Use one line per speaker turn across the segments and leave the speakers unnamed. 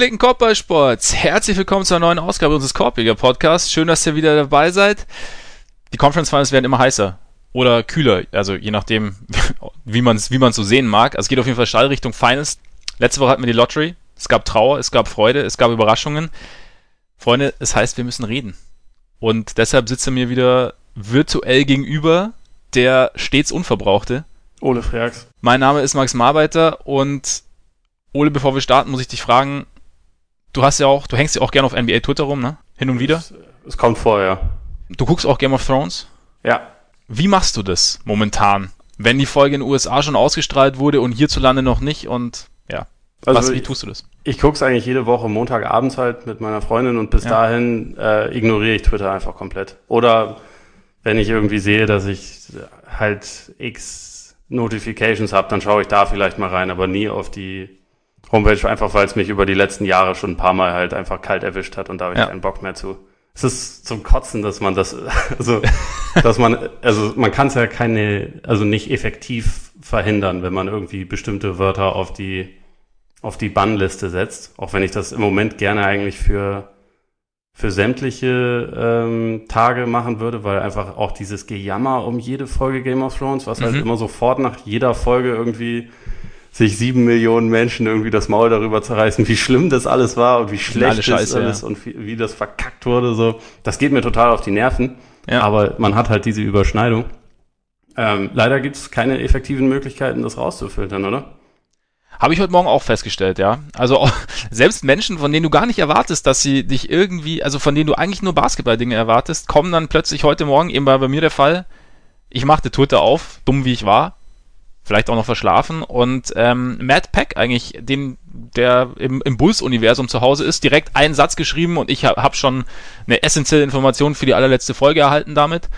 Gepflegten Korbballsports, herzlich willkommen zu einer neuen Ausgabe unseres Korbjäger Podcasts. Schön, dass ihr wieder dabei seid. Die Conference Finals werden immer heißer oder kühler, also je nachdem, wie man es wie man's so sehen mag. Also es geht auf jeden Fall steil Richtung Finals. Letzte Woche hatten wir die Lottery. Es gab Trauer, es gab Freude, es gab Überraschungen. Freunde, es heißt, wir müssen reden. Und deshalb sitzt er mir wieder virtuell gegenüber der stets Unverbrauchte.
Ole Freaks.
Mein Name ist Max Marbeiter und Ole, bevor wir starten, muss ich dich fragen, du hast ja auch, du hängst ja auch gerne auf NBA Twitter rum, ne? Hin und wieder.
Es, kommt vor, ja.
Du guckst auch Game of Thrones?
Ja.
Wie machst du das momentan? Wenn die Folge in den USA schon ausgestrahlt wurde und hierzulande noch nicht und ja.
Also
Was, wie
ich-
tust du das?
Ich guck's eigentlich jede Woche Montagabends halt mit meiner Freundin und bis
Ja.
dahin äh, ignoriere ich Twitter einfach komplett. Oder wenn ich irgendwie sehe, dass ich halt x Notifications habe, dann schaue ich da vielleicht mal rein, aber nie auf die Homepage, einfach weil es mich über die letzten Jahre schon ein paar Mal halt einfach kalt erwischt hat und da habe ich
Ja.
keinen Bock mehr zu. Es ist zum Kotzen, dass man das, also, dass man, also man kann es ja keine, also nicht effektiv verhindern, wenn man irgendwie bestimmte Wörter auf die, auf die Bannliste setzt. Auch wenn ich das im Moment gerne eigentlich für, für sämtliche ähm, Tage machen würde, weil einfach auch dieses Gejammer um jede Folge Game of Thrones, was halt
Mhm.
immer sofort nach jeder Folge irgendwie sich sieben Millionen Menschen irgendwie das Maul darüber zerreißen, wie schlimm das alles war und wie schlecht
alle Scheiße,
das alles und wie, wie das verkackt wurde. So, das geht mir total auf die Nerven.
Ja.
Aber man hat halt diese Überschneidung. Ähm, leider gibt es keine effektiven Möglichkeiten, das rauszufiltern, oder?
Habe ich heute Morgen auch festgestellt, ja. Also auch, selbst Menschen, von denen du gar nicht erwartest, dass sie dich irgendwie, also von denen du eigentlich nur Basketball-Dinge erwartest, kommen dann plötzlich heute Morgen, eben war bei mir der Fall, ich machte Twitter auf, dumm wie ich war, vielleicht auch noch verschlafen und ähm, Matt Peck eigentlich, den, der im, im Bulls-Universum zu Hause ist, direkt einen Satz geschrieben und ich habe hab schon eine essentielle Information für die allerletzte Folge erhalten damit.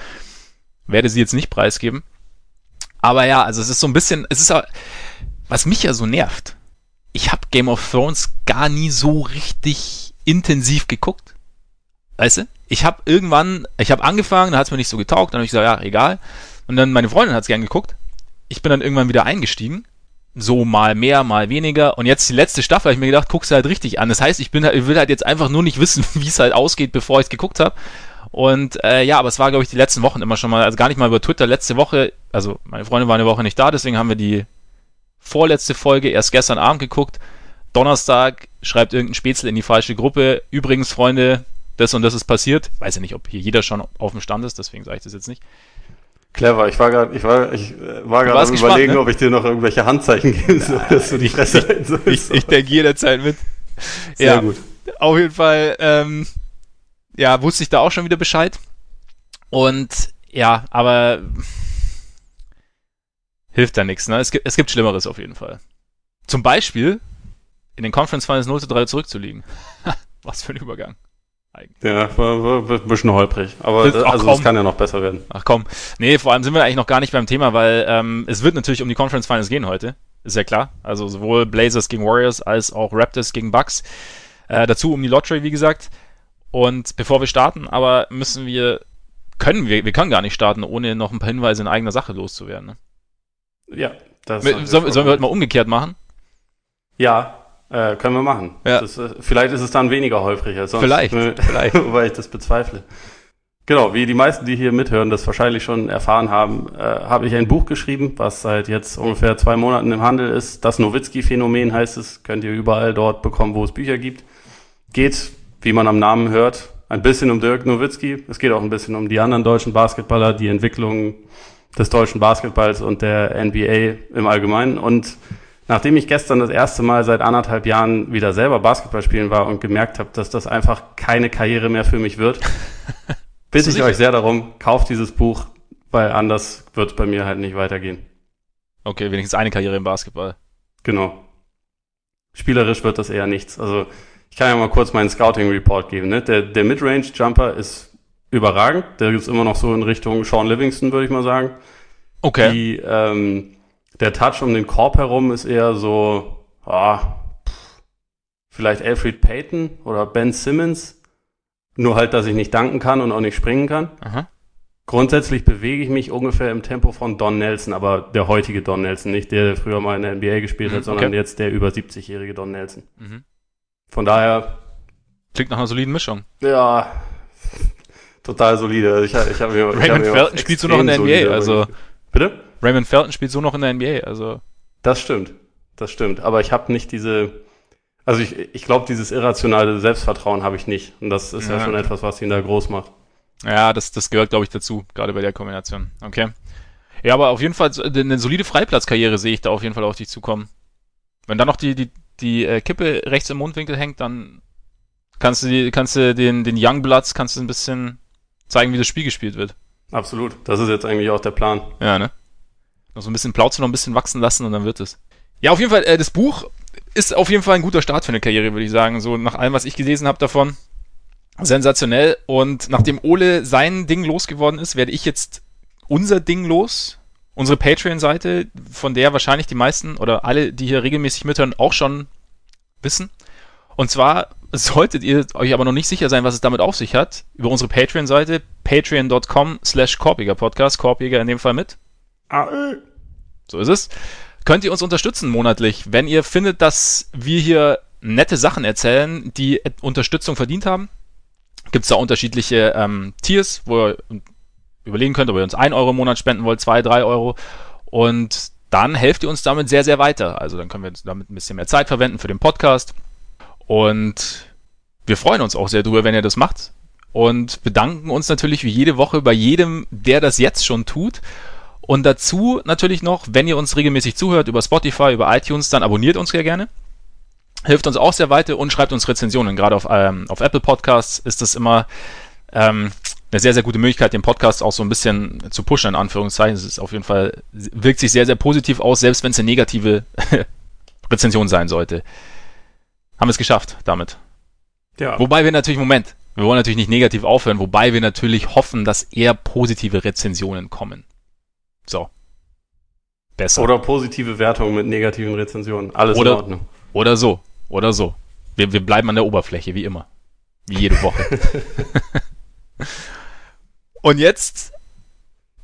Werde sie jetzt nicht preisgeben. Aber ja, also es ist so ein bisschen, es ist was mich ja so nervt, ich habe Game of Thrones gar nie so richtig intensiv geguckt. Weißt du? Ich habe irgendwann, ich habe angefangen, da hat es mir nicht so getaugt, dann habe ich gesagt, ja, egal. Und dann meine Freundin hat es gern geguckt. Ich bin dann irgendwann wieder eingestiegen. So mal mehr, mal weniger. Und jetzt die letzte Staffel habe ich mir gedacht, guck's halt richtig an. Das heißt, ich bin halt, ich will halt jetzt einfach nur nicht wissen, wie es halt ausgeht, bevor ich es geguckt habe. Und äh, ja, aber es war, glaube ich, die letzten Wochen immer schon mal, also gar nicht mal über Twitter. Letzte Woche, also meine Freundin war eine Woche nicht da, deswegen haben wir die vorletzte Folge erst gestern Abend geguckt. Donnerstag schreibt irgendein Spätzle in die falsche Gruppe. Übrigens, Freunde, das und das ist passiert. Weiß ja nicht, ob hier jeder schon auf dem Stand ist, deswegen sage ich das jetzt nicht.
Clever. Ich war gerade, ich war, ich äh, war gerade am
gespannt,
überlegen,
ne?
ob ich dir noch irgendwelche Handzeichen geben soll, dass du die Fresse halten sollst.
Ich, ich denke jederzeit mit.
Sehr gut.
Auf jeden Fall, ähm, ja, wusste ich da auch schon wieder Bescheid. Und ja, aber hilft da nichts, ne? Es gibt, es gibt Schlimmeres auf jeden Fall. Zum Beispiel in den Conference Finals 0 zu 3 zurückzuliegen. Was für ein Übergang.
Ja, war, war, war ein bisschen holprig. Aber
Das-
das, also das kann ja noch besser werden.
Ach komm. Nee, vor allem sind wir eigentlich noch gar nicht beim Thema, weil ähm, es wird natürlich um die Conference Finals gehen heute. Ist ja klar. Also sowohl Blazers gegen Warriors als auch Raptors gegen Bucks. Äh, dazu um die Lottery, wie gesagt. Und bevor wir starten, aber müssen wir, können wir, wir können gar nicht starten, ohne noch ein paar Hinweise in eigener Sache loszuwerden. Ne?
Ja, das
Sollen, sollen wir heute mal umgekehrt machen?
Ja, äh, können wir machen.
Ja.
Das, äh, vielleicht ist es dann weniger holprig als sonst.
Vielleicht, vielleicht.
Wobei ich das bezweifle. Genau, wie die meisten, die hier mithören, das wahrscheinlich schon erfahren haben, äh, habe ich ein Buch geschrieben, was seit jetzt ungefähr zwei Monaten im Handel ist. Das Nowitzki-Phänomen heißt es. Könnt ihr überall dort bekommen, wo es Bücher gibt. Geht, wie man am Namen hört, ein bisschen um Dirk Nowitzki. Es geht auch ein bisschen um die anderen deutschen Basketballer, die Entwicklung des deutschen Basketballs und der NBA im Allgemeinen. Und nachdem ich gestern das erste Mal seit anderthalb Jahren wieder selber Basketball spielen war und gemerkt habe, dass das einfach keine Karriere mehr für mich wird, bitte ich euch sehr darum, kauft dieses Buch, weil anders wird es bei mir halt nicht weitergehen.
Okay, wenigstens eine Karriere im Basketball.
Genau. Spielerisch wird das eher nichts. Also ich kann ja mal kurz meinen Scouting-Report geben. Ne? Der, der Midrange-Jumper ist überragend. Der ist immer noch so in Richtung Sean Livingston, würde ich mal sagen.
Okay.
Die, ähm, der Touch um den Korb herum ist eher so, ah, pff, vielleicht Alfred Payton oder Ben Simmons. Nur halt, dass ich nicht danken kann und auch nicht springen kann.
Aha.
Grundsätzlich bewege ich mich ungefähr im Tempo von Don Nelson, aber der heutige Don Nelson, nicht der, der früher mal in der NBA gespielt
Mhm,
hat, sondern
okay.
jetzt der über 70-jährige Don Nelson.
Mhm.
Von daher.
Klingt nach einer soliden Mischung.
Ja, total solide. Ich, ich hab mir,
Raymond Felton spielt so noch in der NBA, also.
Bitte?
Raymond Felton spielt so noch in der NBA, also.
Das stimmt. Das stimmt. Aber ich habe nicht diese, also ich, ich glaube, dieses irrationale Selbstvertrauen habe ich nicht. Und das ist ja. ja schon etwas, was ihn da groß macht.
Ja, das, das gehört, glaube ich, dazu, gerade bei der Kombination. Okay. Ja, aber auf jeden Fall, eine solide Freiplatzkarriere sehe ich da auf jeden Fall auf dich zukommen. Wenn da noch die, die, die äh, Kippe rechts im Mundwinkel hängt, dann kannst du, die, kannst du den, den Youngbloods kannst du ein bisschen zeigen, wie das Spiel gespielt wird.
Absolut. Das ist jetzt eigentlich auch der Plan.
Ja, ne? Noch so ein bisschen Plauze noch ein bisschen wachsen lassen und dann wird es. Ja, auf jeden Fall, äh, das Buch ist auf jeden Fall ein guter Start für eine Karriere, würde ich sagen. So nach allem, was ich gelesen habe davon. Sensationell. Und nachdem Ole sein Ding losgeworden ist, werde ich jetzt unser Ding los. Unsere Patreon-Seite, von der wahrscheinlich die meisten oder alle, die hier regelmäßig mithören, auch schon wissen. Und zwar solltet ihr euch aber noch nicht sicher sein, was es damit auf sich hat, über unsere Patreon-Seite, patreon.com slash Korpiger Podcast, Korbjäger in dem Fall mit. So ist es. Könnt ihr uns unterstützen monatlich, wenn ihr findet, dass wir hier nette Sachen erzählen, die Unterstützung verdient haben. Gibt es da unterschiedliche ähm, Tiers, wo ihr überlegen könnt, ob ihr uns 1 Euro im Monat spenden wollt, 2, 3 Euro. Und dann helft ihr uns damit sehr, sehr weiter. Also dann können wir damit ein bisschen mehr Zeit verwenden für den Podcast. Und wir freuen uns auch sehr drüber, wenn ihr das macht. Und bedanken uns natürlich wie jede Woche bei jedem, der das jetzt schon tut. Und dazu natürlich noch, wenn ihr uns regelmäßig zuhört über Spotify, über iTunes, dann abonniert uns sehr gerne. Hilft uns auch sehr weiter und schreibt uns Rezensionen. Gerade auf, ähm, auf Apple Podcasts ist das immer ähm, eine sehr, sehr gute Möglichkeit, den Podcast auch so ein bisschen zu pushen, in Anführungszeichen. Es ist auf jeden Fall, wirkt sich sehr, sehr positiv aus, selbst wenn es eine negative Rezension sein sollte. Haben wir es geschafft damit. Ja. Wobei wir natürlich, Moment, wir wollen natürlich nicht negativ aufhören, wobei wir natürlich hoffen, dass eher positive Rezensionen kommen. So.
Besser. Oder positive Wertungen mit negativen Rezensionen. Alles
oder,
in Ordnung.
Oder so. Oder so. Wir, wir bleiben an der Oberfläche, wie immer. Wie jede Woche. Und jetzt,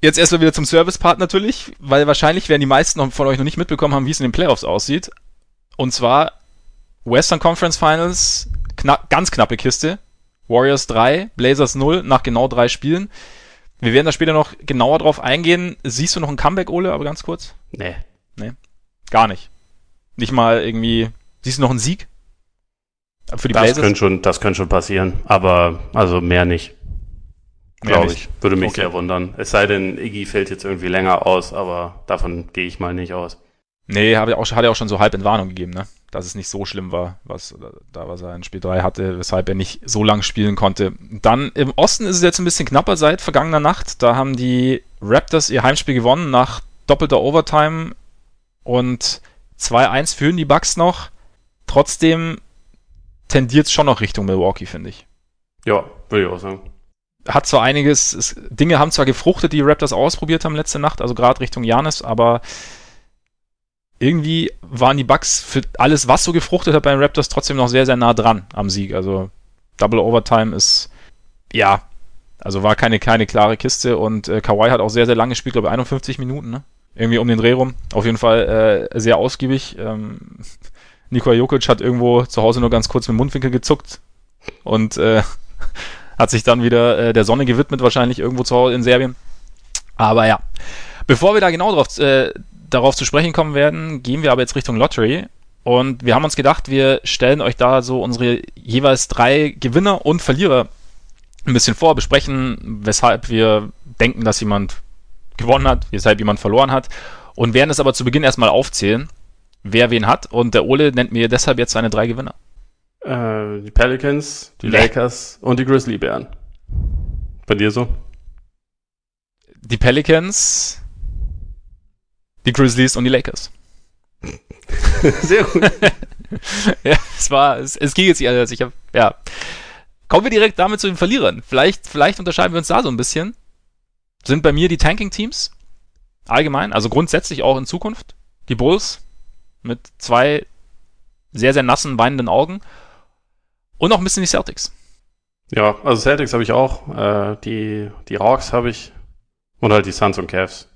jetzt erstmal wieder zum Service-Part natürlich, weil wahrscheinlich werden die meisten von euch noch nicht mitbekommen haben, wie es in den Playoffs aussieht. Und zwar Western Conference Finals, kna ganz knappe Kiste. Warriors 3, Blazers 0 nach genau drei Spielen. Wir werden da später noch genauer drauf eingehen. Siehst du noch ein Comeback, Ole, aber ganz kurz?
Nee.
Nee. Gar nicht. Nicht mal irgendwie. Siehst du noch einen Sieg?
Für die das Blazers? Könnte schon, das könnte schon passieren, aber also mehr nicht. Glaube ich. Würde mich okay. sehr wundern. Es sei denn, Iggy fällt jetzt irgendwie länger aus, aber davon gehe ich mal nicht aus.
Nee, hat er auch, hat er auch schon so halb in Warnung gegeben, ne? Dass es nicht so schlimm war, was da was er in Spiel 3 hatte, weshalb er nicht so lang spielen konnte. Dann im Osten ist es jetzt ein bisschen knapper seit vergangener Nacht. Da haben die Raptors ihr Heimspiel gewonnen nach doppelter Overtime und 2-1 führen die Bucks noch. Trotzdem tendiert es schon noch Richtung Milwaukee, finde ich.
Ja, würde ich auch sagen.
Hat zwar einiges, es, Dinge haben zwar gefruchtet, die Raptors ausprobiert haben letzte Nacht, also gerade Richtung Janis, aber irgendwie waren die Bucks für alles, was so gefruchtet hat bei den Raptors, trotzdem noch sehr, sehr nah dran am Sieg. Also Double Overtime ist, ja, also war keine, keine klare Kiste und äh, Kawhi hat auch sehr, sehr lange gespielt, glaube ich 51 Minuten, ne? Irgendwie um den Dreh rum. Auf jeden Fall äh, sehr ausgiebig. Ähm, Nikola Jokic hat irgendwo zu Hause nur ganz kurz mit dem Mundwinkel gezuckt und äh, hat sich dann wieder äh, der Sonne gewidmet, wahrscheinlich irgendwo zu Hause in Serbien. Aber ja, bevor wir da genau drauf, äh, darauf zu sprechen kommen werden, gehen wir aber jetzt Richtung Lottery. Und wir haben uns gedacht, wir stellen euch da so unsere jeweils drei Gewinner und Verlierer ein bisschen vor, besprechen, weshalb wir denken, dass jemand gewonnen hat, weshalb jemand verloren hat und werden es aber zu Beginn erstmal aufzählen, wer wen hat. Und der Ole nennt mir deshalb jetzt seine drei Gewinner.
Äh, die Pelicans, die nee. Lakers und die Grizzly Bären. Bei dir so?
Die Pelicans, die Grizzlies und die Lakers.
Sehr gut.
ja, es war, es, es ging jetzt nicht anders. Ich hab, ja. Kommen wir direkt damit zu den Verlierern. Vielleicht, vielleicht unterscheiden wir uns da so ein bisschen. Sind bei mir die Tanking-Teams allgemein, also grundsätzlich auch in Zukunft. Die Bulls mit zwei sehr, sehr nassen, weinenden Augen. Und auch ein bisschen die Celtics.
Ja, also Celtics habe ich auch. Äh, die, die Hawks habe ich. Und halt die Suns und Cavs.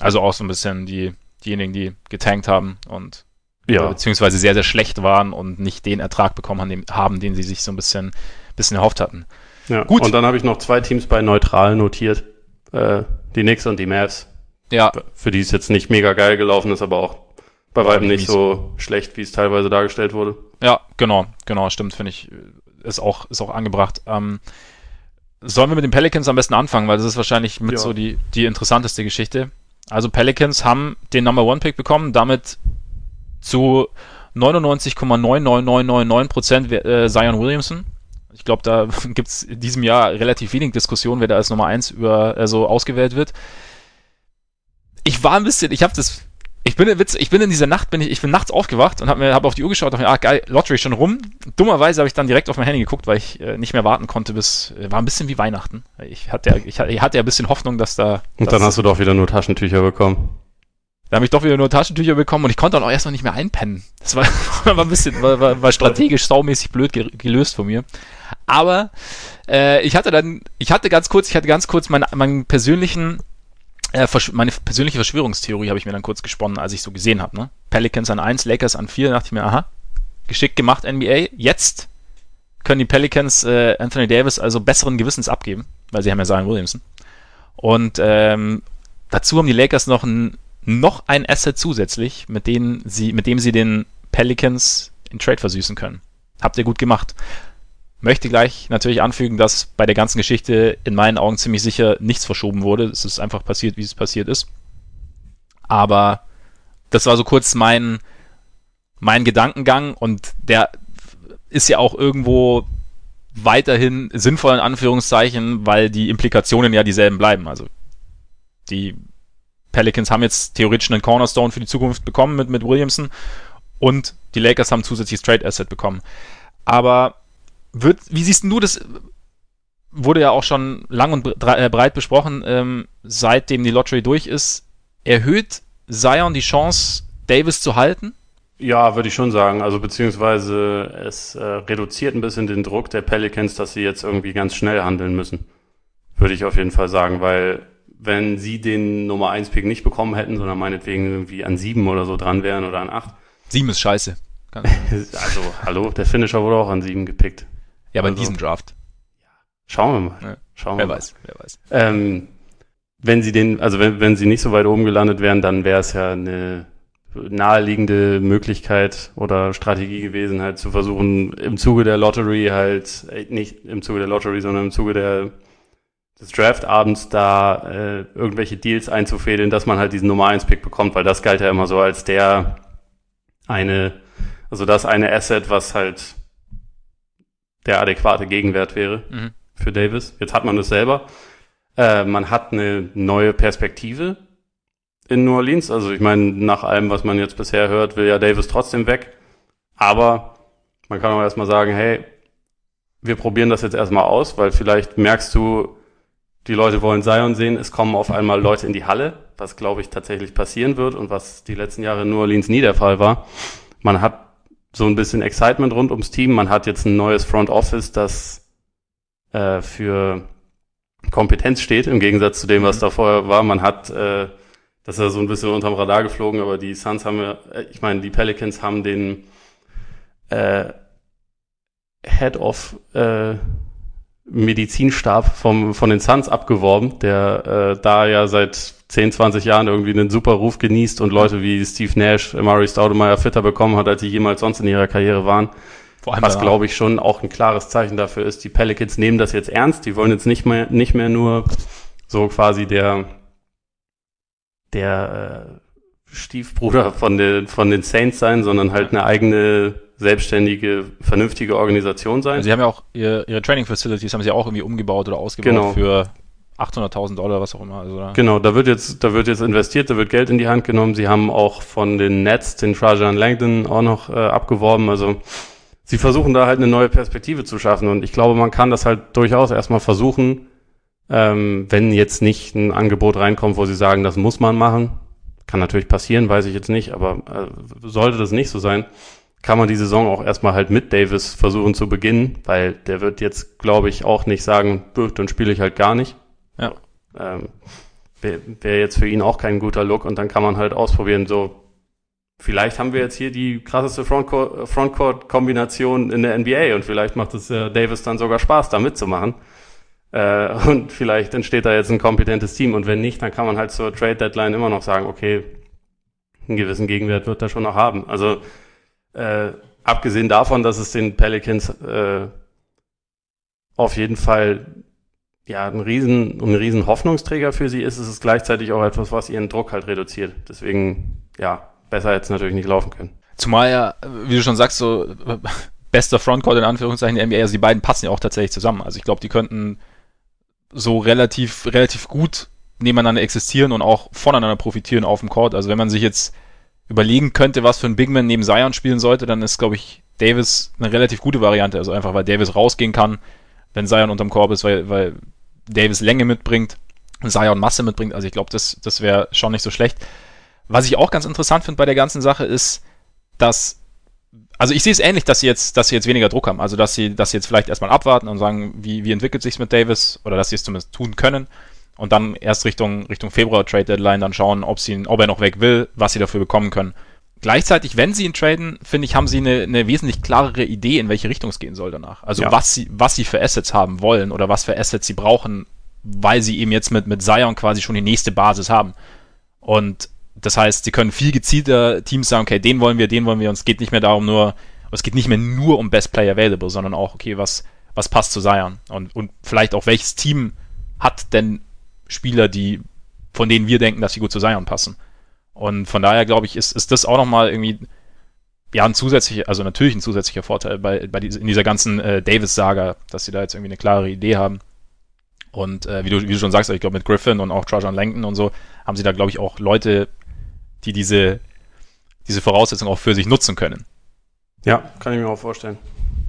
Also auch so ein bisschen die, diejenigen, die getankt haben und Ja. Beziehungsweise sehr, sehr schlecht waren und nicht den Ertrag bekommen haben, den sie sich so ein bisschen, bisschen erhofft hatten.
Ja, gut. Und dann habe ich noch zwei Teams bei neutral notiert. Äh, die Knicks und die Mavs. Ja. Für die es jetzt nicht mega geil gelaufen ist, aber auch bei weitem nicht so schlecht, wie es teilweise dargestellt wurde.
Ja, genau, genau, stimmt, finde ich, ist auch, ist auch angebracht. Ähm, sollen wir mit den Pelicans am besten anfangen, weil das ist wahrscheinlich mit ja. so die, die interessanteste Geschichte. Also Pelicans haben den Number One Pick bekommen, damit zu 99,99999% äh, Zion Williamson. Ich glaube, da gibt es in diesem Jahr relativ wenig Diskussion, wer da als Nummer 1 über, also ausgewählt wird. Ich war ein bisschen, ich habe das ich bin, Witz, ich bin in dieser Nacht, bin ich, ich bin nachts aufgewacht und habe mir hab auf die Uhr geschaut und dachte, ah geil, Lottery schon rum. Dummerweise habe ich dann direkt auf mein Handy geguckt, weil ich äh, nicht mehr warten konnte bis, äh, war ein bisschen wie Weihnachten. Ich hatte ja, ich, ich hatte ja ein bisschen Hoffnung, dass da.
Und dann hast du doch wieder nur Taschentücher bekommen.
Da habe ich doch wieder nur Taschentücher bekommen und ich konnte dann auch erstmal nicht mehr einpennen. Das war, war ein bisschen, war, war, war strategisch saumäßig blöd gelöst von mir. Aber äh, ich hatte dann, ich hatte ganz kurz, ich hatte ganz kurz meinen, meinen persönlichen äh, meine persönliche Verschwörungstheorie habe ich mir dann kurz gesponnen, als ich so gesehen habe. Ne? Pelicans an 1, Lakers an 4, dachte ich mir, aha, geschickt gemacht NBA. Jetzt können die Pelicans äh, Anthony Davis also besseren Gewissens abgeben, weil sie haben ja Zion Williamson. Und ähm, dazu haben die Lakers noch ein, noch ein Asset zusätzlich, mit, denen sie, mit dem sie den Pelicans in Trade versüßen können. Habt ihr gut gemacht. Möchte gleich natürlich anfügen, dass bei der ganzen Geschichte in meinen Augen ziemlich sicher nichts verschoben wurde. Es ist einfach passiert, wie es passiert ist. Aber das war so kurz mein, mein Gedankengang und der ist ja auch irgendwo weiterhin sinnvoll in Anführungszeichen, weil die Implikationen ja dieselben bleiben. Also die Pelicans haben jetzt theoretisch einen Cornerstone für die Zukunft bekommen mit, mit Williamson und die Lakers haben zusätzliches Trade Asset bekommen. Aber wird, wie siehst du das? Wurde ja auch schon lang und äh, breit besprochen, ähm, seitdem die Lottery durch ist. Erhöht Zion die Chance, Davis zu halten?
Ja, würde ich schon sagen. Also beziehungsweise es äh, reduziert ein bisschen den Druck der Pelicans, dass sie jetzt irgendwie ganz schnell handeln müssen. Würde ich auf jeden Fall sagen, weil wenn sie den Nummer 1 Pick nicht bekommen hätten, sondern meinetwegen irgendwie an 7 oder so dran wären oder an 8.
7 ist scheiße.
also, hallo, der Finisher wurde auch an 7 gepickt.
Ja, aber also, in diesem Draft.
Schauen wir mal. Ja.
Schauen wer wir weiß, mal. wer weiß.
Ähm, wenn sie den, also wenn, wenn sie nicht so weit oben gelandet wären, dann wäre es ja eine naheliegende Möglichkeit oder Strategie gewesen, halt zu versuchen, im Zuge der Lottery halt, äh, nicht im Zuge der Lottery, sondern im Zuge der, des Draftabends da äh, irgendwelche Deals einzufädeln, dass man halt diesen Nummer 1 Pick bekommt, weil das galt ja immer so als der eine, also das eine Asset, was halt der adäquate Gegenwert wäre mhm. für Davis. Jetzt hat man es selber. Äh, man hat eine neue Perspektive in New Orleans. Also ich meine, nach allem, was man jetzt bisher hört, will ja Davis trotzdem weg. Aber man kann auch erstmal sagen, hey, wir probieren das jetzt erstmal aus, weil vielleicht merkst du, die Leute wollen Zion sehen, es kommen auf einmal Leute in die Halle, was glaube ich tatsächlich passieren wird und was die letzten Jahre in New Orleans nie der Fall war. Man hat so ein bisschen Excitement rund ums Team. Man hat jetzt ein neues Front Office, das äh, für Kompetenz steht, im Gegensatz zu dem, was mhm. da vorher war. Man hat, äh, das ist ja so ein bisschen unterm Radar geflogen, aber die Suns haben ja, äh, ich meine, die Pelicans haben den äh, Head of äh, Medizinstab vom, von den Suns abgeworben, der äh, da ja seit 10, 20 Jahren irgendwie einen super Ruf genießt und Leute wie Steve Nash, Murray Staudemeyer fitter bekommen hat, als sie jemals sonst in ihrer Karriere waren. Vor allem Was, glaube ich, schon auch ein klares Zeichen dafür ist, die Pelicans nehmen das jetzt ernst. Die wollen jetzt nicht mehr, nicht mehr nur so quasi der, der äh, Stiefbruder von den, von den Saints sein, sondern halt eine eigene, selbstständige, vernünftige Organisation sein.
Sie haben ja auch ihre, ihre Training Facilities haben sie auch irgendwie umgebaut oder ausgebaut genau. für 800.000 Dollar, was auch immer. Also
genau, da wird jetzt, da wird jetzt investiert, da wird Geld in die Hand genommen. Sie haben auch von den Nets den Trajan Langdon auch noch äh, abgeworben. Also sie versuchen da halt eine neue Perspektive zu schaffen. Und ich glaube, man kann das halt durchaus erstmal versuchen, ähm, wenn jetzt nicht ein Angebot reinkommt, wo sie sagen, das muss man machen. Kann natürlich passieren, weiß ich jetzt nicht, aber äh, sollte das nicht so sein, kann man die Saison auch erstmal halt mit Davis versuchen zu beginnen, weil der wird jetzt, glaube ich, auch nicht sagen, dann spiele ich halt gar nicht. Ja. Ähm, Wäre wär jetzt für ihn auch kein guter Look und dann kann man halt ausprobieren, so vielleicht haben wir jetzt hier die krasseste Frontcourt-Kombination in der NBA und vielleicht macht es äh, Davis dann sogar Spaß, da mitzumachen. Äh, und vielleicht entsteht da jetzt ein kompetentes Team und wenn nicht, dann kann man halt zur Trade Deadline immer noch sagen, okay, einen gewissen Gegenwert wird er schon noch haben. Also äh, abgesehen davon, dass es den Pelicans äh, auf jeden Fall ja ein riesen, ein riesen Hoffnungsträger für sie ist, ist es gleichzeitig auch etwas, was ihren Druck halt reduziert. Deswegen, ja, besser hätte es natürlich nicht laufen können.
Zumal ja, wie du schon sagst, so bester Frontcourt in Anführungszeichen der NBA, also die beiden passen ja auch tatsächlich zusammen. Also ich glaube, die könnten so relativ, relativ gut nebeneinander existieren und auch voneinander profitieren auf dem Court. Also wenn man sich jetzt überlegen könnte, was für ein Bigman neben Zion spielen sollte, dann ist, glaube ich, Davis eine relativ gute Variante. Also einfach, weil Davis rausgehen kann, wenn Zion unterm Korb ist, weil, weil Davis Länge mitbringt, Zion Masse mitbringt. Also ich glaube, das, das wäre schon nicht so schlecht. Was ich auch ganz interessant finde bei der ganzen Sache ist, dass also ich sehe es ähnlich, dass sie jetzt, dass sie jetzt weniger Druck haben. Also dass sie, dass sie jetzt vielleicht erstmal abwarten und sagen, wie, wie entwickelt sich's mit Davis oder dass sie es zumindest tun können und dann erst Richtung, Richtung Februar Trade Deadline dann schauen, ob sie, ob er noch weg will, was sie dafür bekommen können. Gleichzeitig, wenn sie ihn traden, finde ich, haben sie eine, eine wesentlich klarere Idee, in welche Richtung es gehen soll danach. Also ja. was sie, was sie für Assets haben wollen oder was für Assets sie brauchen, weil sie eben jetzt mit, mit Zion quasi schon die nächste Basis haben. Und das heißt, sie können viel gezielter Teams sagen, okay, den wollen wir, den wollen wir. Und es geht nicht mehr darum, nur, es geht nicht mehr nur um Best Player Available, sondern auch, okay, was, was passt zu Zion? Und, und vielleicht auch welches Team hat denn Spieler, die, von denen wir denken, dass sie gut zu Zion passen. Und von daher, glaube ich, ist, ist das auch nochmal irgendwie, ja, ein zusätzlicher, also natürlich ein zusätzlicher Vorteil bei, bei dieser, in dieser ganzen äh, Davis-Saga, dass sie da jetzt irgendwie eine klare Idee haben. Und äh, wie, du, wie du schon sagst, ich glaube, mit Griffin und auch Trajan Langton und so haben sie da, glaube ich, auch Leute die diese, diese Voraussetzung auch für sich nutzen können.
Ja, kann ich mir auch vorstellen.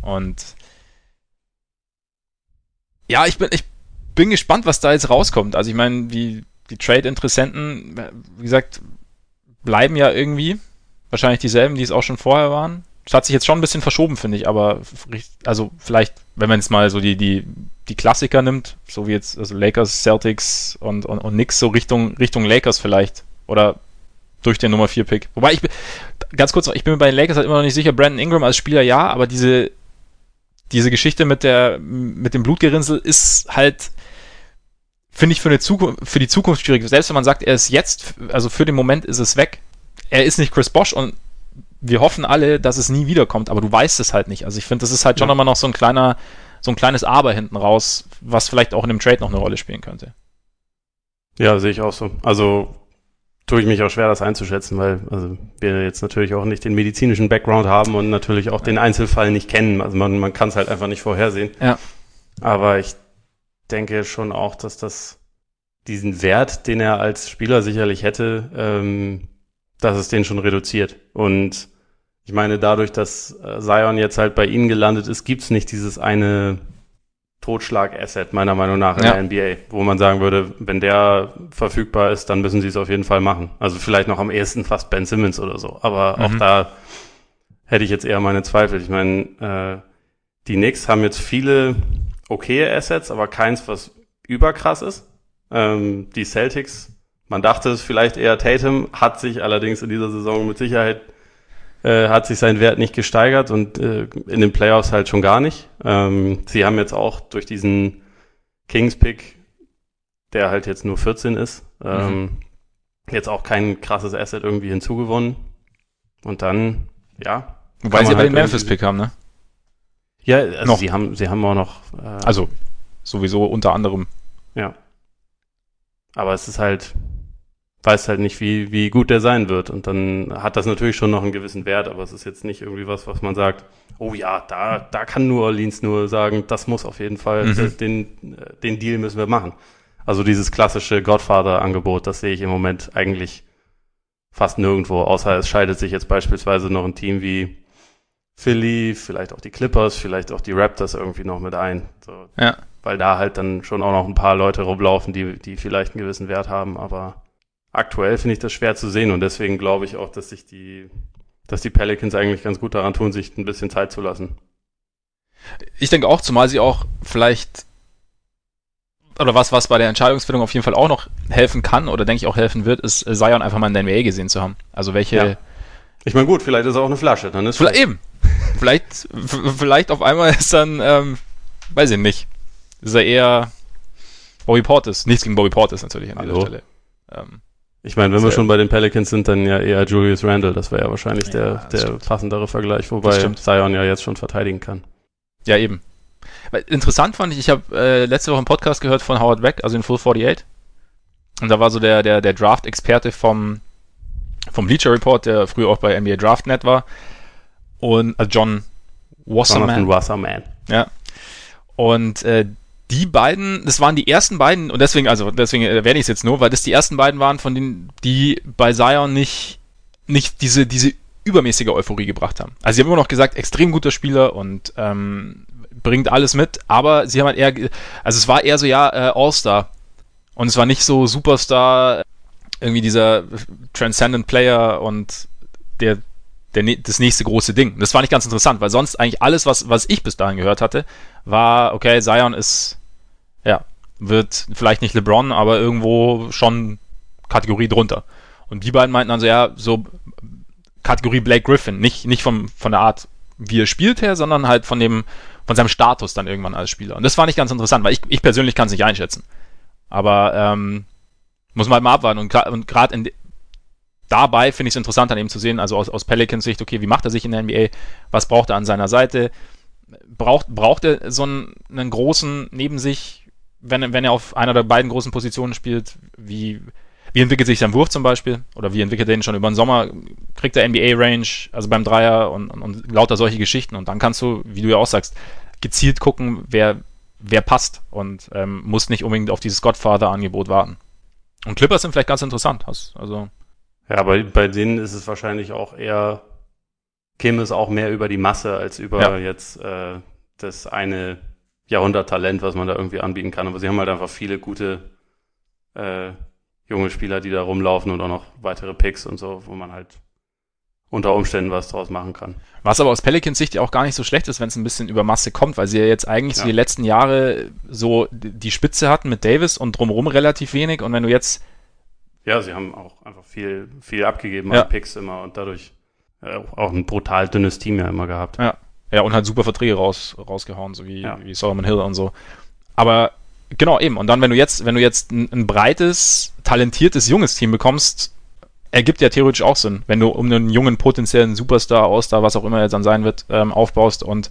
Und ja, ich bin, ich bin gespannt, was da jetzt rauskommt. Also ich meine, die, die Trade-Interessenten, wie gesagt, bleiben ja irgendwie. Wahrscheinlich dieselben, die es auch schon vorher waren. Es hat sich jetzt schon ein bisschen verschoben, finde ich, aber also vielleicht, wenn man jetzt mal so die, die, die Klassiker nimmt, so wie jetzt also Lakers, Celtics und, und, und nix, so Richtung, Richtung Lakers vielleicht. Oder durch den Nummer 4 Pick. Wobei ich ganz kurz, ich bin mir bei den Lakers halt immer noch nicht sicher, Brandon Ingram als Spieler ja, aber diese diese Geschichte mit der mit dem Blutgerinnsel ist halt finde ich für eine Zukunft für die Zukunft schwierig. Selbst wenn man sagt, er ist jetzt, also für den Moment ist es weg. Er ist nicht Chris Bosch und wir hoffen alle, dass es nie wiederkommt, aber du weißt es halt nicht. Also ich finde, das ist halt schon ja. immer noch so ein kleiner so ein kleines Aber hinten raus, was vielleicht auch in dem Trade noch eine Rolle spielen könnte.
Ja, sehe ich auch so. Also tue ich mich auch schwer, das einzuschätzen, weil also wir jetzt natürlich auch nicht den medizinischen Background haben und natürlich auch den Einzelfall nicht kennen. Also man, man kann es halt einfach nicht vorhersehen.
Ja.
Aber ich denke schon auch, dass das diesen Wert, den er als Spieler sicherlich hätte, ähm, dass es den schon reduziert. Und ich meine, dadurch, dass äh, Zion jetzt halt bei ihnen gelandet ist, gibt's nicht dieses eine Totschlag-Asset, meiner Meinung nach, in ja. der NBA, wo man sagen würde, wenn der verfügbar ist, dann müssen sie es auf jeden Fall machen. Also vielleicht noch am ehesten fast Ben Simmons oder so. Aber mhm. auch da hätte ich jetzt eher meine Zweifel. Ich meine, äh, die Knicks haben jetzt viele okaye Assets, aber keins, was überkrass ist. Ähm, die Celtics, man dachte es vielleicht eher Tatum, hat sich allerdings in dieser Saison mit Sicherheit äh, hat sich sein Wert nicht gesteigert und äh, in den Playoffs halt schon gar nicht. Ähm, sie haben jetzt auch durch diesen Kings-Pick, der halt jetzt nur 14 ist, ähm, mhm. jetzt auch kein krasses Asset irgendwie hinzugewonnen. Und dann, ja.
Wobei sie aber halt den Memphis-Pick haben, ne?
Ja, also noch. sie haben, sie haben auch noch.
Äh, also sowieso unter anderem.
Ja. Aber es ist halt, weiß halt nicht, wie, wie gut der sein wird. Und dann hat das natürlich schon noch einen gewissen Wert, aber es ist jetzt nicht irgendwie was, was man sagt, oh ja, da, da kann New Orleans nur sagen, das muss auf jeden Fall, mhm. den, den Deal müssen wir machen. Also dieses klassische Godfather-Angebot, das sehe ich im Moment eigentlich fast nirgendwo, außer es scheidet sich jetzt beispielsweise noch ein Team wie Philly, vielleicht auch die Clippers, vielleicht auch die Raptors irgendwie noch mit ein. So,
ja.
Weil da halt dann schon auch noch ein paar Leute rumlaufen, die, die vielleicht einen gewissen Wert haben, aber aktuell finde ich das schwer zu sehen und deswegen glaube ich auch, dass sich die, dass die Pelicans eigentlich ganz gut daran tun, sich ein bisschen Zeit zu lassen.
Ich denke auch, zumal sie auch vielleicht oder was, was bei der Entscheidungsfindung auf jeden Fall auch noch helfen kann oder denke ich auch helfen wird, ist Zion einfach mal in der NBA gesehen zu haben. Also welche, ja.
Ich meine, gut, vielleicht ist er auch eine Flasche, dann ist
Vielleicht eben. Vielleicht, vielleicht auf einmal ist dann, ähm, weiß ich nicht, ist er eher Bobby Portis. Nichts gegen Bobby Portis natürlich an
Hallo.
dieser Stelle. Ähm,
Ich meine, wenn wir schon bei den Pelicans sind, dann ja eher Julius Randle. Das wäre ja wahrscheinlich
Ja,
der, der
stimmt.
passendere Vergleich, wobei. Zion ja jetzt schon verteidigen kann.
ja, eben. Interessant fand ich, ich habe äh, letzte Woche einen Podcast gehört von Howard Beck, also in Full 48. Und da war so der, der, der Draft-Experte vom, vom Bleacher Report, der früher auch bei NBA DraftNet war. Und äh, John Wasserman.
Wasserman.
Ja. Und äh, die beiden, das waren die ersten beiden, und deswegen, also deswegen erwähne ich es jetzt nur, weil das die ersten beiden waren, von denen, die bei Zion nicht, nicht diese, diese übermäßige Euphorie gebracht haben. Also sie haben immer noch gesagt, extrem guter Spieler und ähm, bringt alles mit, aber sie haben halt eher, also es war eher so, ja, äh, All-Star. Und es war nicht so Superstar, irgendwie dieser Transcendent Player und der, der, das nächste große Ding. Das war nicht ganz interessant, weil sonst eigentlich alles, was, was ich bis dahin gehört hatte, war, okay, Zion ist, ja, wird vielleicht nicht LeBron, aber irgendwo schon Kategorie drunter. Und die beiden meinten dann so, ja, so Kategorie Blake Griffin, nicht, nicht vom, von der Art, wie er spielt her, sondern halt von dem, von seinem Status dann irgendwann als Spieler. Und das fand ich ganz interessant, weil ich, ich persönlich kann es nicht einschätzen. Aber ähm, muss man halt mal abwarten. Und und gerade in dabei finde ich es interessant, dann eben zu sehen, also aus, aus Pelicans Sicht, okay, wie macht er sich in der NBA? Was braucht er an seiner Seite? Braucht, braucht er so einen, einen großen neben sich, wenn, er- wenn er auf einer der beiden großen Positionen spielt? Wie, wie entwickelt sich sein Wurf zum Beispiel? Oder wie entwickelt er ihn schon über den Sommer? Kriegt er NBA-Range, also beim Dreier und, und, und lauter solche Geschichten? Und dann kannst du, wie du ja auch sagst, gezielt gucken, wer, wer passt und ähm, muss nicht unbedingt auf dieses Godfather-Angebot warten. Und Clippers sind vielleicht ganz interessant. Also,
Ja, bei, bei denen ist es wahrscheinlich auch eher, käme es auch mehr über die Masse als über
Ja.
jetzt äh, das eine Jahrhunderttalent, was man da irgendwie anbieten kann. Aber sie haben halt einfach viele gute äh, junge Spieler, die da rumlaufen und auch noch weitere Picks und so, wo man halt unter Umständen was draus machen kann.
was aber aus Pelicans Sicht ja auch gar nicht so schlecht ist, wenn es ein bisschen über Masse kommt, weil sie ja jetzt eigentlich so
Ja.
die letzten Jahre so die die Spitze hatten mit Davis und drumherum relativ wenig. Und wenn du jetzt,
Ja, sie haben auch einfach viel, viel abgegeben
Ja.
an Picks immer und dadurch äh, auch ein brutal dünnes Team ja immer gehabt.
ja, und halt super Verträge raus, rausgehauen, so wie,
Ja.
wie Solomon Hill und so. Aber genau, eben. Und dann, wenn du jetzt, wenn du jetzt ein, ein breites, talentiertes, junges Team bekommst, ergibt ja theoretisch auch Sinn, wenn du um einen jungen potenziellen Superstar, All-Star, was auch immer er dann sein wird, ähm, aufbaust und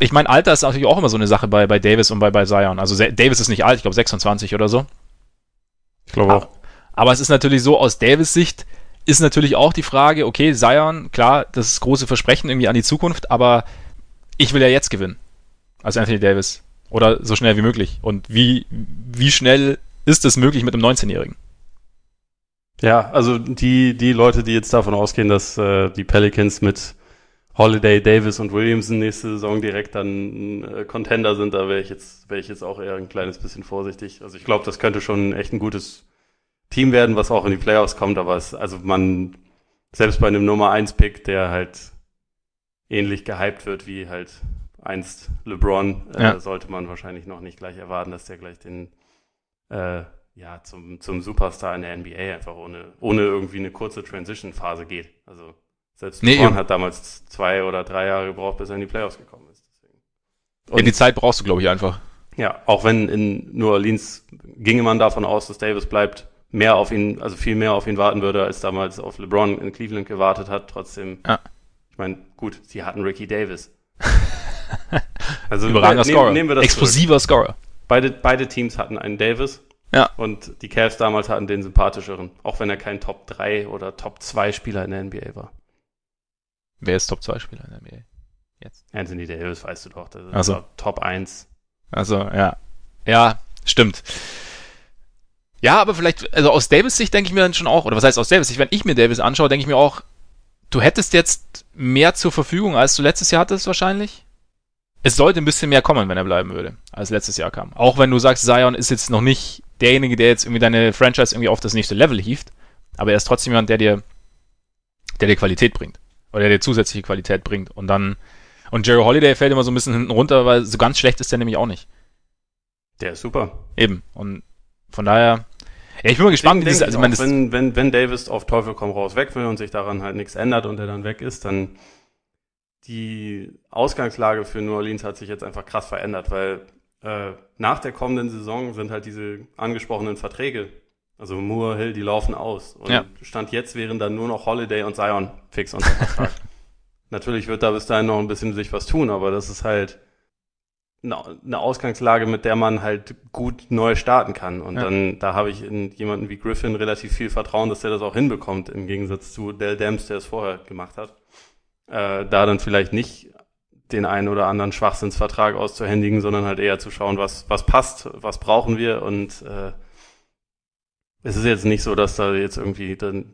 ich meine, Alter ist natürlich auch immer so eine Sache bei, bei Davis und bei, bei Zion. Also Davis ist nicht alt, ich glaube 26 oder so.
Ich glaube auch.
Aber es ist natürlich so, aus Davis Sicht ist natürlich auch die Frage, okay, Zion, klar, das ist große Versprechen irgendwie an die Zukunft, aber ich will ja jetzt gewinnen. Als Anthony Davis. Oder so schnell wie möglich. Und wie, wie schnell ist es möglich mit einem 19-Jährigen?
Ja, also die, die Leute, die jetzt davon ausgehen, dass äh, die Pelicans mit Holiday, Davis und Williamson nächste Saison direkt dann äh, Contender sind, da wäre ich jetzt wäre ich jetzt auch eher ein kleines bisschen vorsichtig. Also ich glaube, das könnte schon echt ein gutes Team werden, was auch in die Playoffs kommt, aber es, also man selbst bei einem Nummer 1 Pick, der halt ähnlich gehypt wird wie halt einst LeBron, äh,
Ja.
sollte man wahrscheinlich noch nicht gleich erwarten, dass der gleich den äh, ja, zum, zum Superstar in der NBA einfach ohne, ohne irgendwie eine kurze Transition-Phase geht. Also selbst
Nee,
LeBron hat damals zwei oder drei Jahre gebraucht, bis er in die Playoffs gekommen ist. Deswegen.
Ja, die Zeit brauchst du, glaube ich, einfach.
Ja, auch wenn in New Orleans ginge man davon aus, dass Davis bleibt, mehr auf ihn, also viel mehr auf ihn warten würde, als damals auf LeBron in Cleveland gewartet hat. Trotzdem,
Ja.
ich meine, gut, sie hatten Ricky Davis. also
Überragender
nehm-
Scorer.
nehmen wir das zurück.
Explosiver Scorer.
Beide, beide Teams hatten einen Davis.
Ja.
Und die Cavs damals hatten den sympathischeren, auch wenn er kein Top 3 oder Top 2 Spieler in der NBA war.
Wer ist Top-2-Spieler in der NBA?
Anthony Davis, weißt du doch, das ist
Ach so.
doch Top 1.
Also, ja. Ja, stimmt. Ja, aber vielleicht, also aus Davis Sicht denke ich mir dann schon auch, oder was heißt aus Davis Sicht, wenn ich mir Davis anschaue, denke ich mir auch, du hättest jetzt mehr zur Verfügung, als du letztes Jahr hattest wahrscheinlich. Es sollte ein bisschen mehr kommen, wenn er bleiben würde, als letztes Jahr kam. Auch wenn du sagst, Zion ist jetzt noch nicht derjenige, der jetzt irgendwie deine Franchise irgendwie auf das nächste Level hieft, aber er ist trotzdem jemand, der dir, der dir Qualität bringt. Oder der zusätzliche Qualität bringt. Und dann, und Jerry Holiday fällt immer so ein bisschen hinten runter, weil so ganz schlecht ist der nämlich auch nicht.
Der ist super.
Eben. Und von daher, Ja, ich bin mal gespannt,
wie das, also auch, wenn, wenn, wenn Davis auf Teufel komm raus weg will und sich daran halt nichts ändert und er dann weg ist, dann die Ausgangslage für New Orleans hat sich jetzt einfach krass verändert, weil äh, nach der kommenden Saison sind halt diese angesprochenen Verträge, also Moore, Hill, die laufen aus. Und ja. Stand jetzt wären dann nur noch Holiday und Zion fix unter Vertrag. Natürlich wird da bis dahin noch ein bisschen sich was tun, aber das ist halt eine Ausgangslage, mit der man halt gut neu starten kann. Und ja. dann, da habe ich in jemanden wie Griffin relativ viel Vertrauen, dass der das auch hinbekommt, im Gegensatz zu Dell Dams, der es vorher gemacht hat. Äh, da dann vielleicht nicht den einen oder anderen Schwachsinnsvertrag auszuhändigen, sondern halt eher zu schauen, was, was passt, was brauchen wir und äh, es ist jetzt nicht so, dass da jetzt irgendwie dann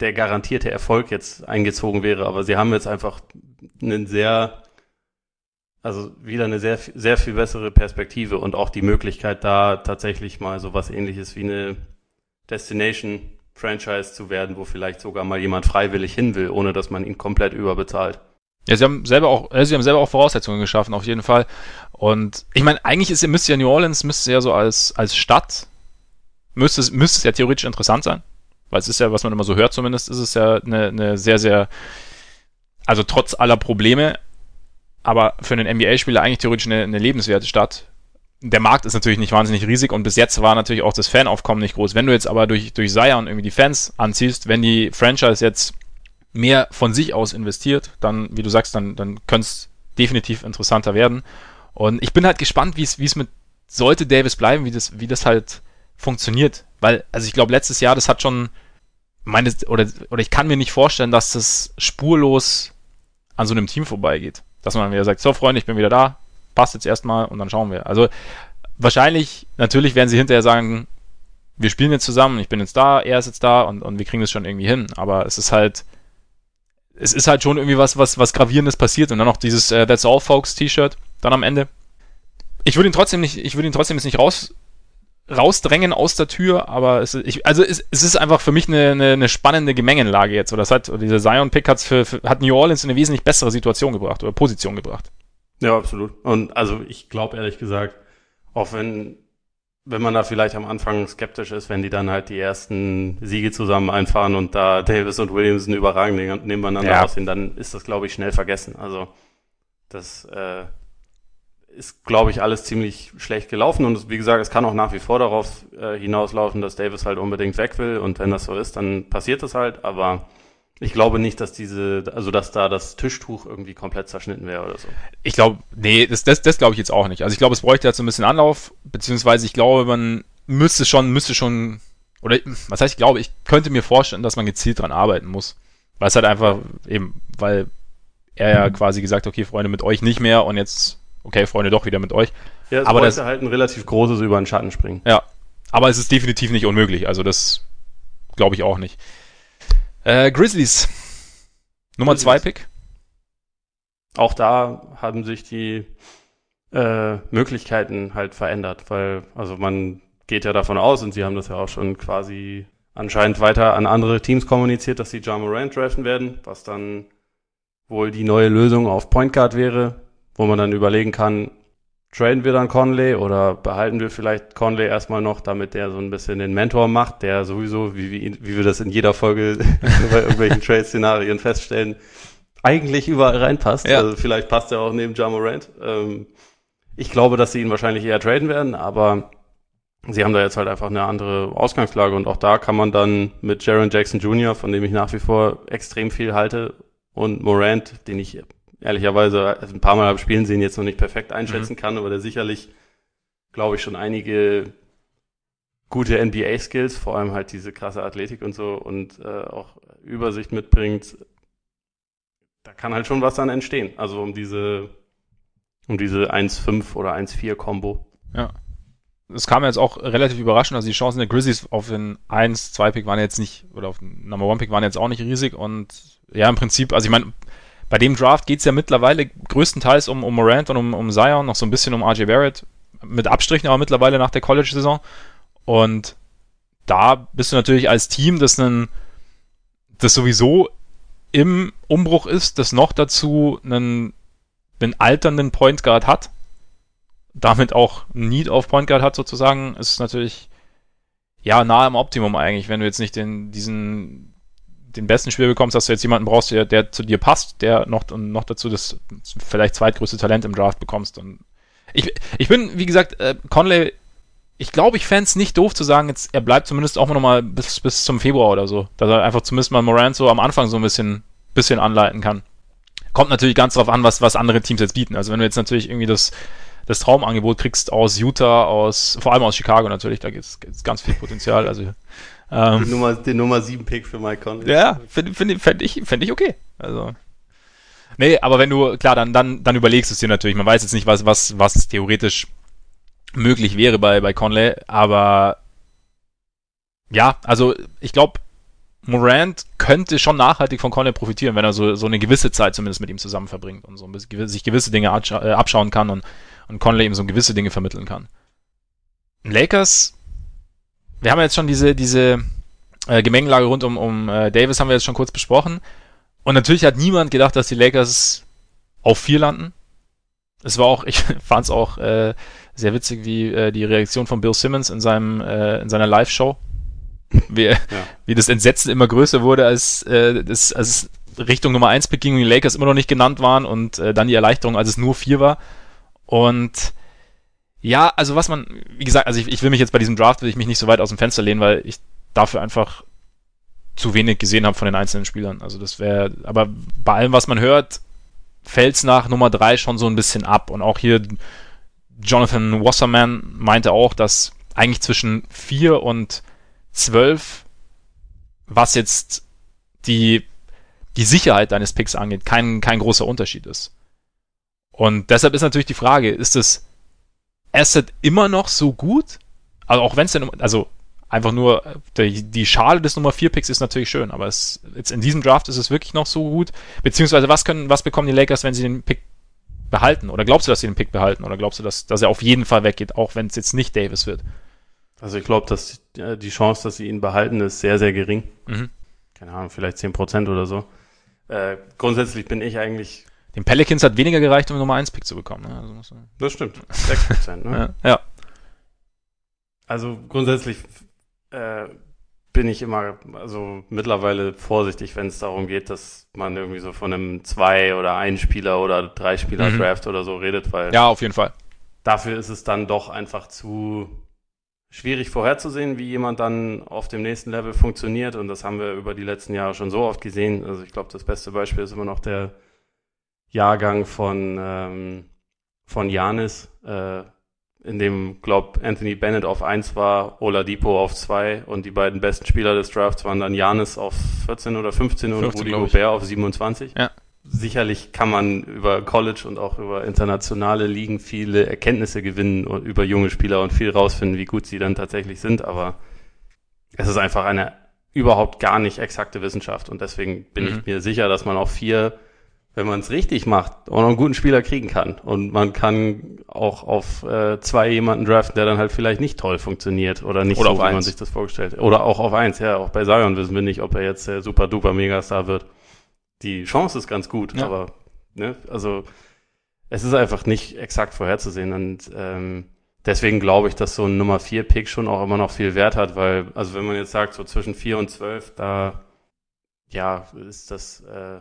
der garantierte Erfolg jetzt eingezogen wäre, aber sie haben jetzt einfach einen sehr also wieder eine sehr, sehr viel bessere Perspektive und auch die Möglichkeit, da tatsächlich mal so was ähnliches wie eine Destination-Franchise zu werden, wo vielleicht sogar mal jemand freiwillig hin will, ohne dass man ihn komplett überbezahlt.
Ja, sie haben selber auch, äh, sie haben selber auch Voraussetzungen geschaffen, auf jeden Fall. Und ich meine, eigentlich ist, müsste ja New Orleans, müsste ja so als, als Stadt, müsste es, müsste es ja theoretisch interessant sein. Weil es ist ja, was man immer so hört zumindest, ist es ja eine, eine sehr, sehr, also trotz aller Probleme aber für einen NBA-Spieler eigentlich theoretisch eine, eine lebenswerte Stadt. Der Markt ist natürlich nicht wahnsinnig riesig und bis jetzt war natürlich auch das Fanaufkommen nicht groß. Wenn du jetzt aber durch, durch Zion irgendwie die Fans anziehst, wenn die Franchise jetzt mehr von sich aus investiert, dann, wie du sagst, dann, dann könnte es definitiv interessanter werden. Und ich bin halt gespannt, wie es, wie es mit, sollte Davis bleiben, wie das, wie das halt funktioniert. Weil, also ich glaube, letztes Jahr, das hat schon, meine, oder, oder ich kann mir nicht vorstellen, dass das spurlos an so einem Team vorbeigeht dass man wieder sagt, so Freunde, ich bin wieder da, passt jetzt erstmal und dann schauen wir. Also wahrscheinlich, natürlich werden sie hinterher sagen, wir spielen jetzt zusammen, ich bin jetzt da, er ist jetzt da und, und wir kriegen das schon irgendwie hin. Aber es ist halt, es ist halt schon irgendwie was, was, was Gravierendes passiert und dann noch dieses äh, That's All Folks T-Shirt dann am Ende. Ich würde ihn trotzdem nicht, ich würde ihn trotzdem jetzt nicht raus, rausdrängen aus der Tür, aber es, ich, also es, es ist einfach für mich eine, eine, eine spannende Gemengenlage jetzt. Oder das hat, dieser Zion-Pick hat, für, für, hat New Orleans in eine wesentlich bessere Situation gebracht oder Position gebracht.
Ja, absolut. Und also ich glaube ehrlich gesagt, auch wenn, wenn man da vielleicht am Anfang skeptisch ist, wenn die dann halt die ersten Siege zusammen einfahren und da Davis und Williamson überragend nebeneinander ja. aussehen, dann ist das, glaube ich, schnell vergessen. Also das äh, ist, glaube ich, alles ziemlich schlecht gelaufen. Und wie gesagt, es kann auch nach wie vor darauf äh, hinauslaufen, dass Davis halt unbedingt weg will. Und wenn das so ist, dann passiert das halt. Aber ich glaube nicht, dass diese, also dass da das Tischtuch irgendwie komplett zerschnitten wäre oder so.
Ich glaube, nee, das, das, das glaube ich jetzt auch nicht. Also ich glaube, es bräuchte jetzt so ein bisschen Anlauf, beziehungsweise ich glaube, man müsste schon, müsste schon, oder was heißt, ich glaube, ich könnte mir vorstellen, dass man gezielt dran arbeiten muss. Weil es halt einfach eben, weil er ja quasi gesagt, okay, Freunde, mit euch nicht mehr und jetzt okay, Freunde, doch wieder mit euch.
Ja, es aber das halt ein relativ großes über den Schatten springen.
Ja, aber es ist definitiv nicht unmöglich. Also das glaube ich auch nicht. Äh, Grizzlies. Nummer 2 Pick.
Auch da haben sich die äh, Möglichkeiten halt verändert, weil also man geht ja davon aus und sie haben das ja auch schon quasi anscheinend weiter an andere Teams kommuniziert, dass sie Ja Morant draften werden, was dann wohl die neue Lösung auf Point Guard wäre wo man dann überlegen kann, traden wir dann Conley oder behalten wir vielleicht Conley erstmal noch, damit der so ein bisschen den Mentor macht, der sowieso, wie, wie, wie wir das in jeder Folge bei irgendwelchen Trade-Szenarien feststellen, eigentlich überall reinpasst. Ja. Also vielleicht passt er auch neben Jamorant. Ähm, ich glaube, dass sie ihn wahrscheinlich eher traden werden, aber sie haben da jetzt halt einfach eine andere Ausgangslage und auch da kann man dann mit Jaron Jackson Jr., von dem ich nach wie vor extrem viel halte, und Morant, den ich ehrlicherweise ein paar Mal habe spielen sehen, jetzt noch nicht perfekt einschätzen mhm. kann, aber der sicherlich, glaube ich, schon einige gute NBA-Skills, vor allem halt diese krasse Athletik und so und äh, auch Übersicht mitbringt, da kann halt schon was dann entstehen. Also um diese, um diese 1-5 oder 1-4-Kombo.
Ja. Es kam jetzt auch relativ überraschend, also die Chancen der Grizzlies auf den 1-2-Pick waren jetzt nicht, oder auf den Number 1-Pick waren jetzt auch nicht riesig und ja, im Prinzip, also ich meine, bei dem Draft geht es ja mittlerweile größtenteils um, um Morant und um, um Zion, noch so ein bisschen um RJ Barrett, mit Abstrichen aber mittlerweile nach der College-Saison. Und da bist du natürlich als Team, das einen, das sowieso im Umbruch ist, das noch dazu einen, einen alternden Point Guard hat, damit auch Need auf Point Guard hat sozusagen, ist natürlich ja, nahe am Optimum eigentlich, wenn du jetzt nicht den, diesen, den besten Spieler bekommst, dass du jetzt jemanden brauchst, der, der zu dir passt, der noch, noch dazu das vielleicht zweitgrößte Talent im Draft bekommst. Und ich, ich bin, wie gesagt, äh, Conley, ich glaube, ich fände es nicht doof zu sagen, jetzt, er bleibt zumindest auch noch mal bis, bis zum Februar oder so. Dass er einfach zumindest mal Morant so am Anfang so ein bisschen, bisschen anleiten kann. Kommt natürlich ganz drauf an, was, was andere Teams jetzt bieten. Also wenn du jetzt natürlich irgendwie das, das Traumangebot kriegst aus Utah, aus, vor allem aus Chicago natürlich, da gibt es ganz viel Potenzial. Also,
ähm, Nummer, den Nummer 7 Pick für Mike Conley.
Ja, finde find, find ich, find ich okay. Also. Nee, aber wenn du, klar, dann, dann, dann überlegst du es dir natürlich. Man weiß jetzt nicht, was, was, was theoretisch möglich wäre bei, bei Conley, aber ja, also ich glaube, Morant könnte schon nachhaltig von Conley profitieren, wenn er so, so eine gewisse Zeit zumindest mit ihm zusammen verbringt und so ein bisschen, sich gewisse Dinge äh, abschauen kann und, und Conley ihm so gewisse Dinge vermitteln kann. Lakers, wir haben jetzt schon diese, diese äh, Gemengelage rund um, um äh, Davis haben wir jetzt schon kurz besprochen. Und natürlich hat niemand gedacht, dass die Lakers auf vier landen. Es war auch, ich fand es auch äh, sehr witzig, wie äh, die Reaktion von Bill Simmons in seinem äh, in seiner Live-Show, wie, ja. wie das Entsetzen immer größer wurde, als äh, das als Richtung Nummer 1 Pick ging und die Lakers immer noch nicht genannt waren und äh, dann die Erleichterung, als es nur vier war. Und ja, also was man, wie gesagt, also ich, ich will mich jetzt bei diesem Draft will ich mich nicht so weit aus dem Fenster lehnen, weil ich dafür einfach zu wenig gesehen habe von den einzelnen Spielern. Also das wäre, aber bei allem, was man hört, fällt es nach Nummer 3 schon so ein bisschen ab. Und auch hier Jonathan Wasserman meinte auch, dass eigentlich zwischen 4 und 12, was jetzt die, die Sicherheit deines Picks angeht, kein, kein großer Unterschied ist. Und deshalb ist natürlich die Frage, ist das Asset immer noch so gut? Also auch wenn es denn, also einfach nur, die, die Schale des Nummer 4 Picks ist natürlich schön, aber es, jetzt in diesem Draft ist es wirklich noch so gut. Beziehungsweise was können, was bekommen die Lakers, wenn sie den Pick behalten? Oder glaubst du, dass sie den Pick behalten? Oder glaubst du, dass, dass er auf jeden Fall weggeht, auch wenn es jetzt nicht Davis wird?
Also ich glaube, dass die Chance, dass sie ihn behalten, ist sehr, sehr gering. Mhm. Keine Ahnung, vielleicht 10% oder so. Äh, grundsätzlich bin ich eigentlich.
Den Pelicans hat weniger gereicht, um Nummer 1 Pick zu bekommen. Ne?
Also das stimmt. 6%,
ne? ja. ja.
Also grundsätzlich äh, bin ich immer, also mittlerweile vorsichtig, wenn es darum geht, dass man irgendwie so von einem zwei oder ein Spieler oder drei Spieler mhm. Draft oder so redet, weil
ja auf jeden Fall.
Dafür ist es dann doch einfach zu schwierig vorherzusehen, wie jemand dann auf dem nächsten Level funktioniert und das haben wir über die letzten Jahre schon so oft gesehen. Also ich glaube, das beste Beispiel ist immer noch der Jahrgang von ähm, von Janis. Äh, in dem, glaub, Anthony Bennett auf 1 war, Oladipo auf 2 und die beiden besten Spieler des Drafts waren dann Janis auf 14 oder 15 und 15, Rudy Gobert auf 27.
Ja.
Sicherlich kann man über College und auch über internationale Ligen viele Erkenntnisse gewinnen über junge Spieler und viel rausfinden, wie gut sie dann tatsächlich sind, aber es ist einfach eine überhaupt gar nicht exakte Wissenschaft und deswegen bin mhm. ich mir sicher, dass man auf vier wenn man es richtig macht, auch noch einen guten Spieler kriegen kann. Und man kann auch auf äh, zwei jemanden draften, der dann halt vielleicht nicht toll funktioniert oder nicht
oder
so, wie
eins.
man sich das vorgestellt hat. Oder auch auf eins, ja. Auch bei Zion wissen wir nicht, ob er jetzt der super duper Megastar wird. Die Chance ist ganz gut, ja. aber ne, also es ist einfach nicht exakt vorherzusehen. Und ähm, deswegen glaube ich, dass so ein Nummer 4 Pick schon auch immer noch viel Wert hat, weil, also wenn man jetzt sagt, so zwischen 4 und 12, da ja, ist das äh,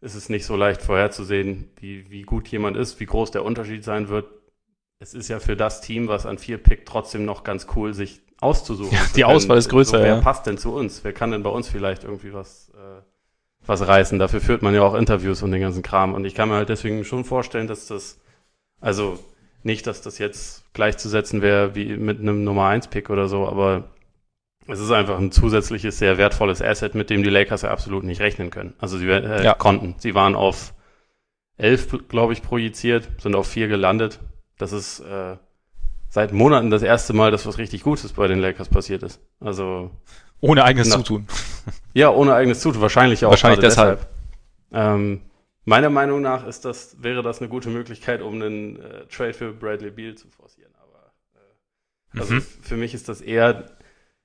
ist es nicht so leicht vorherzusehen, wie, wie gut jemand ist, wie groß der Unterschied sein wird. Es ist ja für das Team, was an vier pickt, trotzdem noch ganz cool, sich auszusuchen. Ja,
die Auswahl ist größer. So,
wer
ja.
passt denn zu uns? Wer kann denn bei uns vielleicht irgendwie was, äh, was reißen? Dafür führt man ja auch Interviews und den ganzen Kram. Und ich kann mir halt deswegen schon vorstellen, dass das, also nicht, dass das jetzt gleichzusetzen wäre wie mit einem Nummer 1 Pick oder so, aber es ist einfach ein zusätzliches, sehr wertvolles Asset, mit dem die Lakers ja absolut nicht rechnen können. Also sie äh, ja. konnten. Sie waren auf elf, glaube ich, projiziert, sind auf vier gelandet. Das ist äh, seit Monaten das erste Mal, dass was richtig Gutes bei den Lakers passiert ist. Also
ohne eigenes nach, Zutun.
Ja, ohne eigenes Zutun. Wahrscheinlich auch.
Wahrscheinlich deshalb.
deshalb. Ähm, meiner Meinung nach ist das, wäre das eine gute Möglichkeit, um einen äh, Trade für Bradley Beal zu forcieren. Aber äh, also mhm. für mich ist das eher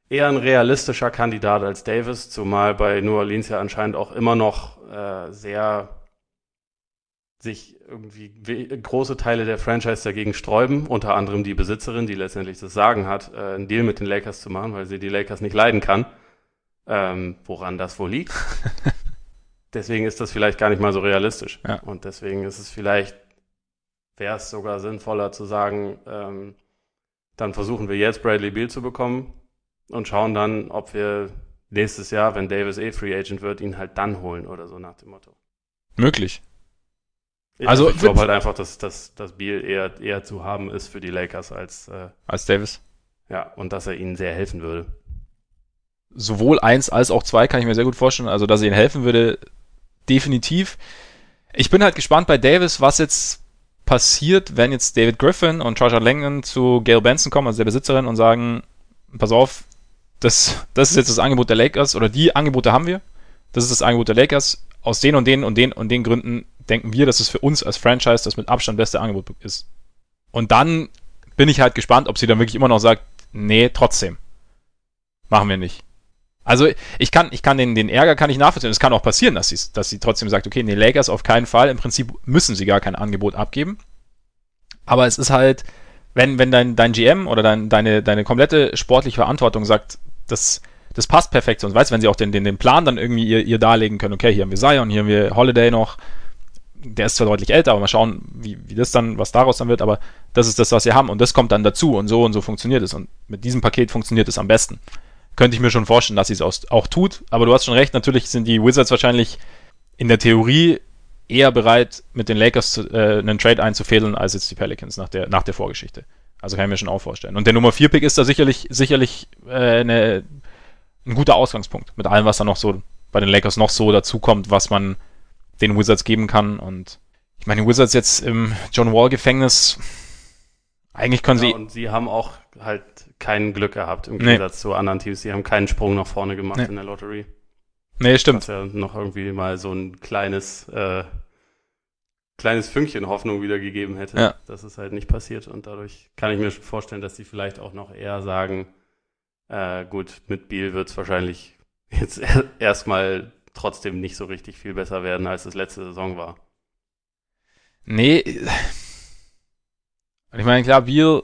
eher ein realistischer Kandidat als Davis, zumal bei New Orleans ja anscheinend auch immer noch äh, sehr, sich irgendwie große Teile der Franchise dagegen sträuben, unter anderem die Besitzerin, die letztendlich das Sagen hat, äh, einen Deal mit den Lakers zu machen, weil sie die Lakers nicht leiden kann. Ähm, woran das wohl liegt. deswegen ist das vielleicht gar nicht mal so realistisch. Ja. Und deswegen ist es vielleicht, wäre es sogar sinnvoller zu sagen, ähm, dann versuchen wir jetzt Bradley Beal zu bekommen und schauen dann, ob wir nächstes Jahr, wenn Davis eh Free Agent wird, ihn halt dann holen oder so nach dem Motto.
Möglich.
Ja, also, ich glaube halt einfach, dass, dass, dass Beal eher, eher zu haben ist für die Lakers als,
äh, als Davis.
Ja, und dass er ihnen sehr helfen würde.
Sowohl eins als auch zwei kann ich mir sehr gut vorstellen. Also, dass er ihnen helfen würde, definitiv. Ich bin halt gespannt bei Davis, was jetzt passiert, wenn jetzt David Griffin und Georgia Langdon zu Gail Benson kommen, also der Besitzerin, und sagen, pass auf, das, das ist jetzt das Angebot der Lakers oder die Angebote haben wir. Das ist das Angebot der Lakers. Aus den und den und den und den Gründen denken wir, dass es für uns als Franchise das mit Abstand beste Angebot ist. Und dann bin ich halt gespannt, ob sie dann wirklich immer noch sagt, nee, trotzdem. Machen wir nicht. Also ich kann, ich kann den, den Ärger kann ich nachvollziehen. Es kann auch passieren, dass sie, dass sie trotzdem sagt, okay, nee, Lakers auf keinen Fall. Im Prinzip müssen sie gar kein Angebot abgeben. Aber es ist halt, wenn, wenn dein, dein GM oder dein, deine, deine komplette sportliche Verantwortung sagt, das, das passt perfekt zu uns, weißt wenn sie auch den, den, den Plan dann irgendwie ihr, ihr darlegen können, okay, hier haben wir Zion, hier haben wir Holiday noch, der ist zwar deutlich älter, aber mal schauen, wie, wie das dann, was daraus dann wird, aber das ist das, was wir haben und das kommt dann dazu und so und so funktioniert es und mit diesem Paket funktioniert es am besten könnte ich mir schon vorstellen, dass sie es auch tut. Aber du hast schon recht, natürlich sind die Wizards wahrscheinlich in der Theorie eher bereit, mit den Lakers zu, äh, einen Trade einzufädeln, als jetzt die Pelicans nach der, nach der Vorgeschichte. Also kann ich mir schon auch vorstellen. Und der Nummer 4 Pick ist da sicherlich, sicherlich äh, eine, ein guter Ausgangspunkt mit allem, was da noch so bei den Lakers noch so dazukommt, was man den Wizards geben kann. Und ich meine, die Wizards jetzt im John Wall Gefängnis, eigentlich können ja, sie.
Und sie haben auch halt kein Glück gehabt im Gegensatz nee. zu anderen Teams. Die haben keinen Sprung nach vorne gemacht nee. in der Lottery.
Nee, stimmt.
Was ja noch irgendwie mal so ein kleines, äh, kleines Fünkchen Hoffnung wieder gegeben hätte. Ja. Das ist halt nicht passiert und dadurch kann ich mir schon vorstellen, dass die vielleicht auch noch eher sagen, äh, gut, mit Biel wird es wahrscheinlich jetzt erstmal trotzdem nicht so richtig viel besser werden, als es letzte Saison war.
Nee. Ich meine, klar, Biel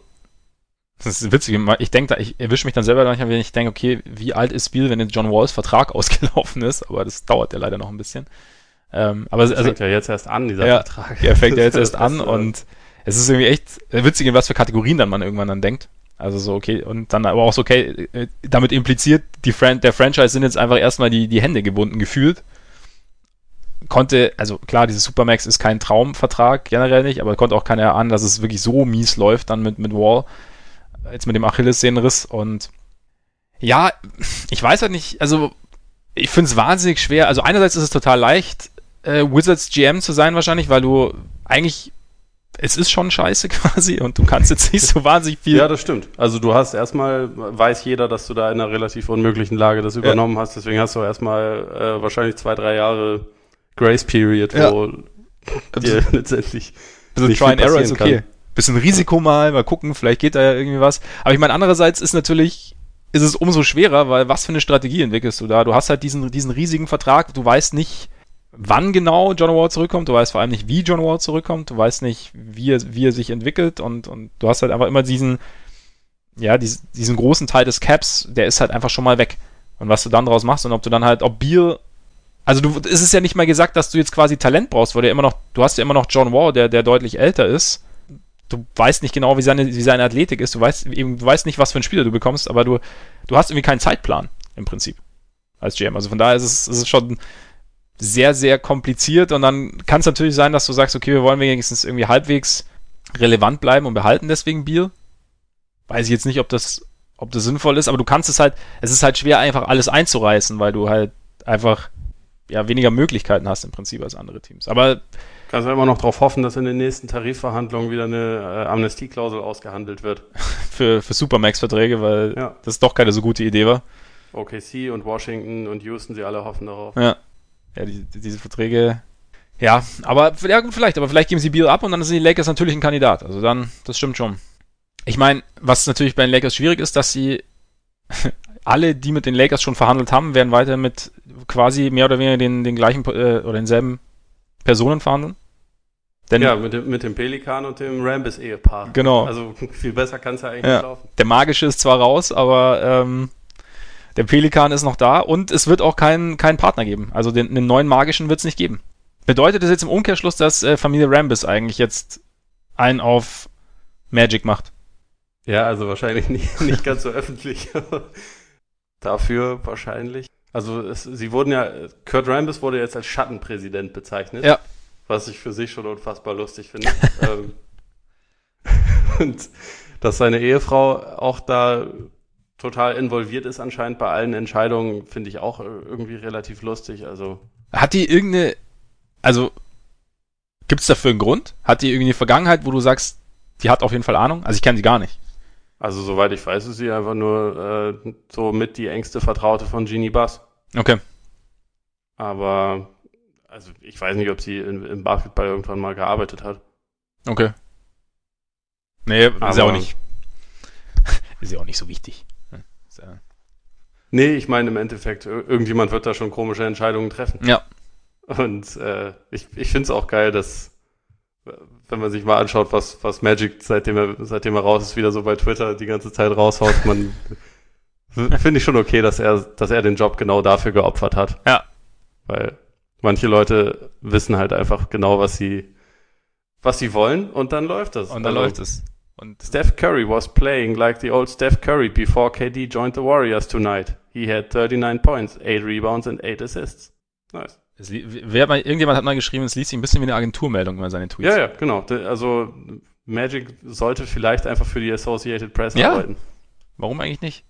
das ist witzig. Ich denke, ich erwische mich dann selber manchmal, wenn ich denke, okay, wie alt ist Biel, wenn jetzt John Walls Vertrag ausgelaufen ist? Aber das dauert ja leider noch ein bisschen.
Ähm, aber das also, fängt ja jetzt erst an, dieser
ja, Vertrag. Ja, fängt ja jetzt erst an und es ist irgendwie echt witzig, in was für Kategorien dann man irgendwann dann denkt. Also so, okay, und dann aber auch so, okay, äh, damit impliziert, die Fran der Franchise sind jetzt einfach erstmal die, die Hände gebunden gefühlt. Konnte, also klar, dieses Supermax ist kein Traumvertrag, generell nicht, aber konnte auch keiner erahnen, dass es wirklich so mies läuft dann mit, mit Wall jetzt mit dem Achillessehnenriss und ja, ich weiß halt nicht, also ich finde es wahnsinnig schwer. Also einerseits ist es total leicht, äh, Wizards GM zu sein wahrscheinlich, weil du eigentlich es ist schon scheiße quasi und du kannst jetzt nicht so wahnsinnig viel.
Ja, das stimmt. Also du hast erstmal, weiß jeder, dass du da in einer relativ unmöglichen Lage das übernommen ja. hast, deswegen hast du erstmal äh, wahrscheinlich zwei, drei Jahre Grace Period, wo ja.
dir letztendlich. Also Try and Error ist okay. Kann bisschen Risiko mal, mal gucken, vielleicht geht da ja irgendwie was. Aber ich meine, andererseits ist natürlich, ist es umso schwerer, weil was für eine Strategie entwickelst du da? Du hast halt diesen, diesen riesigen Vertrag, du weißt nicht, wann genau John Wall zurückkommt, du weißt vor allem nicht, wie John Wall zurückkommt, du weißt nicht, wie er, wie er sich entwickelt. Und, und du hast halt einfach immer diesen, ja, diesen, diesen großen Teil des Caps, der ist halt einfach schon mal weg. Und was du dann draus machst und ob du dann halt, ob Beal also du, es ist ja nicht mal gesagt, dass du jetzt quasi Talent brauchst, weil du ja immer noch, du hast ja immer noch John Wall, der, der deutlich älter ist. Du weißt nicht genau, wie seine, wie seine Athletik ist, du weißt, eben, du weißt nicht, was für ein Spieler du bekommst, aber du, du hast irgendwie keinen Zeitplan im Prinzip als GM. Also von daher ist es, ist es schon sehr, sehr kompliziert und dann kann es natürlich sein, dass du sagst, okay, wir wollen wenigstens irgendwie halbwegs relevant bleiben und behalten deswegen Bier. Weiß ich jetzt nicht, ob das, ob das sinnvoll ist, aber du kannst es halt, es ist halt schwer, einfach alles einzureißen, weil du halt einfach ja, weniger Möglichkeiten hast im Prinzip als andere Teams. Aber
Kannst du immer noch darauf hoffen, dass in den nächsten Tarifverhandlungen wieder eine äh, Amnestieklausel ausgehandelt wird.
für, für Supermax-Verträge, weil ja. das doch keine so gute Idee war.
OKC und Washington und Houston, sie alle hoffen darauf.
Ja. Ja, die, diese Verträge. Ja, aber ja gut, vielleicht, aber vielleicht geben sie Beal ab und dann sind die Lakers natürlich ein Kandidat. Also dann, das stimmt schon. Ich meine, was natürlich bei den Lakers schwierig ist, dass sie alle, die mit den Lakers schon verhandelt haben, werden weiter mit quasi mehr oder weniger den, den gleichen äh, oder denselben Personen verhandeln. Denn
ja, mit dem, mit dem Pelikan und dem Rambis-Ehepaar.
Genau.
Also viel besser kann es ja eigentlich
Ja.
laufen.
der Magische ist zwar raus, aber ähm, der Pelikan ist noch da und es wird auch keinen keinen Partner geben. Also den, den neuen Magischen wird es nicht geben. Bedeutet das jetzt im Umkehrschluss, dass äh, Familie Rambis eigentlich jetzt einen auf Magic macht?
Ja, also wahrscheinlich nicht, nicht ganz so öffentlich. Dafür wahrscheinlich. Also es, sie wurden ja, Kurt Rambis wurde jetzt als Schattenpräsident bezeichnet.
Ja.
Was ich für sich schon unfassbar lustig finde. ähm, und dass seine Ehefrau auch da total involviert ist anscheinend bei allen Entscheidungen, finde ich auch irgendwie relativ lustig. Also
Hat die irgendeine, also gibt es dafür einen Grund? Hat die irgendwie eine Vergangenheit, wo du sagst, die hat auf jeden Fall Ahnung? Also ich kenne sie gar nicht.
Also soweit ich weiß, ist sie einfach nur äh, so mit die engste Vertraute von Genie Bass.
Okay.
Aber also ich weiß nicht, ob sie in, im Basketball irgendwann mal gearbeitet hat.
Okay. Nee, ist ja auch nicht. Ist ja auch nicht so wichtig.
Nee, ich meine im Endeffekt, ir- irgendjemand wird da schon komische Entscheidungen treffen.
Ja.
Und äh, ich, ich finde es auch geil, dass, wenn man sich mal anschaut, was, was Magic, seitdem er, seitdem er raus ist, wieder so bei Twitter die ganze Zeit raushaut, man finde ich schon okay, dass er, dass er den Job genau dafür geopfert hat.
Ja.
Weil manche Leute wissen halt einfach genau, was sie, was sie wollen und dann läuft das.
Und dann
Also,
läuft es. Und
Steph Curry was playing like the old Steph Curry before KD joined the Warriors tonight. He had 39 points, 8 rebounds and 8 assists. Nice.
wer irgendjemand hat mal geschrieben, es liest sich ein bisschen wie eine Agenturmeldung über seine Tweets.
Ja, ja, genau. Also Magic sollte vielleicht einfach für die Associated Press
Ja.
arbeiten.
Warum eigentlich nicht?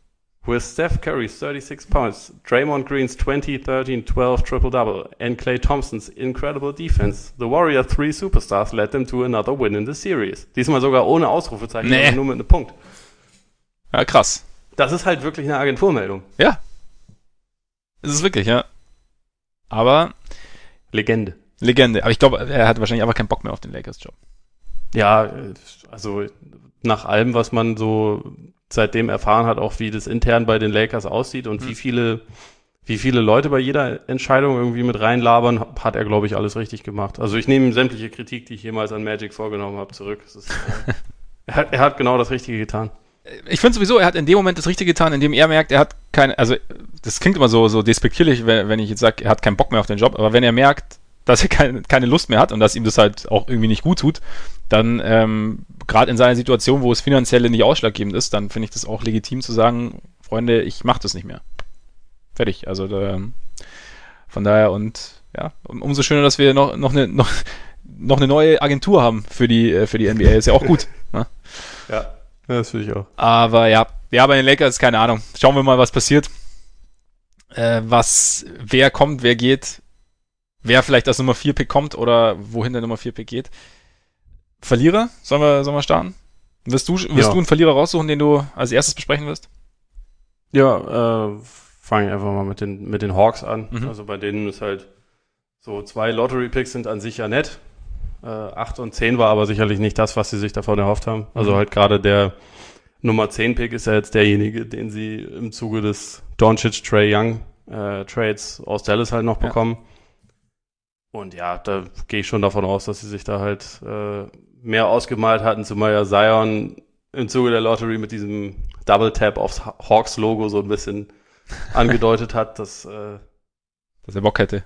With Steph Curry's 36 points, Draymond Green's 20, 13, 12 triple-double, and Clay Thompsons incredible defense, the Warrior three superstars led them to another win in the series. Diesmal sogar ohne Ausrufezeichen,
Nee.
nur mit einem Punkt.
Ja, krass.
Das ist halt wirklich eine Agenturmeldung.
Ja. Es ist wirklich, ja. Aber
Legende.
Legende. Aber ich glaube, er hat wahrscheinlich einfach keinen Bock mehr auf den Lakers-Job.
Ja, also nach allem, was man so seitdem erfahren hat, auch wie das intern bei den Lakers aussieht und
Hm.
wie viele, wie viele Leute bei jeder Entscheidung irgendwie mit reinlabern, hat er, glaube ich, alles richtig gemacht. Also ich nehme sämtliche Kritik, die ich jemals an Magic vorgenommen habe, zurück. Ist, er, hat, er hat genau das Richtige getan.
Ich finde sowieso, er hat in dem Moment das Richtige getan, indem er merkt, er hat keine, also das klingt immer so, so despektierlich, wenn, wenn ich jetzt sage, er hat keinen Bock mehr auf den Job, aber wenn er merkt, dass er keine, keine Lust mehr hat und dass ihm das halt auch irgendwie nicht gut tut, dann ähm, gerade in seiner Situation, wo es finanziell nicht ausschlaggebend ist, dann finde ich das auch legitim zu sagen, Freunde, ich mache das nicht mehr. Fertig. Also da, von daher und ja, um, umso schöner, dass wir noch, noch, eine, noch, noch eine neue Agentur haben für die, äh, für die NBA. Ist ja auch gut. ne?
Ja, das finde ich auch.
Aber ja, ja, bei den Lakers, keine Ahnung. Schauen wir mal, was passiert. Äh, was, wer kommt, wer geht, wer vielleicht als Nummer 4 Pick kommt oder wohin der Nummer 4 Pick geht. Verlierer? Sollen wir, sollen wir starten? Wirst du, wirst
Ja.
du einen Verlierer raussuchen, den du als erstes besprechen wirst?
Ja, äh, fange ich einfach mal mit den, mit den Hawks an.
Mhm.
Also bei denen ist halt so zwei Lottery-Picks sind an sich ja nett. Äh, 8 und 10 war aber sicherlich nicht das, was sie sich davon erhofft haben. Also
Mhm.
halt gerade der Nummer 10 Pick ist ja jetzt derjenige, den sie im Zuge des Doncic Trey Young äh, Trades aus Dallas halt noch
Ja.
Und ja, da gehe ich schon davon aus, dass sie sich da halt äh, mehr ausgemalt hatten, zumal ja Zion im Zuge der Lottery mit diesem Double Tap aufs Ha- Hawks Logo so ein bisschen angedeutet hat, dass äh,
Dass er Bock hätte.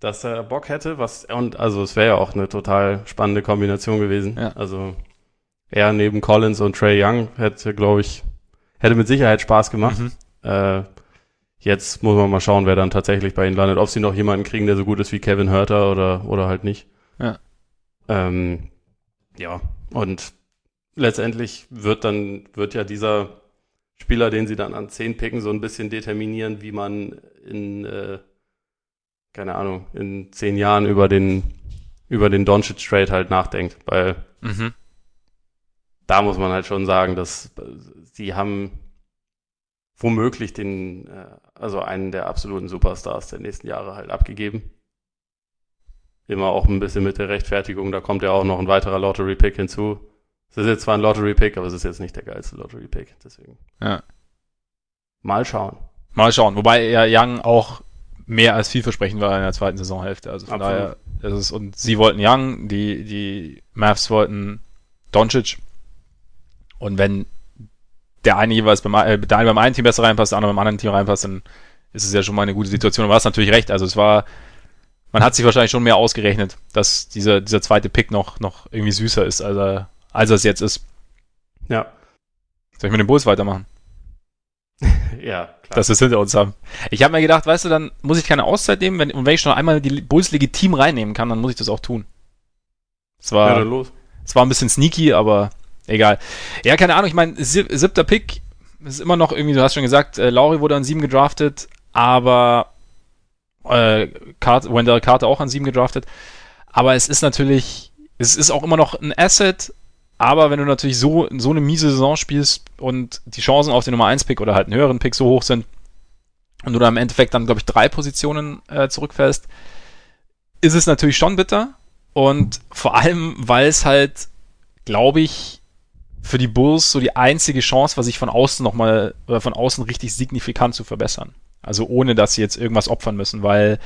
dass er Bock hätte, was und also es wäre ja auch eine total spannende Kombination gewesen.
Ja.
Also er neben Collins und Trey Young hätte, glaube ich, hätte mit Sicherheit Spaß gemacht.
Mhm.
Äh, jetzt muss man mal schauen, wer dann tatsächlich bei ihnen landet. Ob sie noch jemanden kriegen, der so gut ist wie Kevin Hurter oder oder halt nicht.
Ja.
Ähm, ja. Und letztendlich wird dann wird ja dieser Spieler, den sie dann an 10 picken, so ein bisschen determinieren, wie man in äh, keine Ahnung, in zehn Jahren über den, über den Doncic Trade halt nachdenkt, weil
Mhm.
da muss man halt schon sagen, dass sie haben womöglich den, äh, also einen der absoluten Superstars der nächsten Jahre halt abgegeben. Immer auch ein bisschen mit der Rechtfertigung, da kommt ja auch noch ein weiterer Lottery-Pick hinzu. Es ist jetzt zwar ein Lottery-Pick, aber es ist jetzt nicht der geilste Lottery-Pick, deswegen.
Ja.
Mal schauen.
Mal schauen. Wobei ja Young auch mehr als vielversprechend war in der zweiten Saisonhälfte. Also von
Absolut.
daher Ist, und sie wollten Young, die, die Mavs wollten Doncic. Und wenn der eine jeweils beim, äh, der eine beim einen Team besser reinpasst, der andere beim anderen Team reinpasst, dann ist es ja schon mal eine gute Situation. Und du hast natürlich recht. Also es war, man hat sich wahrscheinlich schon mehr ausgerechnet, dass dieser, dieser zweite Pick noch, noch irgendwie süßer ist, als er, als er es jetzt ist.
Ja.
Soll ich mit dem Bulls weitermachen?
ja,
klar. Dass wir es hinter uns haben. Ich habe mir gedacht, weißt du, dann muss ich keine Auszeit nehmen, wenn, und wenn ich schon einmal die Bulls legitim reinnehmen kann, dann muss ich das auch tun. Es war, ja, es war ein bisschen sneaky, aber egal. Ja, keine Ahnung, ich meine, siebter Pick ist immer noch irgendwie, du hast schon gesagt, äh, Lauri wurde an sieben gedraftet, aber äh, Carter, Wendell Carter auch an sieben gedraftet. Aber es ist natürlich, es ist auch immer noch ein Asset, aber wenn du natürlich so, so eine miese Saison spielst und die Chancen auf den Nummer 1 Pick oder halt einen höheren Pick so hoch sind und du da im Endeffekt dann, glaube ich, drei Positionen äh, zurückfällst, ist es natürlich schon bitter. Und vor allem, weil es halt, glaube ich, für die Bulls so die einzige Chance war, sich von außen nochmal, oder von außen richtig signifikant zu verbessern. Also ohne, dass sie jetzt irgendwas opfern müssen, weil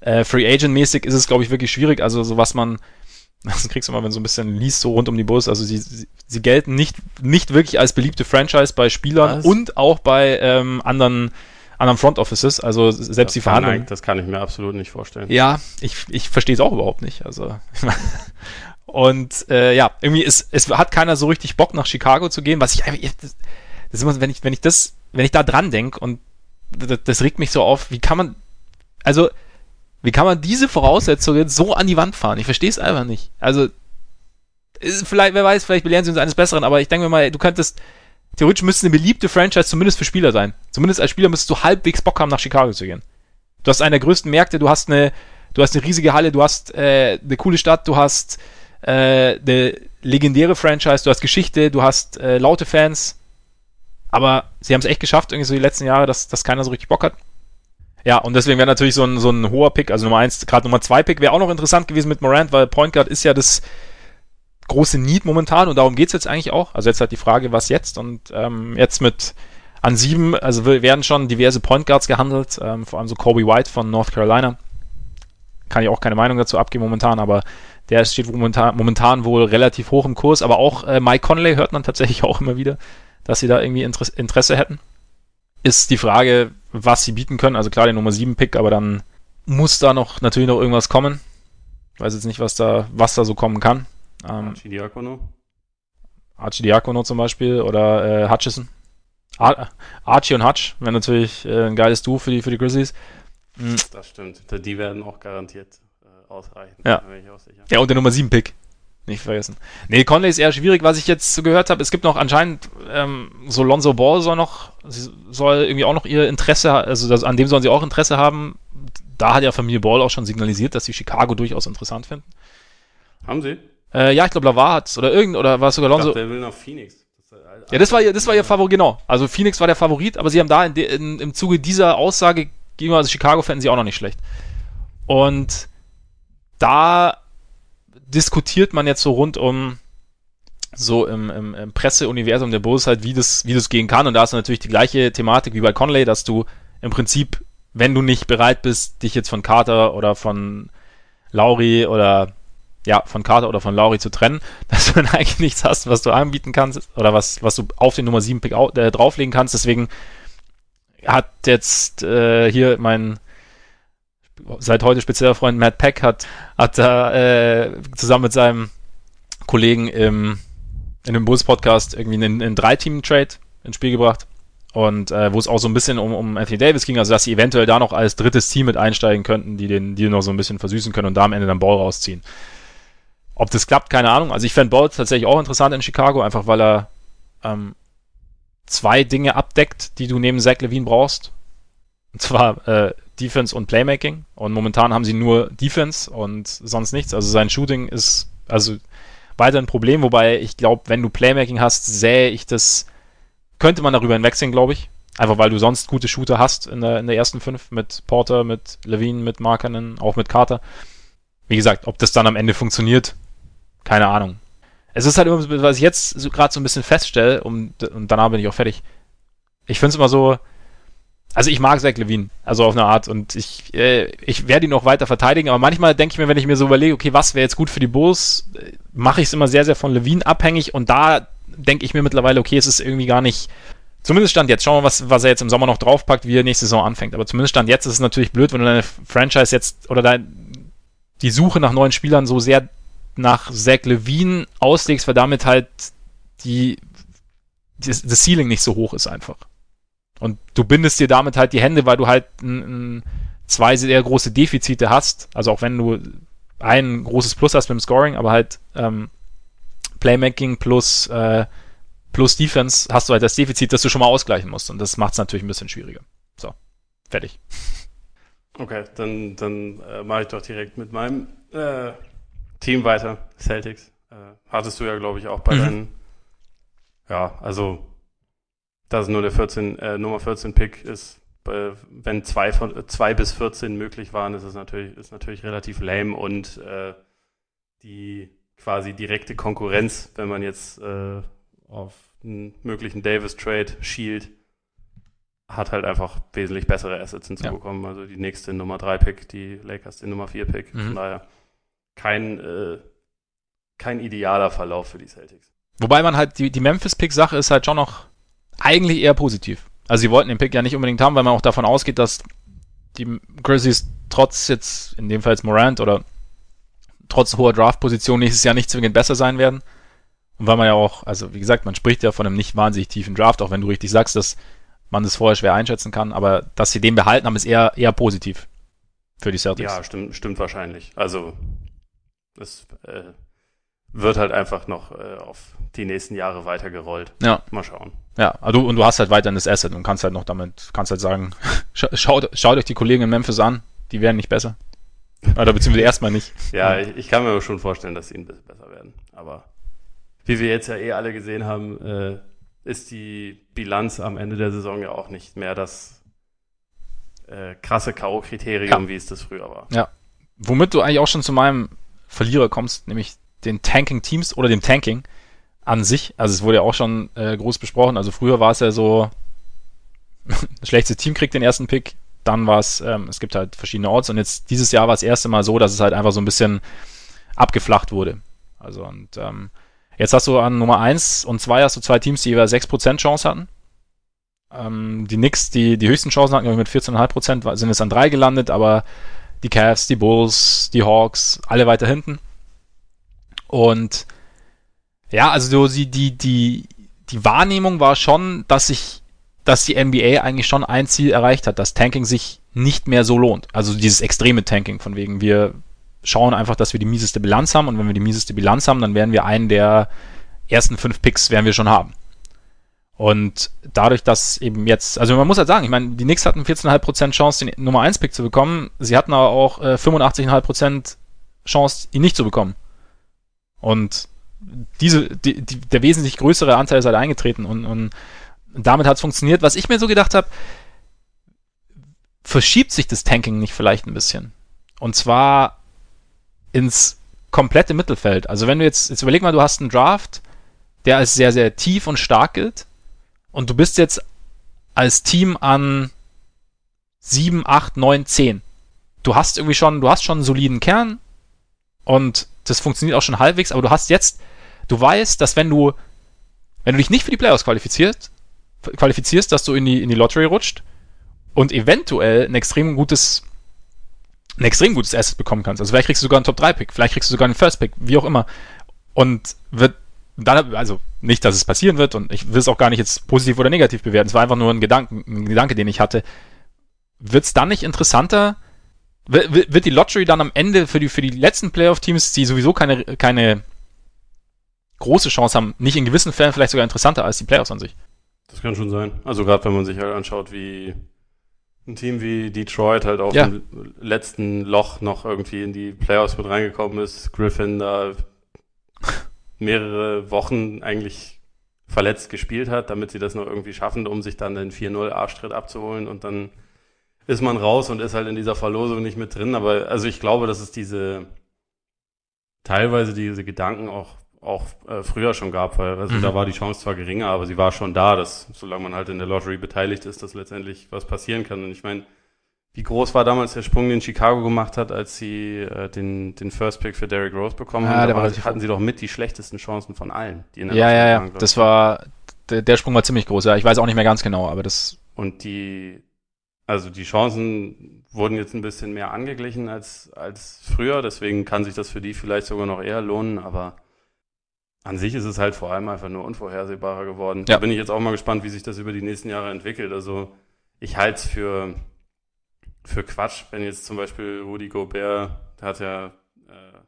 äh, Free Agent mäßig ist es, glaube ich, wirklich schwierig. Also so was man, das kriegst du mal, wenn so ein bisschen liest, so rund um die Bulls. Also sie, sie, sie gelten nicht, nicht wirklich als beliebte Franchise bei Spielern was? und auch bei ähm, anderen anderen Front Offices, also selbst
das
die Verhandlungen.
Das kann ich mir absolut nicht vorstellen.
Ja, ich, ich verstehe es auch überhaupt nicht. Also und äh, ja, irgendwie ist es hat keiner so richtig Bock nach Chicago zu gehen, was ich einfach das, das ist immer, wenn ich wenn ich das wenn ich da dran denke und das, das regt mich so auf, wie kann man also wie kann man diese Voraussetzungen so an die Wand fahren? Ich verstehe es einfach nicht. Also vielleicht wer weiß, vielleicht belehren sie uns eines Besseren, aber ich denke mir mal, du könntest theoretisch müsste eine beliebte Franchise zumindest für Spieler sein. Zumindest als Spieler müsstest du halbwegs Bock haben, nach Chicago zu gehen. Du hast einen der größten Märkte, du hast eine, du hast eine riesige Halle, du hast äh, eine coole Stadt, du hast äh, eine legendäre Franchise, du hast Geschichte, du hast äh, laute Fans. Aber sie haben es echt geschafft, irgendwie so die letzten Jahre, dass, dass keiner so richtig Bock hat. Ja, und deswegen wäre natürlich so ein, so ein hoher Pick, also Nummer eins, gerade Nummer zwei Pick wäre auch noch interessant gewesen mit Morant, weil Point Guard ist ja das, große Need momentan und darum geht's jetzt eigentlich auch. Also jetzt halt die Frage, was jetzt und ähm, jetzt mit an sieben, also werden schon diverse Point Guards gehandelt, ähm, vor allem so Kobe White von North Carolina. Kann ich auch keine Meinung dazu abgeben momentan, aber der steht momentan, momentan wohl relativ hoch im Kurs, aber auch äh, Mike Conley hört man tatsächlich auch immer wieder, dass sie da irgendwie Interesse, Interesse hätten. Ist die Frage, was sie bieten können. Also klar, der Nummer 7 Pick, aber dann muss da noch natürlich noch irgendwas kommen. Ich weiß jetzt nicht, was da, was da so kommen kann.
Ähm, Archidiakono.
Archidiakono zum Beispiel oder äh, Hutchison. Ar Archie und Hutch wären natürlich äh, ein geiles Duo für die, für die Grizzlies.
Mhm. Das stimmt. Die werden auch garantiert ausreichen.
Ja. ja, und der Nummer 7 Pick. Nicht vergessen. Nee, Conley ist eher schwierig, was ich jetzt so gehört habe. Es gibt noch anscheinend, ähm, so Lonzo Ball soll noch, soll irgendwie auch noch ihr Interesse, also das, an dem sollen sie auch Interesse haben. Da hat ja Familie Ball auch schon signalisiert, dass sie Chicago durchaus interessant finden.
Haben sie?
Äh, ja, ich glaube, Lavar hat oder irgend oder war es sogar Lonzo.
Ich dachte, der will nach Phoenix.
Das ja, das war ihr, das war ihr Favorit, genau. Also Phoenix war der Favorit, aber sie haben da in, in, im Zuge dieser Aussage gegenüber also Chicago fänden sie auch noch nicht schlecht. Und da diskutiert man jetzt so rund um so im, im, im Presseuniversum der Bulls halt, wie das, wie das gehen kann. Und da ist natürlich die gleiche Thematik wie bei Conley, dass du im Prinzip, wenn du nicht bereit bist, dich jetzt von Carter oder von Lauri oder ja, von Carter oder von Lauri zu trennen, dass du dann eigentlich nichts hast, was du anbieten kannst oder was, was du auf den Nummer 7 Pick äh, drauflegen kannst. Deswegen hat jetzt äh, hier mein seit heute spezieller Freund Matt Peck hat, hat da äh, zusammen mit seinem Kollegen im, in dem Bulls-Podcast irgendwie einen, einen Drei-Team-Trade ins Spiel gebracht. Und äh, wo es auch so ein bisschen um, um Anthony Davis ging, also dass sie eventuell da noch als drittes Team mit einsteigen könnten, die den Deal noch so ein bisschen versüßen können und da am Ende dann Ball rausziehen. Ob das klappt, keine Ahnung. Also ich fände Ball tatsächlich auch interessant in Chicago, einfach weil er ähm, zwei Dinge abdeckt, die du neben Zach Levine brauchst. Und zwar äh, Defense und Playmaking. Und momentan haben sie nur Defense und sonst nichts. Also sein Shooting ist also weiter ein Problem, wobei ich glaube, wenn du Playmaking hast, sähe ich das, könnte man darüber hinwegsehen, glaube ich. Einfach weil du sonst gute Shooter hast in der, in der ersten fünf mit Porter, mit Levine, mit Markanen, auch mit Carter. Wie gesagt, ob das dann am Ende funktioniert, keine Ahnung. Es ist halt immer, was ich jetzt so, gerade so ein bisschen feststelle, um, und danach bin ich auch fertig. Ich finde es immer so, also ich mag Zach Levine, also auf eine Art und ich, äh, ich werde ihn noch weiter verteidigen, aber manchmal denke ich mir, wenn ich mir so überlege, okay, was wäre jetzt gut für die Bulls, äh, mache ich es immer sehr, sehr von Levine abhängig und da denke ich mir mittlerweile, okay, es ist irgendwie gar nicht, zumindest stand jetzt, schauen wir mal, was, was er jetzt im Sommer noch draufpackt, wie er nächste Saison anfängt, aber zumindest stand jetzt ist es natürlich blöd, wenn du deine Franchise jetzt oder dein, die Suche nach neuen Spielern so sehr nach Zach Levine auslegst, weil damit halt die, das, das Ceiling nicht so hoch ist einfach. Und du bindest dir damit halt die Hände, weil du halt ein, ein, zwei sehr große Defizite hast. Also auch wenn du ein großes Plus hast mit dem Scoring, aber halt ähm, Playmaking plus, äh, plus Defense hast du halt das Defizit, das du schon mal ausgleichen musst. Und das macht es natürlich ein bisschen schwieriger. So, fertig.
Okay, dann, dann äh, mache ich doch direkt mit meinem äh, Team weiter, Celtics. Äh, hattest du ja, glaube ich, auch bei mhm. deinen. Ja, also dass nur der 14, äh, Nummer 14 Pick ist, äh, wenn zwei von äh, zwei bis 14 möglich waren, ist es natürlich, ist natürlich relativ lame und äh, die quasi direkte Konkurrenz, wenn man jetzt äh, auf einen möglichen Davis-Trade schielt, hat halt einfach wesentlich bessere Assets hinzubekommen. Ja. Also die nächste Nummer 3-Pick, die Lakers den Nummer 4-Pick. Mhm. Von daher kein, äh, kein idealer Verlauf für die Celtics.
Wobei man halt, die, die Memphis-Pick-Sache ist halt schon noch eigentlich eher positiv. Also sie wollten den Pick ja nicht unbedingt haben, weil man auch davon ausgeht, dass die Grizzlies trotz jetzt, in dem Fall jetzt Morant oder trotz hoher Draft-Position nächstes Jahr nicht zwingend besser sein werden. Und weil man ja auch, also wie gesagt, man spricht ja von einem nicht wahnsinnig tiefen Draft, auch wenn du richtig sagst, dass man das vorher schwer einschätzen kann, aber dass sie den behalten haben, ist eher, eher positiv für die Celtics.
Ja, stimmt, stimmt wahrscheinlich. Also es äh, wird halt einfach noch äh, auf die nächsten Jahre weitergerollt.
Ja.
Mal schauen.
Ja, also, und du hast halt weiterhin das Asset und kannst halt noch damit, kannst halt sagen, schaut, schaut euch die Kollegen in Memphis an, die werden nicht besser. Oder beziehungsweise erstmal nicht.
ja, ich, ich, kann mir schon vorstellen, dass sie ein bisschen besser werden. Aber wie wir jetzt ja eh alle gesehen haben, äh, ist die Bilanz am Ende der Saison ja auch nicht mehr das äh, krasse K.O.-Kriterium, ja. wie es das früher war.
Ja. Womit du eigentlich auch schon zu meinem Verlierer kommst, nämlich den Tanking-Teams oder dem Tanking an sich. Also es wurde ja auch schon äh, groß besprochen. Also früher war es ja so, das schlechteste Team kriegt den ersten Pick, dann war es, ähm, es gibt halt verschiedene Orts und jetzt dieses Jahr war es das erste Mal so, dass es halt einfach so ein bisschen abgeflacht wurde. Also und ähm, jetzt hast du an Nummer 1 und 2 hast du zwei Teams, die jeweils 6% Chance hatten. Ähm, die Knicks, die die höchsten Chancen hatten, mit 14,5%, sind jetzt an 3 gelandet, aber die Cavs, die Bulls, die Hawks, alle weiter hinten. Und ja, also die, die, die, die Wahrnehmung war schon, dass sich, dass die NBA eigentlich schon ein Ziel erreicht hat, dass Tanking sich nicht mehr so lohnt. Also dieses extreme Tanking, von wegen wir schauen einfach, dass wir die mieseste Bilanz haben und wenn wir die mieseste Bilanz haben, dann werden wir einen der ersten fünf Picks werden wir schon haben. Und dadurch, dass eben jetzt, also man muss halt sagen, ich meine, die Knicks hatten 14,5% Chance, den Nummer 1 Pick zu bekommen. Sie hatten aber auch äh, 85,5% Chance, ihn nicht zu bekommen. Und diese, die, die, der wesentlich größere Anteil ist halt eingetreten und, und damit hat es funktioniert. Was ich mir so gedacht habe, verschiebt sich das Tanking nicht vielleicht ein bisschen? Und zwar ins komplette Mittelfeld. Also wenn du jetzt, jetzt überleg mal, du hast einen Draft, der als sehr, sehr tief und stark gilt und du bist jetzt als Team an 7, 8, 9, 10. Du hast irgendwie schon, du hast schon einen soliden Kern und das funktioniert auch schon halbwegs, aber du hast jetzt, du weißt, dass wenn du, wenn du dich nicht für die Playoffs qualifizierst, qualifizierst, dass du in die, in die Lottery rutscht und eventuell ein extrem gutes, ein extrem gutes Asset bekommen kannst. Also vielleicht kriegst du sogar einen Top-3-Pick, vielleicht kriegst du sogar einen First-Pick, wie auch immer. Und wird dann, also nicht, dass es passieren wird und ich will es auch gar nicht jetzt positiv oder negativ bewerten. Es war einfach nur ein Gedanke, ein Gedanke, den ich hatte. Wird es dann nicht interessanter, wird die Lottery dann am Ende für die, für die letzten Playoff-Teams, die sowieso keine, keine große Chance haben, nicht in gewissen Fällen vielleicht sogar interessanter als die Playoffs an sich?
Das kann schon sein. Also gerade wenn man sich halt anschaut, wie ein Team wie Detroit halt auf ja. dem letzten Loch noch irgendwie in die Playoffs mit reingekommen ist, Griffin da mehrere Wochen eigentlich verletzt gespielt hat, damit sie das noch irgendwie schaffen, um sich dann den 4-0 Arschtritt abzuholen und dann ist man raus und ist halt in dieser Verlosung nicht mit drin. Aber also ich glaube, dass es diese teilweise diese Gedanken auch auch äh, früher schon gab, weil also mhm. da war die Chance zwar geringer, aber sie war schon da, dass solange man halt in der Lottery beteiligt ist, dass letztendlich was passieren kann. Und ich meine, wie groß war damals der Sprung, den Chicago gemacht hat, als sie äh, den, den First Pick für Derrick Rose bekommen ja, haben? Da war, hatten sie doch mit die schlechtesten Chancen von allen.
Ja, ja, ja. Waren, das war, der, der Sprung war ziemlich groß. Ja, ich weiß auch nicht mehr ganz genau, aber das.
Und die, also die Chancen wurden jetzt ein bisschen mehr angeglichen als, als früher, deswegen kann sich das für die vielleicht sogar noch eher lohnen, aber an sich ist es halt vor allem einfach nur unvorhersehbarer geworden. Ja. Da bin ich jetzt auch mal gespannt, wie sich das über die nächsten Jahre entwickelt. Also ich halte es für, für Quatsch, wenn jetzt zum Beispiel Rudi Gobert, der hat ja äh,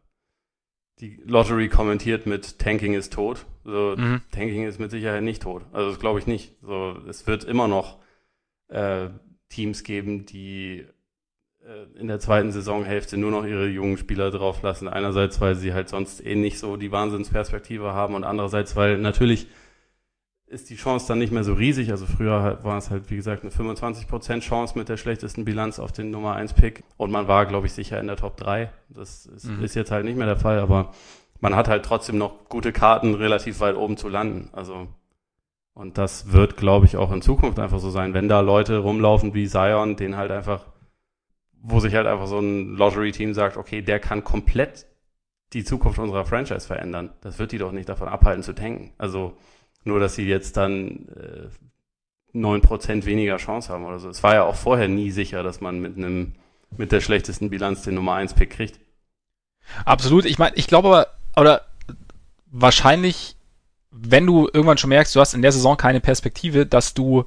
die Lottery kommentiert mit Tanking ist tot. So, mhm. Tanking ist mit Sicherheit nicht tot. Also das glaube ich nicht. So, es wird immer noch äh, Teams geben, die in der zweiten Saisonhälfte nur noch ihre jungen Spieler drauf lassen. Einerseits, weil sie halt sonst eh nicht so die Wahnsinnsperspektive haben und andererseits, weil natürlich ist die Chance dann nicht mehr so riesig. Also früher war es halt, wie gesagt, eine 25% Chance mit der schlechtesten Bilanz auf den Nummer 1 Pick. Und man war, glaube ich, sicher in der Top 3. Das ist, mhm. ist, jetzt halt nicht mehr der Fall, aber man hat halt trotzdem noch gute Karten, relativ weit oben zu landen. Also, und das wird, glaube ich, auch in Zukunft einfach so sein, wenn da Leute rumlaufen wie Zion, den halt einfach, wo sich halt einfach so ein Lottery-Team sagt, okay, der kann komplett die Zukunft unserer Franchise verändern. Das wird die doch nicht davon abhalten zu tanken. Also, nur, dass sie jetzt dann äh, 9% weniger Chance haben oder so. Es war ja auch vorher nie sicher, dass man mit einem mit der schlechtesten Bilanz den Nummer 1 Pick kriegt.
Absolut. Ich meine, ich glaube aber, oder wahrscheinlich, wenn du irgendwann schon merkst, du hast in der Saison keine Perspektive, dass du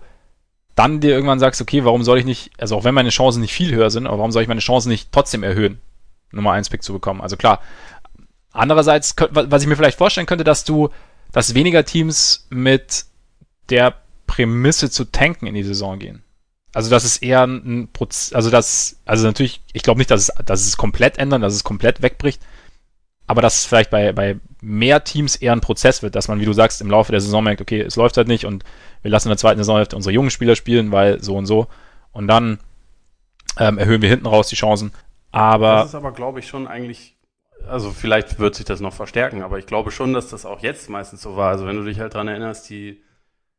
dann dir irgendwann sagst, okay, warum soll ich nicht, also auch wenn meine Chancen nicht viel höher sind, aber warum soll ich meine Chancen nicht trotzdem erhöhen, Nummer 1 Pick zu bekommen? Also klar. Andererseits, was ich mir vielleicht vorstellen könnte, dass du dass weniger Teams mit der Prämisse zu tanken in die Saison gehen. Also das ist eher ein Prozess, also das, also natürlich, ich glaube nicht, dass es, dass es komplett ändern, dass es komplett wegbricht, aber dass es vielleicht bei, bei mehr Teams eher ein Prozess wird, dass man, wie du sagst, im Laufe der Saison merkt, okay, es läuft halt nicht und wir lassen in der zweiten Saisonhälfte unsere jungen Spieler spielen, weil so und so und dann ähm, erhöhen wir hinten raus die Chancen. Aber
das ist aber, glaube ich, schon eigentlich also vielleicht wird sich das noch verstärken, aber ich glaube schon, dass das auch jetzt meistens so war. Also wenn du dich halt dran erinnerst, die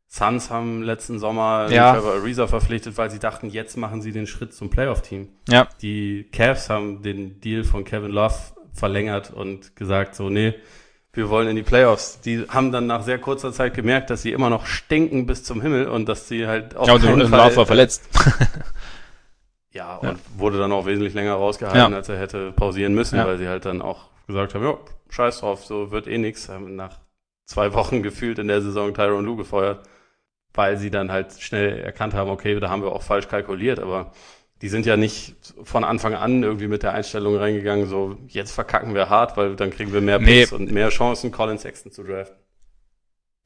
Suns haben letzten Sommer
ja.
Trevor Ariza verpflichtet, weil sie dachten, jetzt machen sie den Schritt zum Playoff-Team.
Ja.
Die Cavs haben den Deal von Kevin Love verlängert und gesagt, so, nee, wir wollen in die Playoffs. Die haben dann nach sehr kurzer Zeit gemerkt, dass sie immer noch stinken bis zum Himmel und dass sie halt
auch. Ja, und Love war verletzt.
Ja, und ja. wurde dann auch wesentlich länger rausgehalten, ja. als er hätte pausieren müssen, ja. weil sie halt dann auch gesagt haben, ja, scheiß drauf, so wird eh nix. Haben nach zwei Wochen gefühlt in der Saison Tyron Lue gefeuert, weil sie dann halt schnell erkannt haben, okay, da haben wir auch falsch kalkuliert, aber die sind ja nicht von Anfang an irgendwie mit der Einstellung reingegangen, so jetzt verkacken wir hart, weil dann kriegen wir mehr Picks nee. und mehr Chancen, Colin Sexton zu draften.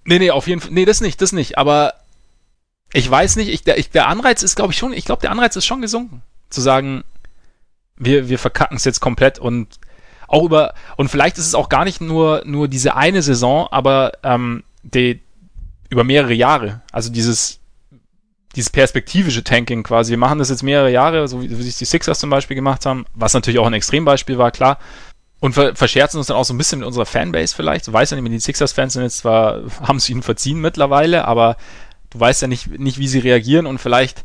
Nee, nee, auf jeden Fall, nee, das nicht, das nicht, aber ich weiß nicht, ich, der, ich, der Anreiz ist, glaube ich, schon, ich glaube, der Anreiz ist schon gesunken. Zu sagen, wir, wir verkacken es jetzt komplett und auch über, und vielleicht ist es auch gar nicht nur, nur diese eine Saison, aber ähm, die, über mehrere Jahre. Also dieses, dieses perspektivische Tanking quasi. Wir machen das jetzt mehrere Jahre, so wie, wie sich die Sixers zum Beispiel gemacht haben, was natürlich auch ein Extrembeispiel war, klar. Und ver verscherzen uns dann auch so ein bisschen mit unserer Fanbase vielleicht. Du weißt ja nicht, die Sixers-Fans sind jetzt zwar, haben es ihnen verziehen mittlerweile, aber du weißt ja nicht, nicht, wie sie reagieren und vielleicht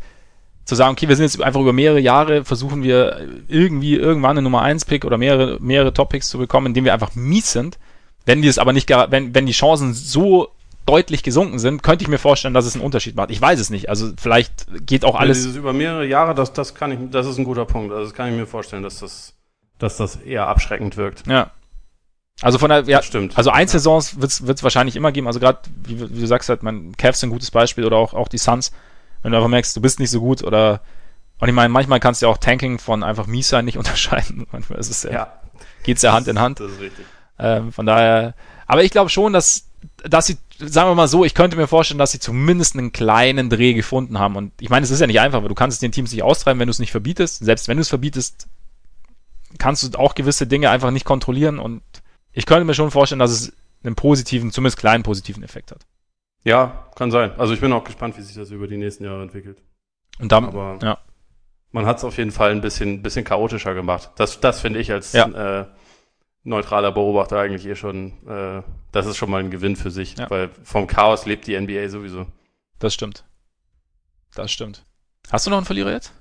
zu sagen, okay, wir sind jetzt einfach über mehrere Jahre, versuchen wir irgendwie irgendwann eine Nummer 1 Pick oder mehrere, mehrere Top-Picks zu bekommen, indem wir einfach mies sind. Wenn die es aber nicht, wenn, wenn die Chancen so deutlich gesunken sind, könnte ich mir vorstellen, dass es einen Unterschied macht. Ich weiß es nicht. Also vielleicht geht auch alles. Ja,
dieses über mehrere Jahre, das, das kann ich, das ist ein guter Punkt. Also das kann ich mir vorstellen, dass das, dass das eher abschreckend wirkt.
Ja. Also von der, ja, stimmt. Also Einzelsaisons wird es wahrscheinlich immer geben. Also gerade, wie, wie, du sagst, halt, mein Cavs ist ein gutes Beispiel oder auch, auch die Suns. Wenn du einfach merkst, du bist nicht so gut oder und ich meine, manchmal kannst du ja auch Tanking von einfach mies sein nicht unterscheiden. Manchmal ist es ja, ja. geht's ja Hand in Hand. Das ist richtig. Ähm, von daher, aber ich glaube schon, dass, dass sie, sagen wir mal so, ich könnte mir vorstellen, dass sie zumindest einen kleinen Dreh gefunden haben. Und ich meine, es ist ja nicht einfach, weil du kannst es den Teams nicht austreiben, wenn du es nicht verbietest. Selbst wenn du es verbietest, kannst du auch gewisse Dinge einfach nicht kontrollieren und ich könnte mir schon vorstellen, dass es einen positiven, zumindest kleinen positiven Effekt hat.
Ja, kann sein. Also ich bin auch gespannt, wie sich das über die nächsten Jahre entwickelt.
Und dann, Aber ja.
man hat es auf jeden Fall ein bisschen, bisschen chaotischer gemacht. Das, das finde ich als ja. äh, neutraler Beobachter eigentlich eh schon, äh, das ist schon mal ein Gewinn für sich, ja. weil vom Chaos lebt die NBA sowieso.
Das stimmt. Das stimmt. Hast du noch einen Verlierer jetzt?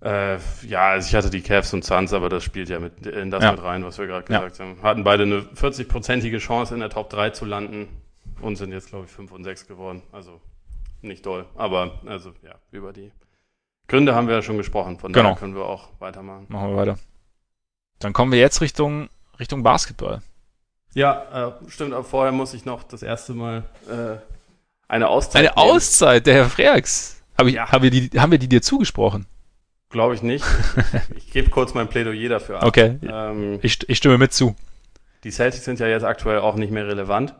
Äh, ja, also ich hatte die Cavs und Suns, aber das spielt ja mit, in das ja. mit rein, was wir gerade gesagt ja. haben. Hatten beide eine 40-prozentige Chance in der Top 3 zu landen und sind jetzt, glaube ich, 5 und 6 geworden. Also nicht doll, aber also ja, über die Gründe haben wir ja schon gesprochen, von genau. daher können wir auch weitermachen.
Machen wir weiter. Dann kommen wir jetzt Richtung, Richtung Basketball.
Ja, äh, stimmt, aber vorher muss ich noch das erste Mal äh, eine Auszeit.
Eine nehmen. Auszeit, der Herr Freaks. Hab ich, ja. haben, wir die, haben wir die dir zugesprochen?
Glaube ich nicht. Ich, ich gebe kurz mein Plädoyer dafür ab.
Okay. Ähm, ich, ich stimme mit zu.
Die Celtics sind ja jetzt aktuell auch nicht mehr relevant.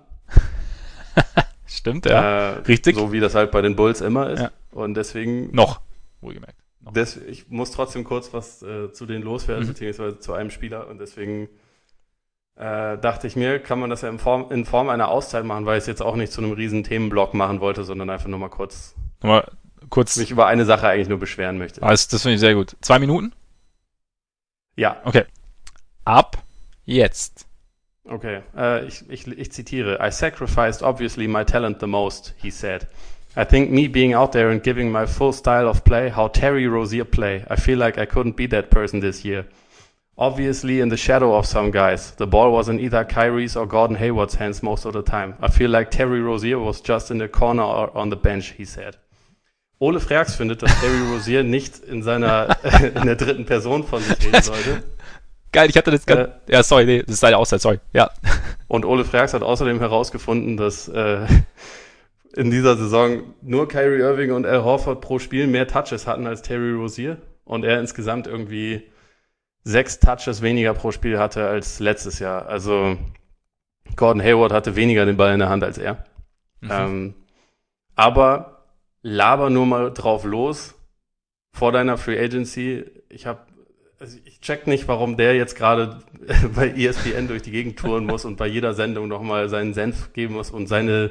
Stimmt, ja.
Äh, Richtig. So wie das halt bei den Bulls immer ist. Ja. Und deswegen.
Noch, wohlgemerkt.
Noch. Des, ich muss trotzdem kurz was äh, zu denen loswerden, mhm. beziehungsweise zu einem Spieler. Und deswegen äh, dachte ich mir, kann man das ja in Form, in Form einer Auszeit machen, weil ich es jetzt auch nicht zu einem riesen Themenblock machen wollte, sondern einfach nur mal kurz.
Nochmal kurz.
Mich über eine Sache eigentlich nur beschweren möchte.
Also, das finde ich sehr gut. Zwei Minuten?
Ja.
Okay. Ab jetzt.
Okay, uh, ich, ich, ich zitiere. I sacrificed obviously my talent the most, he said. I think me being out there and giving my full style of play, how Terry Rozier play, I feel like I couldn't be that person this year. Obviously in the shadow of some guys. The ball was in either Kyrie's or Gordon Hayward's hands most of the time. I feel like Terry Rozier was just in the corner or on the bench, he said. Ole Freaks findet, dass Terry Rozier nicht in seiner, in der dritten Person von sich reden sollte.
Geil, ich hatte das ganz, äh, ja, sorry, nee, das ist seine Auszeit, sorry, ja.
Und Ole Freaks hat außerdem herausgefunden, dass äh, in dieser Saison nur Kyrie Irving und Al Horford pro Spiel mehr Touches hatten als Terry Rozier und er insgesamt irgendwie sechs Touches weniger pro Spiel hatte als letztes Jahr. Also Gordon Hayward hatte weniger den Ball in der Hand als er. Mhm. Ähm, aber laber nur mal drauf los vor deiner Free Agency. Ich habe also ich check nicht, warum der jetzt gerade bei ESPN durch die Gegend touren muss und bei jeder Sendung nochmal seinen Senf geben muss und seine,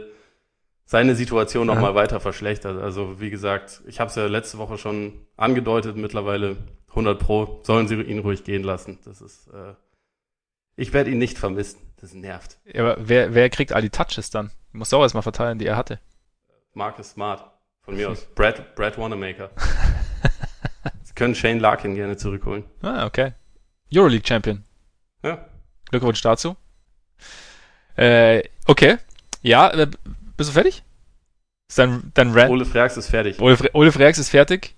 seine Situation nochmal ja. weiter verschlechtert. Also wie gesagt, ich habe es ja letzte Woche schon angedeutet, mittlerweile 100 Pro, sollen sie ihn ruhig gehen lassen. Das ist, äh, ich werde ihn nicht vermissen. Das nervt.
Ja, aber wer, wer kriegt all die Touches dann? Ich muss auch erstmal verteilen, die er hatte.
Marcus Smart, von mir aus. Brad, Brad Wanamaker. können Shane Larkin gerne zurückholen.
Ah, okay. Euroleague Champion.
Ja.
Glückwunsch dazu. Äh, okay. Ja, äh, bist du fertig?
Ist dein, dein Rant? Ole Freaks ist fertig.
Ole, Ole Freaks ist fertig.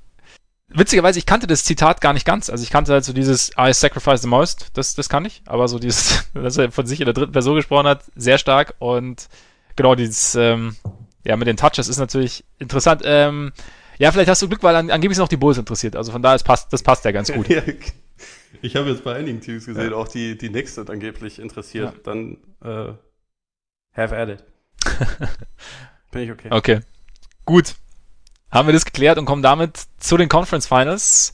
Witzigerweise, ich kannte das Zitat gar nicht ganz. Also ich kannte halt so dieses I sacrifice the most, das, das kann ich. Aber so dieses, dass er von sich in der dritten Person gesprochen hat, sehr stark. Und genau dieses, ähm, ja, mit den Touches ist natürlich interessant. Ähm, ja, vielleicht hast du Glück, weil an, angeblich sind auch die Bulls interessiert. Also von daher, das passt, das passt ja ganz gut.
ich habe jetzt bei einigen Teams gesehen, ja. auch die, die Knicks sind angeblich interessiert. Ja. Dann äh, have at it. Bin ich okay.
Okay. Gut. Haben wir das geklärt und kommen damit zu den Conference Finals.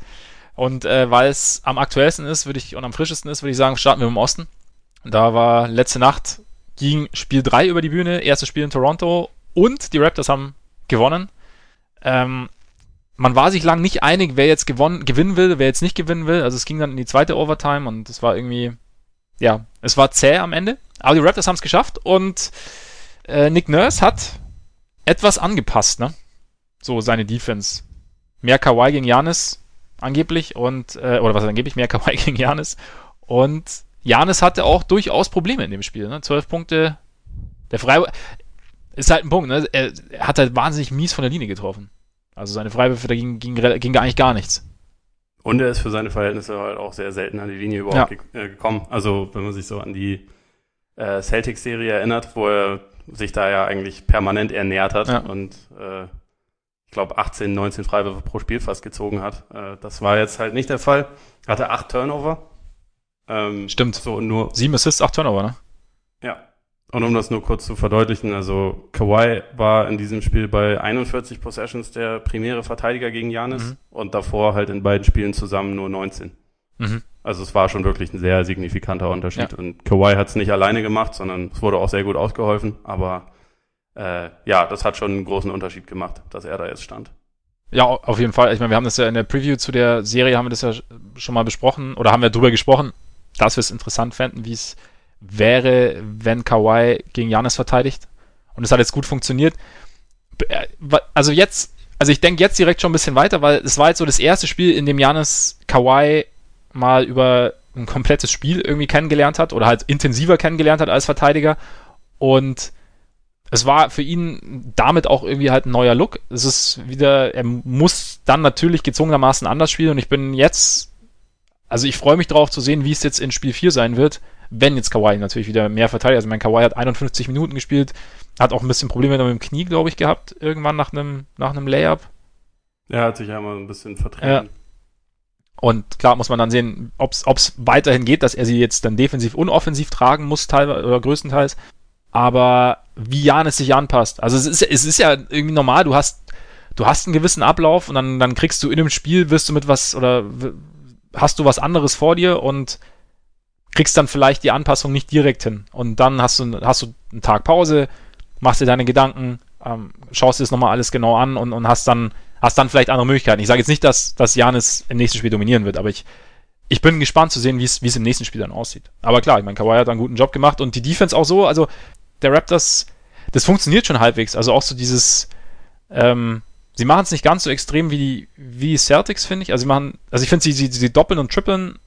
Und äh, weil es am aktuellsten ist, würde ich und am frischesten ist, würde ich sagen, starten wir im Osten. Da war letzte Nacht ging Spiel 3 über die Bühne, erstes Spiel in Toronto und die Raptors haben gewonnen. Ähm, man war sich lang nicht einig, wer jetzt gewonnen, gewinnen will, wer jetzt nicht gewinnen will. Also es ging dann in die zweite Overtime und es war irgendwie, ja, es war zäh am Ende. Aber die Raptors haben es geschafft und äh, Nick Nurse hat etwas angepasst, ne? So seine Defense. Mehr Kawhi gegen Janis angeblich und, äh, oder was angeblich, mehr Kawhi gegen Janis. Und Janis hatte auch durchaus Probleme in dem Spiel, ne? Zwölf Punkte. Der Freiburg ist halt ein Punkt, ne? Er, er hat halt wahnsinnig mies von der Linie getroffen. Also seine Freiwürfe, da ging, ging, ging eigentlich gar nichts.
Und er ist für seine Verhältnisse halt auch sehr selten an die Linie überhaupt ja. äh, gekommen. Also wenn man sich so an die äh, Celtics-Serie erinnert, wo er sich da ja eigentlich permanent ernährt hat ja. und äh, ich glaube 18, 19 Freiwürfe pro Spiel fast gezogen hat. Äh, das war jetzt halt nicht der Fall. Hatte acht Turnover.
Ähm, Stimmt. So nur sieben Assists, acht Turnover, ne?
Ja. Und um das nur kurz zu verdeutlichen, also Kawhi war in diesem Spiel bei 41 Possessions der primäre Verteidiger gegen Janis mhm. und davor halt in beiden Spielen zusammen nur 19. Mhm. Also es war schon wirklich ein sehr signifikanter Unterschied. Ja. Und Kawhi hat es nicht alleine gemacht, sondern es wurde auch sehr gut ausgeholfen. Aber äh, ja, das hat schon einen großen Unterschied gemacht, dass er da jetzt stand.
Ja, auf jeden Fall. Ich meine, wir haben das ja in der Preview zu der Serie, haben wir das ja schon mal besprochen oder haben wir drüber gesprochen. dass wir es interessant fänden, wie es wäre, wenn Kawhi gegen Janis verteidigt. Und es hat jetzt gut funktioniert. Äh, also jetzt, also ich denke jetzt direkt schon ein bisschen weiter, weil es war jetzt so das erste Spiel, in dem Janis Kawhi mal über ein komplettes Spiel irgendwie kennengelernt hat oder halt intensiver kennengelernt hat als Verteidiger. Und es war für ihn damit auch irgendwie halt ein neuer Look. Es ist wieder, er muss dann natürlich gezwungenermaßen anders spielen und ich bin jetzt, also ich freue mich darauf zu sehen, wie es jetzt in Spiel 4 sein wird, wenn jetzt Kawhi natürlich wieder mehr verteidigt. Also mein Kawhi hat 51 Minuten gespielt, hat auch ein bisschen Probleme mit dem Knie, glaube ich, gehabt, irgendwann nach einem, nach einem Layup.
Er hat sich einmal ein bisschen vertreten. Ja.
Und klar muss man dann sehen, ob es weiterhin geht, dass er sie jetzt dann defensiv und offensiv tragen muss, teilweise oder größtenteils. Aber wie Janis sich anpasst. Also es ist, es ist ja irgendwie normal, du hast, du hast einen gewissen Ablauf und dann, dann kriegst du in dem Spiel, wirst du mit was oder hast du was anderes vor dir und kriegst dann vielleicht die Anpassung nicht direkt hin. Und dann hast du, hast du einen Tag Pause, machst dir deine Gedanken, ähm, schaust dir das nochmal alles genau an und, und hast dann hast dann vielleicht andere Möglichkeiten. Ich sage jetzt nicht, dass, dass Janis im nächsten Spiel dominieren wird, aber ich, ich bin gespannt zu sehen, wie es im nächsten Spiel dann aussieht. Aber klar, ich meine, Kawhi hat einen guten Job gemacht und die Defense auch so, also der Raptors, das funktioniert schon halbwegs. Also auch so dieses, ähm, sie machen es nicht ganz so extrem wie die, wie die Celtics, finde ich. Also sie machen, also ich finde, sie, sie, sie doppeln und trippeln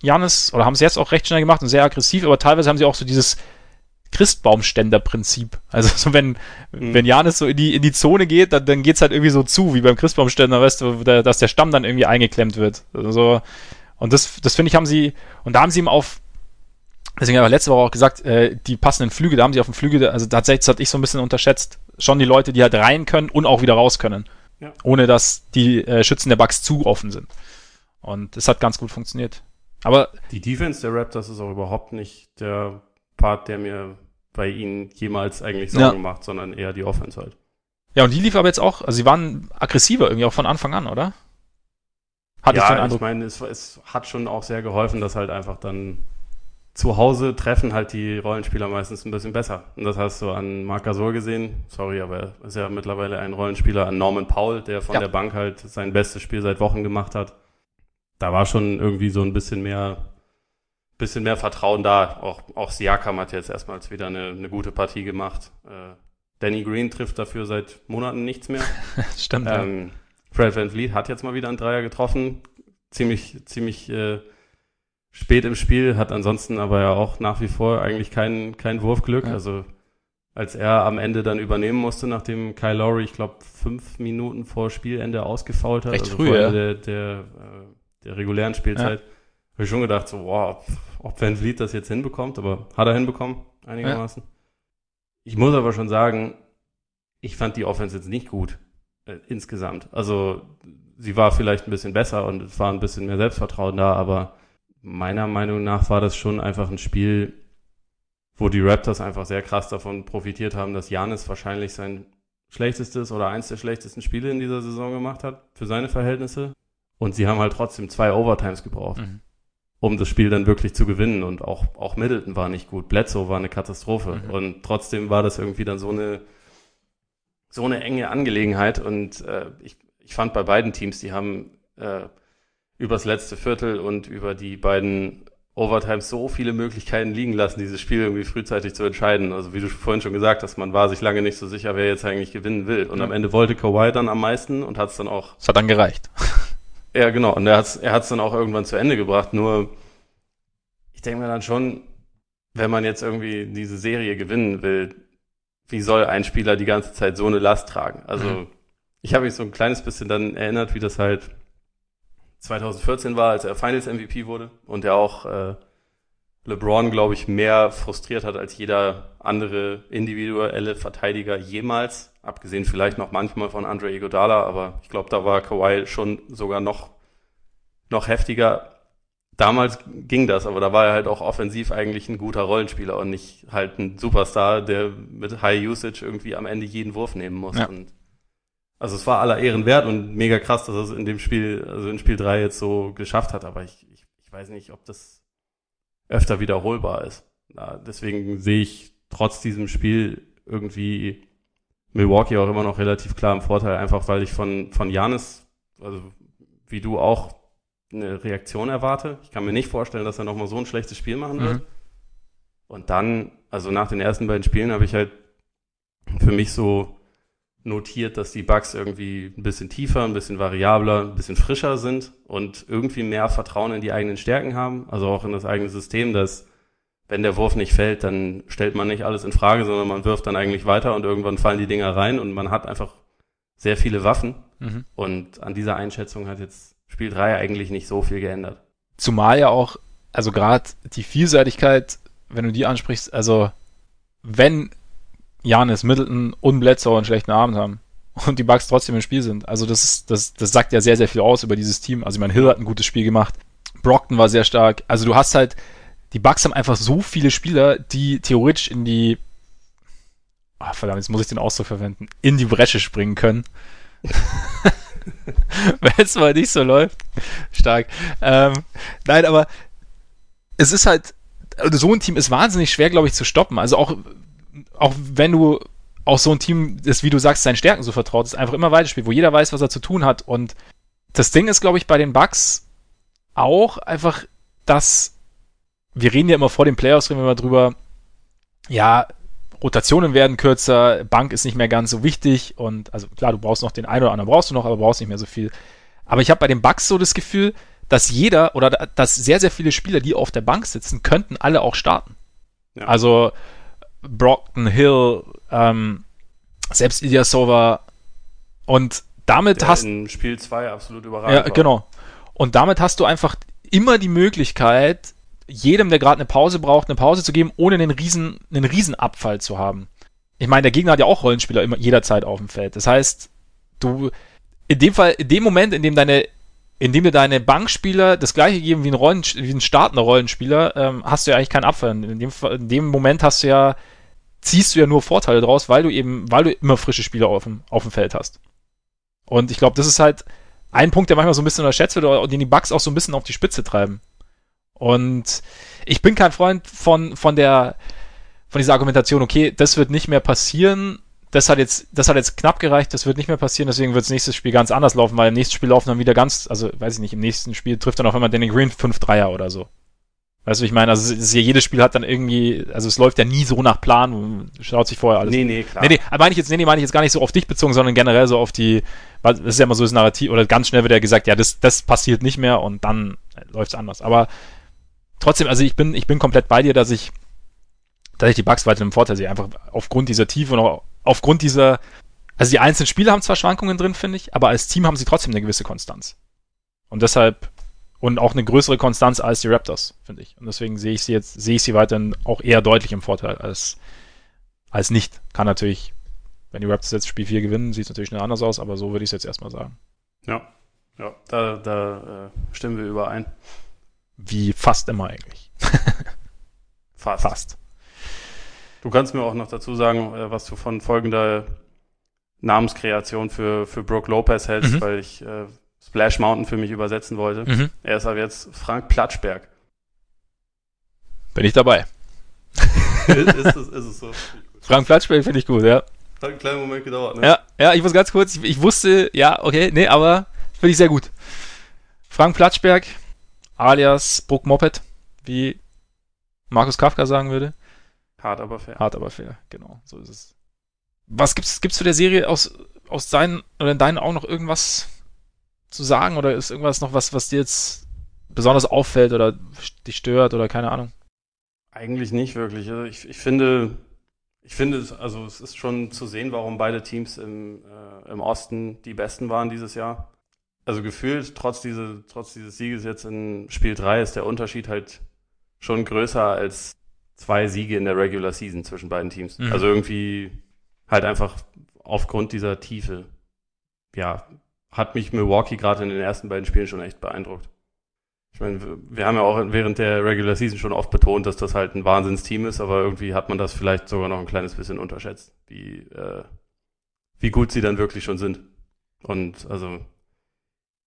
Janis, oder haben es jetzt auch recht schnell gemacht und sehr aggressiv, aber teilweise haben sie auch so dieses, Christbaumständer-Prinzip. Also so wenn, mhm. wenn Janis so in die, in die Zone geht, dann, dann geht's halt irgendwie so zu, wie beim Christbaumständer, weißt du, dass der Stamm dann irgendwie eingeklemmt wird. Also, und das, das finde ich, haben sie, und da haben sie ihm auf, deswegen habe ich letzte Woche auch gesagt, äh, die passenden Flüge, da haben sie auf dem Flügel, also tatsächlich, das hatte ich so ein bisschen unterschätzt, schon die Leute, die halt rein können und auch wieder raus können. Ja. Ohne dass die äh, Schützen der Bugs zu offen sind. Und das hat ganz gut funktioniert. Aber.
Die Defense der Raptors ist auch überhaupt nicht der Part, der mir bei ihnen jemals eigentlich Sorgen ja. macht, sondern eher die Offense halt.
Ja, und die lief aber jetzt auch, also sie waren aggressiver irgendwie auch von Anfang an, oder?
Hatte ja, ich, ich meine, es, es hat schon auch sehr geholfen, dass halt einfach dann zu Hause treffen halt die Rollenspieler meistens ein bisschen besser. Und das hast du an Marc Gasol gesehen. Sorry, aber er ist ja mittlerweile ein Rollenspieler. An Norman Paul, der von ja. der Bank halt sein bestes Spiel seit Wochen gemacht hat. Da war schon irgendwie so ein bisschen mehr bisschen mehr Vertrauen da. Auch, auch Siakam hat jetzt erstmals wieder eine, eine gute Partie gemacht. Äh, Danny Green trifft dafür seit Monaten nichts mehr.
Stimmt. Ähm,
ja. Fred Van Vliet hat jetzt mal wieder einen Dreier getroffen. Ziemlich, ziemlich äh, spät im Spiel, hat ansonsten aber ja auch nach wie vor eigentlich kein, kein Wurfglück. Ja. Also als er am Ende dann übernehmen musste, nachdem Kyle Lowry, ich glaube, fünf Minuten vor Spielende ausgefault hat,
Recht
also
früh,
vor
ja.
der, der, äh, der regulären Spielzeit. Ja habe ich schon gedacht, so, wow, ob Van Vliet das jetzt hinbekommt, aber hat er hinbekommen, einigermaßen. Ja. Ich muss aber schon sagen, ich fand die Offense jetzt nicht gut, äh, insgesamt. Also, sie war vielleicht ein bisschen besser und es war ein bisschen mehr Selbstvertrauen da, aber meiner Meinung nach war das schon einfach ein Spiel, wo die Raptors einfach sehr krass davon profitiert haben, dass Janis wahrscheinlich sein schlechtestes oder eins der schlechtesten Spiele in dieser Saison gemacht hat, für seine Verhältnisse. Und sie haben halt trotzdem zwei Overtimes gebraucht. Mhm um das Spiel dann wirklich zu gewinnen. Und auch, auch Middleton war nicht gut. Bledsoe war eine Katastrophe. Mhm. Und trotzdem war das irgendwie dann so eine, so eine enge Angelegenheit. Und äh, ich, ich fand bei beiden Teams, die haben äh, übers letzte Viertel und über die beiden Overtimes so viele Möglichkeiten liegen lassen, dieses Spiel irgendwie frühzeitig zu entscheiden. Also wie du vorhin schon gesagt hast, man war sich lange nicht so sicher, wer jetzt eigentlich gewinnen will. Und ja. am Ende wollte Kawhi dann am meisten und hat es dann auch.
Es hat dann gereicht.
Ja, genau. Und er hat es er hat's dann auch irgendwann zu Ende gebracht. Nur, ich denke mir dann schon, wenn man jetzt irgendwie diese Serie gewinnen will, wie soll ein Spieler die ganze Zeit so eine Last tragen? Also, mhm. ich habe mich so ein kleines bisschen dann erinnert, wie das halt 2014 war, als er Finals MVP wurde und er auch äh, LeBron, glaube ich, mehr frustriert hat als jeder andere individuelle Verteidiger jemals. Abgesehen vielleicht noch manchmal von Andre Iguodala, aber ich glaube, da war Kawhi schon sogar noch, noch heftiger. Damals ging das, aber da war er halt auch offensiv eigentlich ein guter Rollenspieler und nicht halt ein Superstar, der mit High Usage irgendwie am Ende jeden Wurf nehmen muss. Ja. Und also es war aller Ehren wert und mega krass, dass er es in dem Spiel, also in Spiel 3 jetzt so geschafft hat, aber ich, ich, ich weiß nicht, ob das öfter wiederholbar ist. Ja, deswegen sehe ich trotz diesem Spiel irgendwie Milwaukee auch immer noch relativ klar im Vorteil, einfach weil ich von, von Janis, also wie du auch, eine Reaktion erwarte. Ich kann mir nicht vorstellen, dass er nochmal so ein schlechtes Spiel machen wird.
Mhm.
Und dann, also nach den ersten beiden Spielen habe ich halt für mich so notiert, dass die Bugs irgendwie ein bisschen tiefer, ein bisschen variabler, ein bisschen frischer sind und irgendwie mehr Vertrauen in die eigenen Stärken haben, also auch in das eigene System, dass wenn der Wurf nicht fällt, dann stellt man nicht alles in Frage, sondern man wirft dann eigentlich weiter und irgendwann fallen die Dinger rein und man hat einfach sehr viele Waffen
Mhm.
und an dieser Einschätzung hat jetzt Spiel 3 eigentlich nicht so viel geändert.
Zumal ja auch, also gerade die Vielseitigkeit, wenn du die ansprichst, also wenn Janis, Middleton und Bledsoe einen schlechten Abend haben und die Bucks trotzdem im Spiel sind, also das ist, das, das sagt ja sehr, sehr viel aus über dieses Team. Also ich meine, Hill hat ein gutes Spiel gemacht, Brockton war sehr stark. Also du hast halt, die Bucks haben einfach so viele Spieler, die theoretisch in die, ah verdammt, jetzt muss ich den Ausdruck verwenden, in die Bresche springen können. Wenn es mal nicht so läuft. Stark. Ähm, nein, aber es ist halt, also so ein Team ist wahnsinnig schwer, glaube ich, zu stoppen. Also auch, auch wenn du auch so ein Team, das, wie du sagst, seinen Stärken so vertraut, ist einfach immer weiterspielt, wo jeder weiß, was er zu tun hat. Und das Ding ist, glaube ich, bei den Bucks auch einfach, dass wir reden ja immer vor den Playoffs, reden wir immer drüber, ja, Rotationen werden kürzer, Bank ist nicht mehr ganz so wichtig und also klar, du brauchst noch den einen oder anderen brauchst du noch, aber brauchst nicht mehr so viel. Aber ich habe bei den Bucks so das Gefühl, dass jeder oder dass sehr, sehr viele Spieler, die auf der Bank sitzen, könnten alle auch starten.
Ja.
Also Brockton, Hill, ähm, selbst Ilyasova und damit
Der
hast
in Spiel 2 absolut überragend.
ja,
war.
genau. Und damit hast du einfach immer die Möglichkeit, jedem, der gerade eine Pause braucht, eine Pause zu geben, ohne einen riesen, einen riesen Abfall zu haben. Ich meine, der Gegner hat ja auch Rollenspieler immer jederzeit auf dem Feld. Das heißt, du in dem Fall, in dem Moment, in dem deine, in dem dir deine Bankspieler das gleiche geben wie ein Rollen, wie ein startender Rollenspieler, ähm, hast du ja eigentlich keinen Abfall. In dem, in dem Moment hast du ja, ziehst du ja nur Vorteile draus, weil du eben, weil du immer frische Spieler auf dem, auf dem Feld hast. Und ich glaube, das ist halt ein Punkt, der manchmal so ein bisschen unterschätzt wird, oder den die Bugs auch so ein bisschen auf die Spitze treiben. Und ich bin kein Freund von, von der, von dieser Argumentation, okay, das wird nicht mehr passieren, das hat jetzt, das hat jetzt knapp gereicht, das wird nicht mehr passieren, deswegen wird das nächste Spiel ganz anders laufen, weil im nächsten Spiel laufen dann wieder ganz, also weiß ich nicht, im nächsten Spiel trifft dann auf einmal Danny Green 5 Dreier oder so. Weißt du, ich meine, also ist jedes Spiel hat dann irgendwie, also es läuft ja nie so nach Plan, schaut sich vorher alles
Nee, nee, klar.
Nee, nee, meine ich jetzt, nee, nee, meine ich jetzt gar nicht so auf dich bezogen, sondern generell so auf die, weil das ist ja immer so das Narrativ, oder ganz schnell wird ja gesagt, ja, das, das passiert nicht mehr und dann läuft es anders. Aber trotzdem, also ich bin, ich bin komplett bei dir, dass ich, dass ich die Bugs weiter im Vorteil sehe, einfach aufgrund dieser Tiefe und auch aufgrund dieser, also die einzelnen Spiele haben zwar Schwankungen drin, finde ich, aber als Team haben sie trotzdem eine gewisse Konstanz. Und deshalb, und auch eine größere Konstanz als die Raptors, finde ich. Und deswegen sehe ich sie jetzt, sehe ich sie weiterhin auch eher deutlich im Vorteil als, als nicht. Kann natürlich, wenn die Raptors jetzt Spiel 4 gewinnen, sieht es natürlich schnell anders aus, aber so würde ich es jetzt erstmal sagen.
Ja, ja da, da äh, stimmen wir überein.
Wie fast immer eigentlich.
Fast.
Fast.
Du kannst mir auch noch dazu sagen, äh, was du von folgender Namenskreation für, für Brooke Lopez hältst,
Mhm.
weil ich äh, Splash Mountain für mich übersetzen wollte.
Mhm.
Er ist aber jetzt Frank Platschberg.
Bin ich dabei.
ist, es, ist es so?
Frank Platzspiel finde ich gut, ja.
Hat einen kleinen Moment gedauert, ne?
Ja, ja, ich muss ganz kurz, ich, ich wusste, ja, okay, nee, aber finde ich sehr gut. Frank Platzberg, alias Bruck Moped, wie Markus Kafka sagen würde.
Hart, aber fair.
Hart, aber fair, genau, so ist es. Was gibt's, gibt's zu der Serie aus, aus deinen, oder in deinen Augen noch irgendwas zu sagen? Oder ist irgendwas noch was, was dir jetzt besonders auffällt oder dich stört oder keine Ahnung?
Eigentlich nicht wirklich. Also ich, ich finde, ich finde, es, also es ist schon zu sehen, warum beide Teams im, äh, im Osten die besten waren dieses Jahr. Also gefühlt, trotz, diese, trotz dieses Sieges jetzt in Spiel 3 ist der Unterschied halt schon größer als zwei Siege in der Regular Season zwischen beiden Teams.
Mhm.
Also irgendwie halt einfach aufgrund dieser Tiefe, ja, hat mich Milwaukee gerade in den ersten beiden Spielen schon echt beeindruckt. Ich meine, wir- haben ja auch während der Regular Season schon oft betont, dass das halt ein Wahnsinnsteam ist, aber irgendwie hat man das vielleicht sogar noch ein kleines bisschen unterschätzt, wie, äh, wie gut sie dann wirklich schon sind. Und also,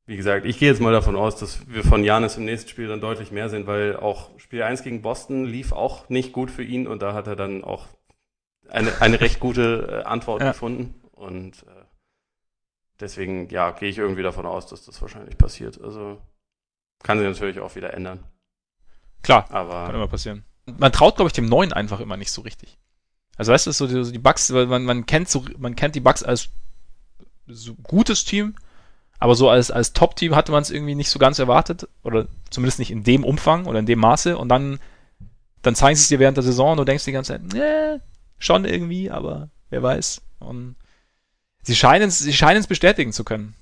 wie gesagt, ich gehe jetzt mal davon aus, dass wir von Janis im nächsten Spiel dann deutlich mehr sehen, weil auch Spiel 1 gegen Boston lief auch nicht gut für ihn und da hat er dann auch eine, eine recht gute äh, Antwort
Ja.
gefunden. Und äh, deswegen, ja, gehe ich irgendwie davon aus, dass das wahrscheinlich passiert. Also Kann sich natürlich auch wieder ändern.
Klar,
aber
kann immer passieren. Man traut, glaube ich, dem Neuen einfach immer nicht so richtig. Also weißt du, so die, so die Bugs, weil man, man kennt so, man kennt die Bugs als so gutes Team, aber so als, als Top-Team hatte man es irgendwie nicht so ganz erwartet, oder zumindest nicht in dem Umfang oder in dem Maße, und dann, dann zeigen sie es dir während der Saison und du denkst die ganze Zeit, ne, schon irgendwie, aber wer weiß. Und sie scheinen es, sie scheinen es bestätigen zu können.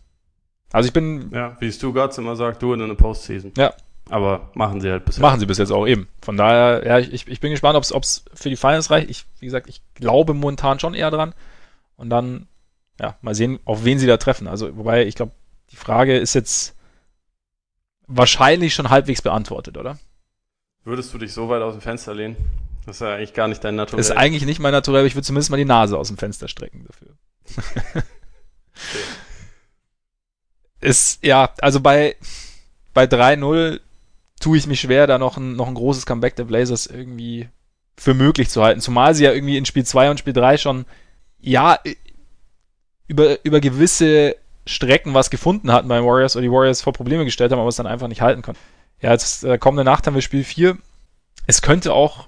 Also ich bin.
Ja, wie Stuttgart immer sagt, du in eine Postseason.
Ja.
Aber machen sie halt
bis jetzt. Machen sie bis jetzt auch eben. Von daher, ja, ich, ich bin gespannt, ob es für die Finals reicht. Ich, wie gesagt, ich glaube momentan schon eher dran. Und dann, ja, mal sehen, auf wen sie da treffen. Also, wobei, ich glaube, die Frage ist jetzt wahrscheinlich schon halbwegs beantwortet, oder?
Würdest du dich so weit aus dem Fenster lehnen? Das ist ja eigentlich gar nicht dein Naturell.
Das ist eigentlich nicht mein Naturell, aber ich würde zumindest mal die Nase aus dem Fenster strecken dafür. okay. Ist, ja, also bei, bei 3-0 tue ich mich schwer, da noch ein, noch ein großes Comeback der Blazers irgendwie für möglich zu halten. Zumal sie ja irgendwie in Spiel 2 und Spiel 3 schon, ja, über, über gewisse Strecken was gefunden hatten bei Warriors oder die Warriors vor Probleme gestellt haben, aber es dann einfach nicht halten konnten. Ja, jetzt äh, kommende Nacht haben wir Spiel 4. Es könnte auch,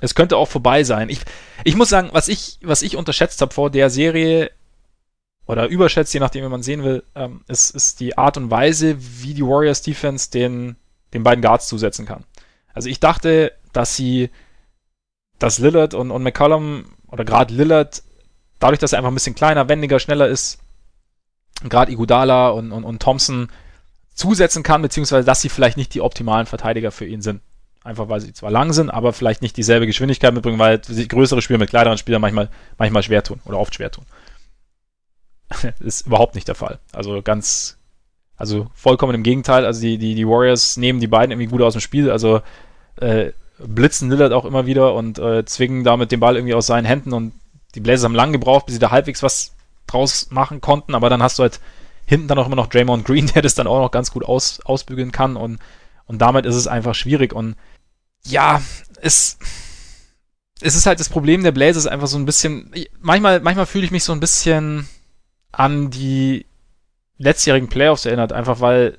es könnte auch vorbei sein. Ich, ich muss sagen, was ich, was ich unterschätzt habe vor der Serie, oder überschätzt, je nachdem, wie man sehen will, ähm, ist, ist die Art und Weise, wie die Warriors Defense den, den beiden Guards zusetzen kann. Also ich dachte, dass sie, dass Lillard und, und McCollum, oder gerade Lillard, dadurch, dass er einfach ein bisschen kleiner, wendiger, schneller ist, gerade Igudala und, und, und Thompson zusetzen kann, beziehungsweise dass sie vielleicht nicht die optimalen Verteidiger für ihn sind. Einfach weil sie zwar lang sind, aber vielleicht nicht dieselbe Geschwindigkeit mitbringen, weil sich größere Spieler mit kleineren Spielern manchmal, manchmal schwer tun oder oft schwer tun. ist überhaupt nicht der Fall. Also ganz, also vollkommen im Gegenteil. Also die, die, die Warriors nehmen die beiden irgendwie gut aus dem Spiel. Also äh, blitzen Lillard auch immer wieder und äh, zwingen damit den Ball irgendwie aus seinen Händen und die Blazers haben lang gebraucht, bis sie da halbwegs was draus machen konnten, aber dann hast du halt hinten dann auch immer noch Draymond Green, der das dann auch noch ganz gut aus, ausbügeln kann und, und damit ist es einfach schwierig und ja, es, es ist halt das Problem der Blazers einfach so ein bisschen, manchmal, manchmal fühle ich mich so ein bisschen an die letztjährigen Playoffs erinnert, einfach weil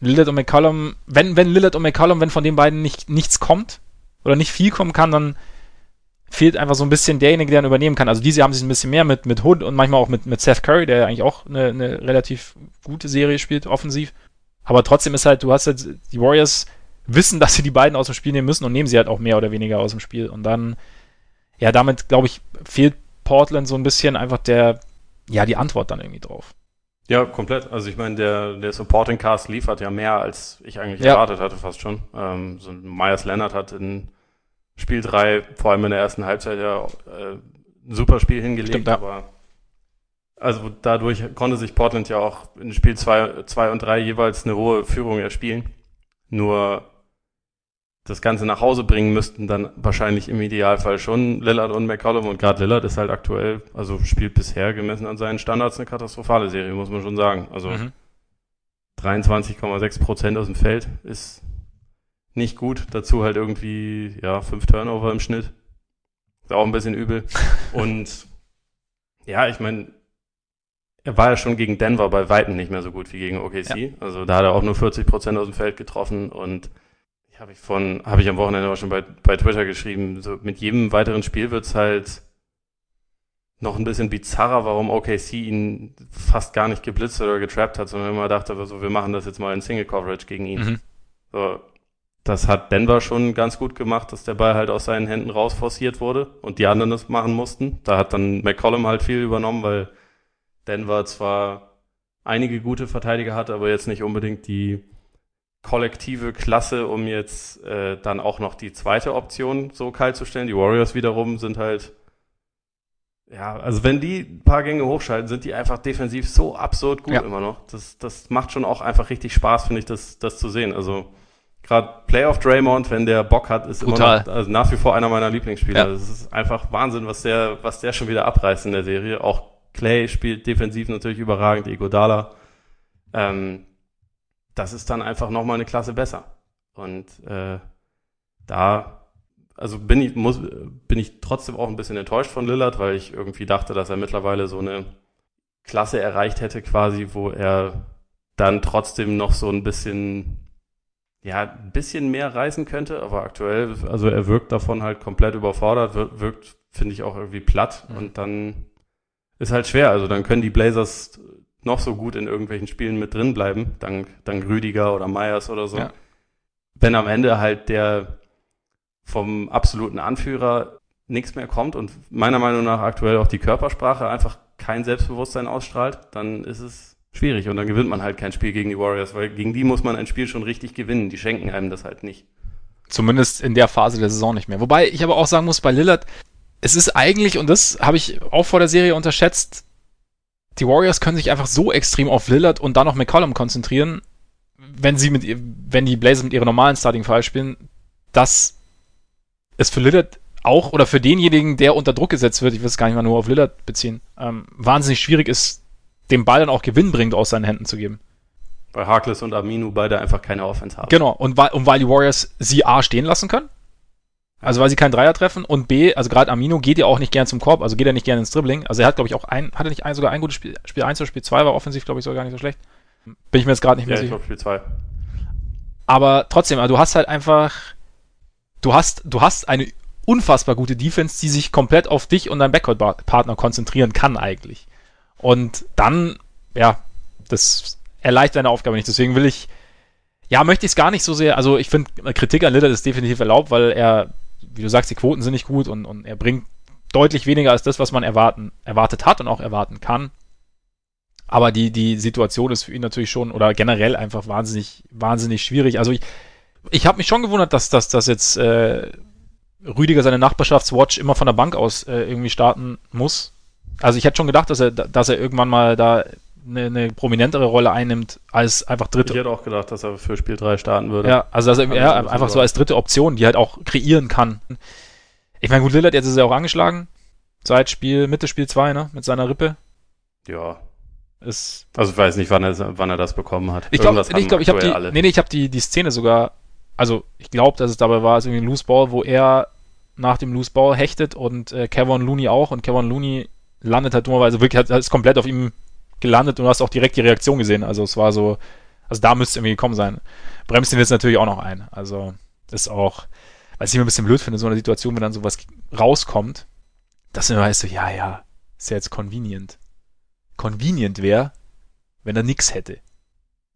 Lillard und McCollum, wenn, wenn Lillard und McCollum, wenn von den beiden nicht, nichts kommt oder nicht viel kommen kann, dann fehlt einfach so ein bisschen derjenige, der dann übernehmen kann. Also diese haben sich ein bisschen mehr mit, mit Hood und manchmal auch mit, mit Seth Curry, der eigentlich auch eine, eine relativ gute Serie spielt, offensiv. Aber trotzdem ist halt, du hast halt, die Warriors wissen, dass sie die beiden aus dem Spiel nehmen müssen und nehmen sie halt auch mehr oder weniger aus dem Spiel. Und dann, ja, damit, glaube ich, fehlt Portland so ein bisschen einfach der, ja, die Antwort dann irgendwie drauf.
Ja, komplett. Also ich meine, der, der Supporting Cast liefert ja mehr, als ich eigentlich ja. erwartet hatte, fast schon. Ähm, so Myers Leonard hat in Spiel 3, vor allem in der ersten Halbzeit, ja äh, ein super Spiel hingelegt, Stimmt, ja. aber also dadurch konnte sich Portland ja auch in Spiel 2 zwei, und 3 jeweils eine hohe Führung erspielen. Nur das Ganze nach Hause bringen müssten, dann wahrscheinlich im Idealfall schon Lillard und McCollum. Und gerade Lillard ist halt aktuell, also spielt bisher gemessen an seinen Standards eine katastrophale Serie, muss man schon sagen. Also mhm. 23,6 Prozent aus dem Feld ist nicht gut. Dazu halt irgendwie, ja, fünf Turnover im Schnitt. Ist auch ein bisschen übel. und ja, ich meine, er war ja schon gegen Denver bei Weitem nicht mehr so gut wie gegen OKC. Ja. Also da hat er auch nur 40 Prozent aus dem Feld getroffen und habe ich von, habe ich am Wochenende auch schon bei, bei Twitter geschrieben. So mit jedem weiteren Spiel wird's halt noch ein bisschen bizarrer, warum OKC ihn fast gar nicht geblitzt oder getrappt hat, sondern immer dachte, so, wir machen das jetzt mal in Single Coverage gegen ihn. Mhm. So, das hat Denver schon ganz gut gemacht, dass der Ball halt aus seinen Händen raus forciert wurde und die anderen das machen mussten. Da hat dann McCollum halt viel übernommen, weil Denver zwar einige gute Verteidiger hatte, aber jetzt nicht unbedingt die kollektive Klasse, um jetzt äh, dann auch noch die zweite Option so kalt zu stellen. Die Warriors wiederum sind halt, ja, also wenn die ein paar Gänge hochschalten, sind die einfach defensiv so absurd gut ja. immer noch. Das, das macht schon auch einfach richtig Spaß, finde ich, das, das zu sehen. Also gerade Playoff Draymond, wenn der Bock hat, ist Brutal. immer noch, also nach wie vor einer meiner Lieblingsspieler. Ja. Das ist einfach Wahnsinn, was der, was der schon wieder abreißt in der Serie. Auch Clay spielt defensiv natürlich überragend, Igodala. Ähm, das ist dann einfach nochmal eine Klasse besser. Und äh, da, also bin ich, muss, bin ich trotzdem auch ein bisschen enttäuscht von Lillard, weil ich irgendwie dachte, dass er mittlerweile so eine Klasse erreicht hätte, quasi, wo er dann trotzdem noch so ein bisschen ja, ein bisschen mehr reißen könnte, aber aktuell, also er wirkt davon halt komplett überfordert, wirkt, finde ich auch irgendwie platt mhm. und dann ist halt schwer. Also dann können die Blazers noch so gut in irgendwelchen Spielen mit drin bleiben, dank, dank Rüdiger oder Myers oder so. Ja. Wenn am Ende halt der vom absoluten Anführer nichts mehr kommt und meiner Meinung nach aktuell auch die Körpersprache einfach kein Selbstbewusstsein ausstrahlt, dann ist es schwierig und dann gewinnt man halt kein Spiel gegen die Warriors, weil gegen die muss man ein Spiel schon richtig gewinnen. Die schenken einem das halt nicht.
Zumindest in der Phase der Saison nicht mehr. Wobei ich aber auch sagen muss, bei Lillard, es ist eigentlich, und das habe ich auch vor der Serie unterschätzt, die Warriors können sich einfach so extrem auf Lillard und dann noch McCollum konzentrieren, wenn sie mit, wenn die Blazers mit ihrer normalen Starting Five spielen, dass es für Lillard auch oder für denjenigen, der unter Druck gesetzt wird, ich will es gar nicht mal nur auf Lillard beziehen, ähm, wahnsinnig schwierig ist, dem Ball dann auch gewinnbringend aus seinen Händen zu geben.
Weil Harkless und Aminu beide einfach keine Offense haben.
Genau, und weil, und weil die Warriors sie A stehen lassen können, also weil sie keinen Dreier treffen und B, also gerade Amino geht ja auch nicht gern zum Korb, also geht er nicht gern ins Dribbling. Also er hat, glaube ich, auch ein, hat er nicht ein, sogar ein gutes Spiel, Spiel 1 oder Spiel 2 war offensiv, glaube ich, sogar gar nicht so schlecht. Bin ich mir jetzt gerade nicht mehr ja, sicher. Ich Spiel 2. Aber trotzdem, also du hast halt einfach, du hast, du hast eine unfassbar gute Defense, die sich komplett auf dich und deinen Backcourt-Partner konzentrieren kann eigentlich. Und dann, ja, das erleichtert deine Aufgabe nicht. Deswegen will ich, ja, möchte ich es gar nicht so sehr, also ich finde, Kritik an Lillard ist definitiv erlaubt, weil er wie du sagst, die Quoten sind nicht gut und, und er bringt deutlich weniger als das, was man erwarten, erwartet hat und auch erwarten kann. Aber die, die Situation ist für ihn natürlich schon oder generell einfach wahnsinnig, wahnsinnig schwierig. Also ich, ich habe mich schon gewundert, dass, dass, dass jetzt äh, Rüdiger seine Nachbarschaftswatch immer von der Bank aus äh, irgendwie starten muss. Also ich hätte schon gedacht, dass er, dass er irgendwann mal da eine, eine prominentere Rolle einnimmt als einfach dritte.
Ich hätte auch gedacht, dass er für Spiel 3 starten würde.
Ja, also dass er ja, einfach so als dritte Option, die halt auch kreieren kann. Ich meine, gut, Lillard, jetzt ist er auch angeschlagen. Seit Spiel, Mitte Spiel 2, ne? Mit seiner Rippe.
Ja. Ist also ich weiß nicht, wann er, wann er das bekommen hat.
Ich glaube, ich, glaub, ich habe die, alle. nee, nee, ich habe die, die Szene sogar, also ich glaube, dass es dabei war, es irgendwie ein Loose Ball, wo er nach dem Loose Ball hechtet und äh, Kevin Looney auch und Kevin Looney landet halt dummerweise wirklich, hat, ist komplett auf ihm gelandet und du hast auch direkt die Reaktion gesehen. Also es war so, also da müsste irgendwie gekommen sein. Bremst ihn jetzt natürlich auch noch ein. Also ist auch, was ich immer ein bisschen blöd finde, so eine Situation, wenn dann sowas rauskommt, dass du immer weißt so, ja, ja, ist ja jetzt convenient. Convenient wäre, wenn er nix hätte.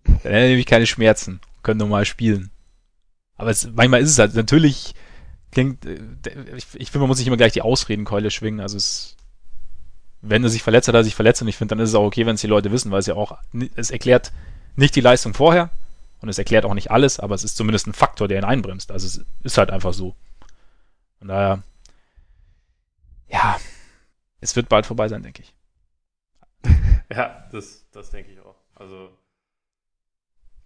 Dann hätte er nämlich keine Schmerzen, können normal spielen. Aber es, manchmal ist es halt, natürlich klingt, äh, ich, ich finde, man muss sich immer gleich die Ausredenkeule schwingen, also es wenn er sich verletzt hat, er sich verletzt und ich finde, dann ist es auch okay, wenn es die Leute wissen, weil es ja auch, es erklärt nicht die Leistung vorher und es erklärt auch nicht alles, aber es ist zumindest ein Faktor, der ihn einbremst. Also es ist halt einfach so. Von daher, ja, es wird bald vorbei sein, denke ich.
ja, das, das denke ich auch. Also,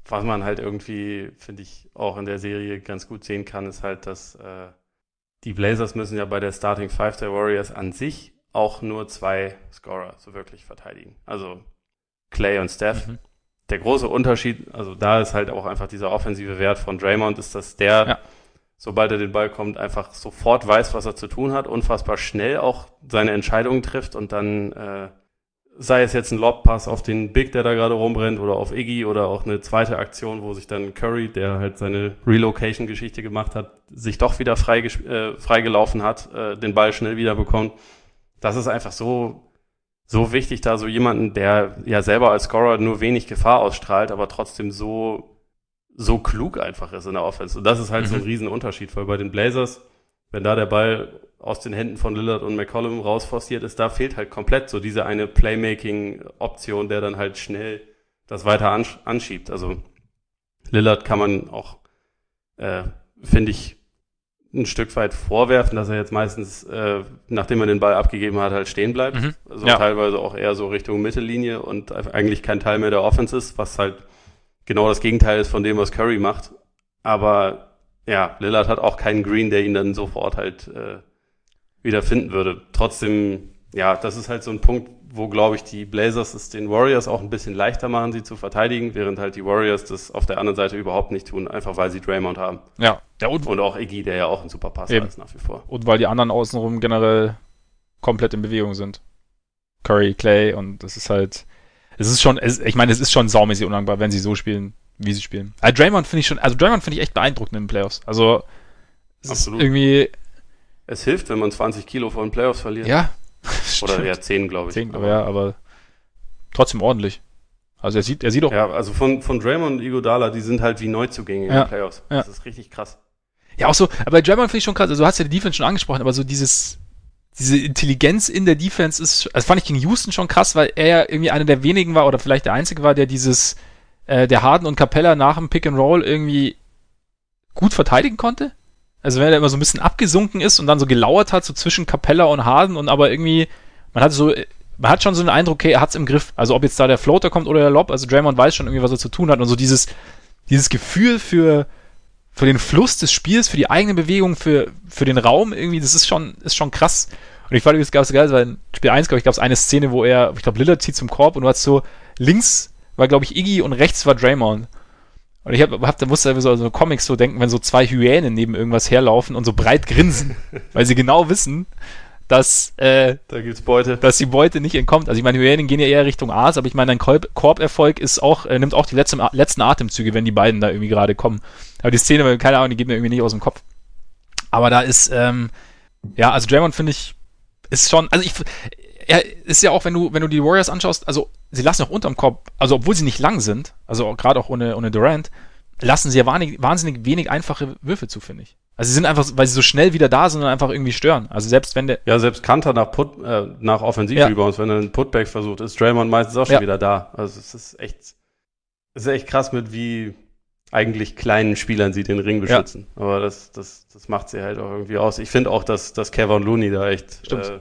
was man halt irgendwie, finde ich, auch in der Serie ganz gut sehen kann, ist halt, dass äh, die Blazers müssen ja bei der Starting Five der Warriors an sich auch nur zwei Scorer so wirklich verteidigen. Also Clay und Steph. Mhm. Der große Unterschied, also da ist halt auch einfach dieser offensive Wert von Draymond, ist, dass der, ja. sobald er den Ball kommt, einfach sofort weiß, was er zu tun hat, unfassbar schnell auch seine Entscheidungen trifft und dann äh, sei es jetzt ein Lobpass auf den Big, der da gerade rumrennt, oder auf Iggy oder auch eine zweite Aktion, wo sich dann Curry, der halt seine Relocation-Geschichte gemacht hat, sich doch wieder frei, äh, freigelaufen hat, äh, den Ball schnell wieder bekommt das ist einfach so, so wichtig, da so jemanden, der ja selber als Scorer nur wenig Gefahr ausstrahlt, aber trotzdem so, so klug einfach ist in der Offense. Und das ist halt mhm. so ein mhm. Riesenunterschied, weil bei den Blazers, wenn da der Ball aus den Händen von Lillard und McCollum rausforciert ist, da fehlt halt komplett so diese eine Playmaking-Option, der dann halt schnell das weiter anschiebt. Also Lillard kann man auch, äh, finde ich, ein Stück weit vorwerfen, dass er jetzt meistens, äh, nachdem er den Ball abgegeben hat, halt stehen bleibt. Mhm. Also ja. teilweise auch eher so Richtung Mittellinie und eigentlich kein Teil mehr der Offense ist, was halt genau das Gegenteil ist von dem, was Curry macht. Aber ja, Lillard hat auch keinen Green, der ihn dann sofort halt äh, wieder finden würde. Trotzdem, ja, das ist halt so ein Punkt, wo, glaube ich, die Blazers es den Warriors auch ein bisschen leichter machen, sie zu verteidigen, während halt die Warriors das auf der anderen Seite überhaupt nicht tun, einfach weil sie Draymond haben.
Ja.
ja und, und auch Iggy, der ja auch ein super Passer ist nach wie vor.
Und weil die anderen außenrum generell komplett in Bewegung sind. Curry, Clay und das ist halt, es ist schon, es, ich meine, es ist schon saumäßig undankbar, wenn sie so spielen, wie sie spielen. Also Draymond finde ich schon, also Draymond finde ich echt beeindruckend in den Playoffs. Also es
Absolut.
ist irgendwie,
Es hilft, wenn man 20 Kilo vor den Playoffs verliert.
ja.
Oder ja, 10, glaube ich.
10, aber ja, aber trotzdem ordentlich. Also er sieht, er sieht auch, ja,
Ja, also von, von Draymond und Iguodala, die sind halt wie Neuzugänge in
Ja.
den Playoffs.
Ja.
Das ist richtig krass.
auch so, aber bei Draymond finde ich schon krass, also du hast ja die Defense schon angesprochen, aber so dieses, diese Intelligenz in der Defense ist, also fand ich gegen Houston schon krass, weil er ja irgendwie einer der wenigen war oder vielleicht der einzige war, der dieses, äh, der Harden und Capella nach dem Pick and Roll irgendwie gut verteidigen konnte. Also wenn er immer so ein bisschen abgesunken ist und dann so gelauert hat, so zwischen Capella und Harden und aber irgendwie, man hat so, man hat schon so den Eindruck, okay, er hat's im Griff. Also ob jetzt da der Floater kommt oder der Lob, also Draymond weiß schon irgendwie, was er zu tun hat und so dieses, dieses Gefühl für, für den Fluss des Spiels, für die eigene Bewegung, für, für den Raum irgendwie, das ist schon, ist schon krass. Und ich fand übrigens ganz geil, weil in Spiel 1, glaube ich, gab es eine Szene, wo er, ich glaube, Lillard zieht zum Korb und du hast so, links war, glaube ich, Iggy und rechts war Draymond. Und ich hab, hab da musste ich so, so Comics so denken, wenn so zwei Hyänen neben irgendwas herlaufen und so breit grinsen, weil sie genau wissen, dass, äh,
Da gibt's Beute.
dass die Beute nicht entkommt. Also ich meine, Hyänen gehen ja eher Richtung Aas, aber ich meine, ein Korb Korberfolg ist auch, äh, nimmt auch die letzten, letzten Atemzüge, wenn die beiden da irgendwie gerade kommen. Aber die Szene, keine Ahnung, die geht mir irgendwie nicht aus dem Kopf. Aber da ist, ähm, ja, also Draymond finde ich, ist schon, also ich, er ist ja auch, wenn du, wenn du die Warriors anschaust, also sie lassen auch unterm Korb, also obwohl sie nicht lang sind, also gerade auch ohne, ohne Durant, lassen sie ja wahnsinnig, wahnsinnig wenig einfache Würfe zu, finde ich. Also sie sind einfach, weil sie so schnell wieder da sind und einfach irgendwie stören. Also selbst wenn der,
Ja, selbst Kanter nach Put, äh, nach Offensivrebounds, wenn er einen Putback versucht, ist Draymond meistens auch schon
Ja.
wieder da. Also es ist echt, es ist echt krass mit wie eigentlich kleinen Spielern sie den Ring beschützen. Aber das, das, das macht sie halt auch irgendwie aus. Ich finde auch, dass, dass Kevin Looney da echt,
Stimmt.
äh,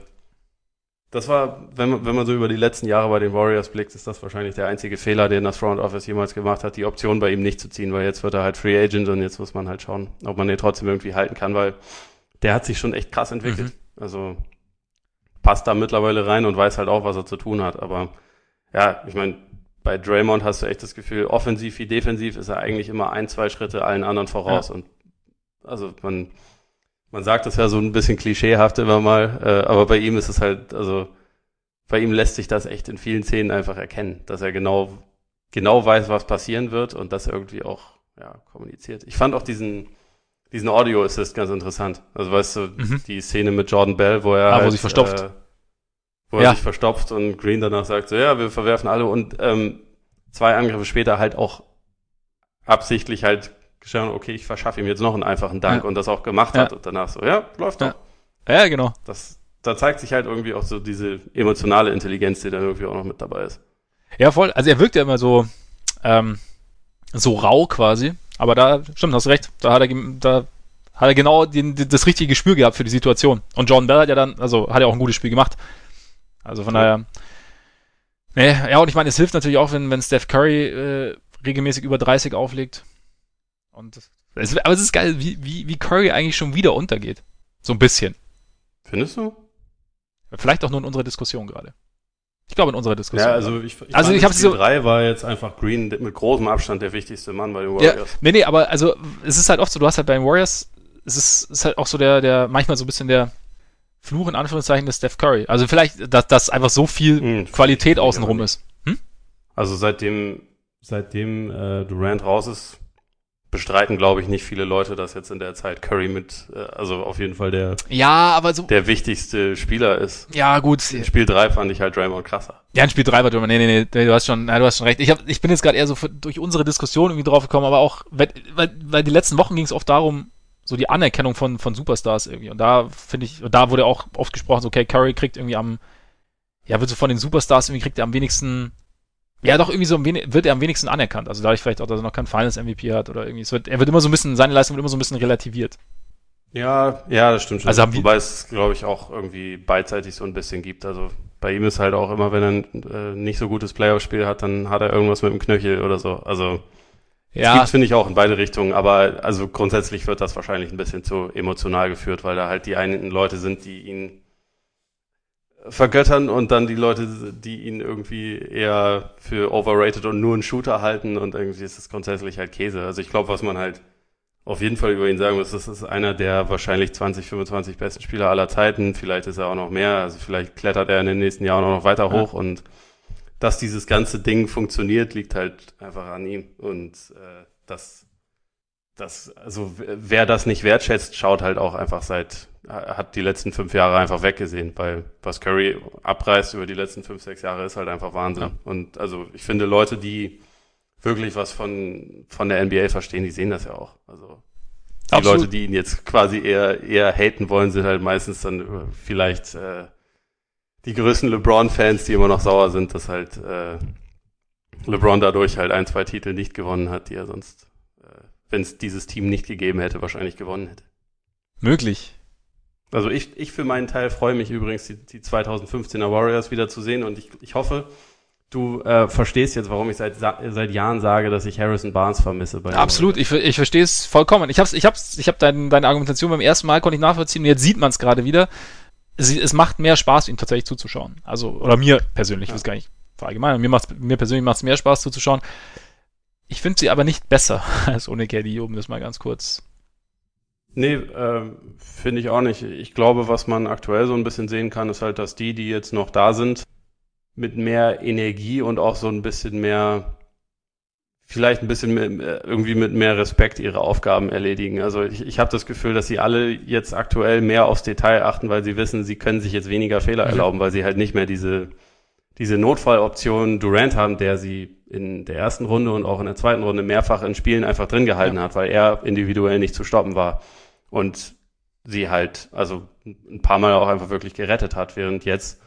das war, wenn man, wenn man so über die letzten Jahre bei den Warriors blickt, ist das wahrscheinlich der einzige Fehler, den das Front Office jemals gemacht hat, die Option bei ihm nicht zu ziehen, weil jetzt wird er halt Free Agent und jetzt muss man halt schauen, ob man den trotzdem irgendwie halten kann, weil der hat sich schon echt krass entwickelt. Also passt da mittlerweile rein und weiß halt auch, was er zu tun hat. Aber ja, ich meine, bei Draymond hast du echt das Gefühl, offensiv wie defensiv ist er eigentlich immer ein, zwei Schritte allen anderen voraus. Und also man, man sagt das ja so ein bisschen klischeehaft immer mal, äh, aber bei ihm ist es halt, also bei ihm lässt sich das echt in vielen Szenen einfach erkennen, dass er genau, genau weiß, was passieren wird und das irgendwie auch ja, kommuniziert. Ich fand auch diesen, diesen Audio Assist ganz interessant. Also weißt du,
Mhm.
die Szene mit Jordan Bell, wo er
Ah, wo
halt,
sich verstopft.
Äh, wo er
Ja.
sich verstopft und Green danach sagt so, ja, wir verwerfen alle und ähm, zwei Angriffe später halt auch absichtlich halt geschaut, okay, ich verschaffe ihm jetzt noch einen einfachen Dank
Ja.
und das auch gemacht
Ja.
hat und danach so, ja, läuft
Ja.
doch.
ja, genau.
Das, da zeigt sich halt irgendwie auch so diese emotionale Intelligenz, die dann irgendwie auch noch mit dabei ist.
Ja, voll. Also er wirkt ja immer so, ähm, so rau quasi. Aber da, stimmt, hast recht. Da hat er, da hat er genau den, das richtige Gespür gehabt für die Situation. Und Jordan Bell hat ja dann, also hat ja auch ein gutes Spiel gemacht. Also von
Ja.
daher. Nee, ja, und ich meine, es hilft natürlich auch, wenn, wenn Steph Curry äh, regelmäßig über 30 auflegt. Und es, aber es ist geil, wie, wie, wie Curry eigentlich schon wieder untergeht. So ein bisschen.
Findest du?
Vielleicht auch nur in unserer Diskussion gerade. Ich glaube in unserer Diskussion.
Ja, also ich, ich
Also ich hab's
Spiel
so-
3 war jetzt einfach Green mit großem Abstand der wichtigste Mann bei den
Ja,
Warriors.
nee, nee, aber also es ist halt oft so, du hast halt bei den Warriors, es ist, ist halt auch so der, der, manchmal so ein bisschen der Fluch in Anführungszeichen des Steph Curry. Also vielleicht, dass, dass einfach so viel
Hm,
Qualität außenrum ist. Hm?
Also seitdem, seitdem äh, Durant raus ist, bestreiten, glaube ich, nicht viele Leute, dass jetzt in der Zeit Curry mit, äh, also auf jeden Fall der,
Ja, aber so,
der wichtigste Spieler ist.
ja gut.
In Spiel 3 fand ich halt Draymond krasser.
Ja, in Spiel 3 war Draymond, nee, nee, nee, du hast schon, nein, du hast schon recht. Ich, hab, ich bin jetzt gerade eher so durch unsere Diskussion irgendwie drauf gekommen, aber auch, weil, weil, die letzten Wochen ging es oft darum, so die Anerkennung von, von Superstars irgendwie. Und da finde ich, und da wurde auch oft gesprochen, so, okay, Curry kriegt irgendwie am, ja, wird so von den Superstars irgendwie kriegt er am wenigsten, ja, doch irgendwie so am wenig, wird er am wenigsten anerkannt. Also dadurch vielleicht auch, dass er noch kein Finals MVP hat oder irgendwie. Es wird, er wird immer so ein bisschen, seine Leistung wird immer so ein bisschen relativiert.
Ja, ja, das stimmt schon.
Also
Wobei es, glaube ich, auch irgendwie beidseitig so ein bisschen gibt. Also bei ihm ist halt auch immer, wenn er ein äh, nicht so gutes Playoff-Spiel hat, dann hat er irgendwas mit dem Knöchel oder so. Also
Ja,
Gibt's, finde ich, auch in beide Richtungen, aber also grundsätzlich wird das wahrscheinlich ein bisschen zu emotional geführt, weil da halt die einen Leute sind, die ihn vergöttern und dann die Leute, die ihn irgendwie eher für overrated und nur einen Shooter halten und irgendwie ist es grundsätzlich halt Käse. Also ich glaube, was man halt auf jeden Fall über ihn sagen muss, das ist einer der wahrscheinlich 20, 25 besten Spieler aller Zeiten. Vielleicht ist er auch noch mehr, also vielleicht klettert er in den nächsten Jahren auch noch weiter
Ja.
hoch und dass dieses ganze Ding funktioniert, liegt halt einfach an ihm. Und äh, das, das, also wer das nicht wertschätzt, schaut halt auch einfach seit, hat die letzten fünf Jahre einfach weggesehen, weil was Curry abreißt über die letzten fünf, sechs Jahre ist halt einfach Wahnsinn. Ja. Und also ich finde Leute, die wirklich was von, von der NBA verstehen, die sehen das ja auch. Also die Absolut. Leute, die ihn jetzt quasi eher, eher haten wollen, sind halt meistens dann äh, vielleicht äh, die größten LeBron-Fans, die immer noch sauer sind, dass halt äh, LeBron dadurch halt ein, zwei Titel nicht gewonnen hat, die er sonst, wenn es dieses Team nicht gegeben hätte, wahrscheinlich gewonnen hätte.
Möglich.
Also ich, ich für meinen Teil freue mich übrigens, die, die 2015er Warriors wieder zu sehen und ich, ich hoffe, du äh, verstehst jetzt, warum ich seit, seit Jahren sage, dass ich Harrison Barnes vermisse.
Bei Absolut, ich, ich verstehe es vollkommen. Ich habe ich hab's, ich hab dein, deine Argumentation beim ersten Mal konnte ich nachvollziehen und jetzt sieht man es gerade wieder. Es, es macht mehr Spaß, ihm tatsächlich zuzuschauen. Also, oder mir persönlich, ja. ich weiß gar nicht verallgemeinern. Mir, macht's, mir persönlich macht es mehr Spaß zuzuschauen. Ich finde sie aber nicht besser als ohne Caddy, um das mal ganz kurz.
Nee, äh, finde ich auch nicht. Ich glaube, was man aktuell so ein bisschen sehen kann, ist halt, dass die, die jetzt noch da sind, mit mehr Energie und auch so ein bisschen mehr, vielleicht ein bisschen mit, irgendwie mit mehr Respekt ihre Aufgaben erledigen. Also ich, ich habe das Gefühl, dass sie alle jetzt aktuell mehr aufs Detail achten, weil sie wissen, sie können sich jetzt weniger Fehler mhm. erlauben, weil sie halt nicht mehr diese, diese Notfalloption Durant haben, der sie in der ersten Runde und auch in der zweiten Runde mehrfach in Spielen einfach drin gehalten ja. hat, weil er individuell nicht zu stoppen war. Und sie halt, also ein paar Mal auch einfach wirklich gerettet hat, während jetzt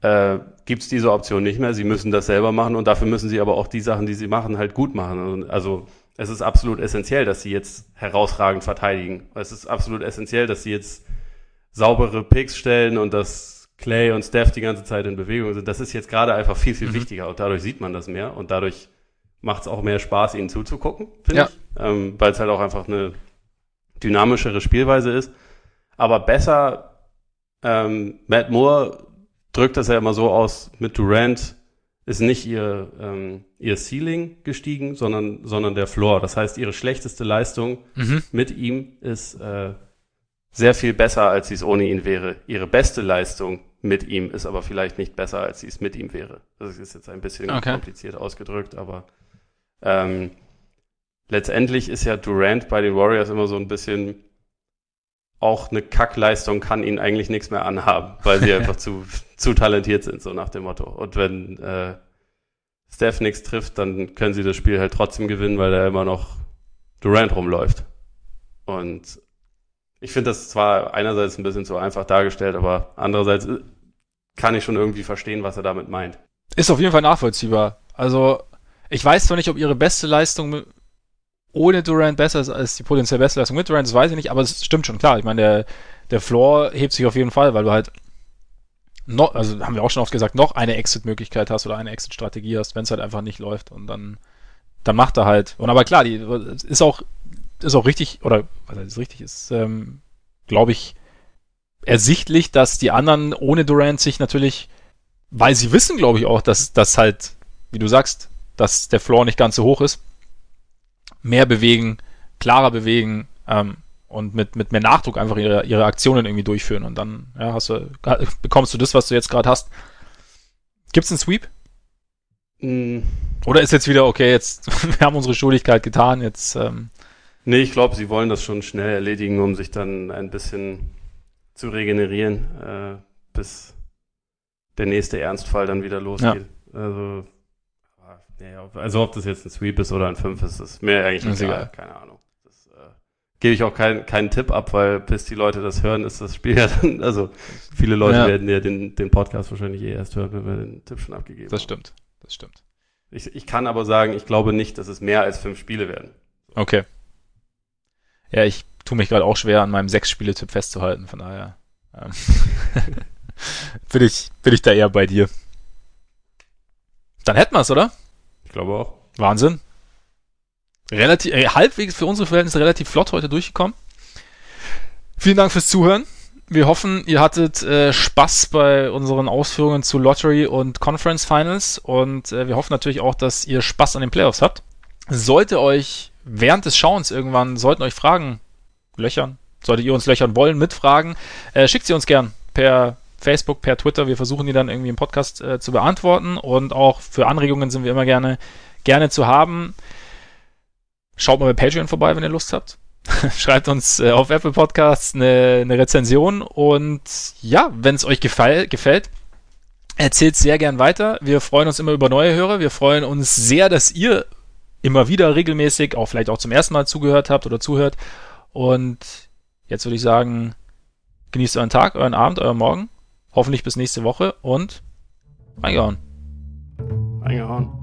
äh, gibt es diese Option nicht mehr. Sie müssen das selber machen und dafür müssen sie aber auch die Sachen, die sie machen, halt gut machen. Also es ist absolut essentiell, dass sie jetzt herausragend verteidigen. Es ist absolut essentiell, dass sie jetzt saubere Picks stellen und dass Clay und Steph die ganze Zeit in Bewegung sind. Das ist jetzt gerade einfach viel, viel mhm. wichtiger und dadurch sieht man das mehr und dadurch macht es auch mehr Spaß, ihnen zuzugucken, finde ja. ich. Ähm, Weil es halt auch einfach eine dynamischere Spielweise ist. Aber besser, ähm, Matt Moore drückt das ja immer so aus, mit Durant ist nicht ihr, ähm, ihr Ceiling gestiegen, sondern, sondern der Floor. Das heißt, ihre schlechteste Leistung mhm. mit ihm ist äh, sehr viel besser, als sie es ohne ihn wäre. Ihre beste Leistung mit ihm ist aber vielleicht nicht besser, als sie es mit ihm wäre. Das ist jetzt ein bisschen okay. kompliziert ausgedrückt, aber ähm, letztendlich ist ja Durant bei den Warriors immer so ein bisschen auch eine Kackleistung kann ihnen eigentlich nichts mehr anhaben, weil sie einfach zu, zu talentiert sind, so nach dem Motto. Und wenn äh, Steph nichts trifft, dann können sie das Spiel halt trotzdem gewinnen, weil da immer noch Durant rumläuft. Und ich finde das zwar einerseits ein bisschen zu einfach dargestellt, aber andererseits äh, kann ich schon irgendwie verstehen, was er damit meint.
Ist auf jeden Fall nachvollziehbar. Also, ich weiß zwar nicht, ob ihre beste Leistung ohne Durant besser ist als die potenziell beste Leistung mit Durant, das weiß ich nicht, aber es stimmt schon, klar. Ich meine, der, der Floor hebt sich auf jeden Fall, weil du halt noch, also haben wir auch schon oft gesagt, noch eine Exit-Möglichkeit hast oder eine Exit-Strategie hast, wenn es halt einfach nicht läuft und dann, dann macht er halt. Und aber klar, die ist auch, ist auch richtig, oder was heißt richtig, ist, ähm, glaube ich, ersichtlich, dass die anderen ohne Durant sich natürlich, weil sie wissen, glaube ich, auch, dass das halt, wie du sagst, dass der Floor nicht ganz so hoch ist, mehr bewegen, klarer bewegen ähm, und mit, mit mehr Nachdruck einfach ihre, ihre Aktionen irgendwie durchführen. Und dann ja, hast du, bekommst du das, was du jetzt gerade hast. Gibt's einen Sweep? Mm. Oder ist jetzt wieder, okay, jetzt, wir haben unsere Schuldigkeit getan, jetzt. Ähm,
nee, ich glaube, sie wollen das schon schnell erledigen, um sich dann ein bisschen zu regenerieren, äh, bis der nächste Ernstfall dann wieder losgeht. Ja. Also also ob das jetzt ein Sweep ist oder ein 5 ist, ist mir eigentlich ist egal. egal. Keine Ahnung. Das äh, gebe ich auch keinen keinen Tipp ab, weil bis die Leute das hören, ist das Spiel ja dann, also viele Leute ja. werden ja den, den Podcast wahrscheinlich eh erst hören, wenn wir den Tipp schon abgegeben
haben. Das stimmt, das stimmt.
Ich, ich kann aber sagen, ich glaube nicht, dass es mehr als fünf Spiele werden.
Okay. Ja, ich tue mich gerade auch schwer, an meinem Sechs-Spiele-Tipp festzuhalten, von daher ähm, bin, ich, bin ich da eher bei dir. Dann hätten wir es, oder?
Ich glaube auch.
Wahnsinn. Relativ, äh, halbwegs für unsere Verhältnisse relativ flott heute durchgekommen. Vielen Dank fürs Zuhören. Wir hoffen, ihr hattet äh, Spaß bei unseren Ausführungen zu Lottery und Conference Finals und äh, wir hoffen natürlich auch, dass ihr Spaß an den Playoffs habt. Sollte euch während des Schauens irgendwann, sollten euch Fragen löchern, solltet ihr uns löchern wollen mit Fragen, äh, schickt sie uns gern per Facebook, per Twitter. Wir versuchen die dann irgendwie im Podcast äh, zu beantworten und auch für Anregungen sind wir immer gerne, gerne zu haben. Schaut mal bei Patreon vorbei, wenn ihr Lust habt. Schreibt uns äh, auf Apple Podcasts eine, eine Rezension und ja, wenn es euch gefall, gefällt, erzählt sehr gern weiter. Wir freuen uns immer über neue Hörer. Wir freuen uns sehr, dass ihr immer wieder regelmäßig, auch vielleicht auch zum ersten Mal zugehört habt oder zuhört. Und jetzt würde ich sagen, genießt euren Tag, euren Abend, euren Morgen. Hoffentlich bis nächste Woche und reingehauen.
Reingehauen.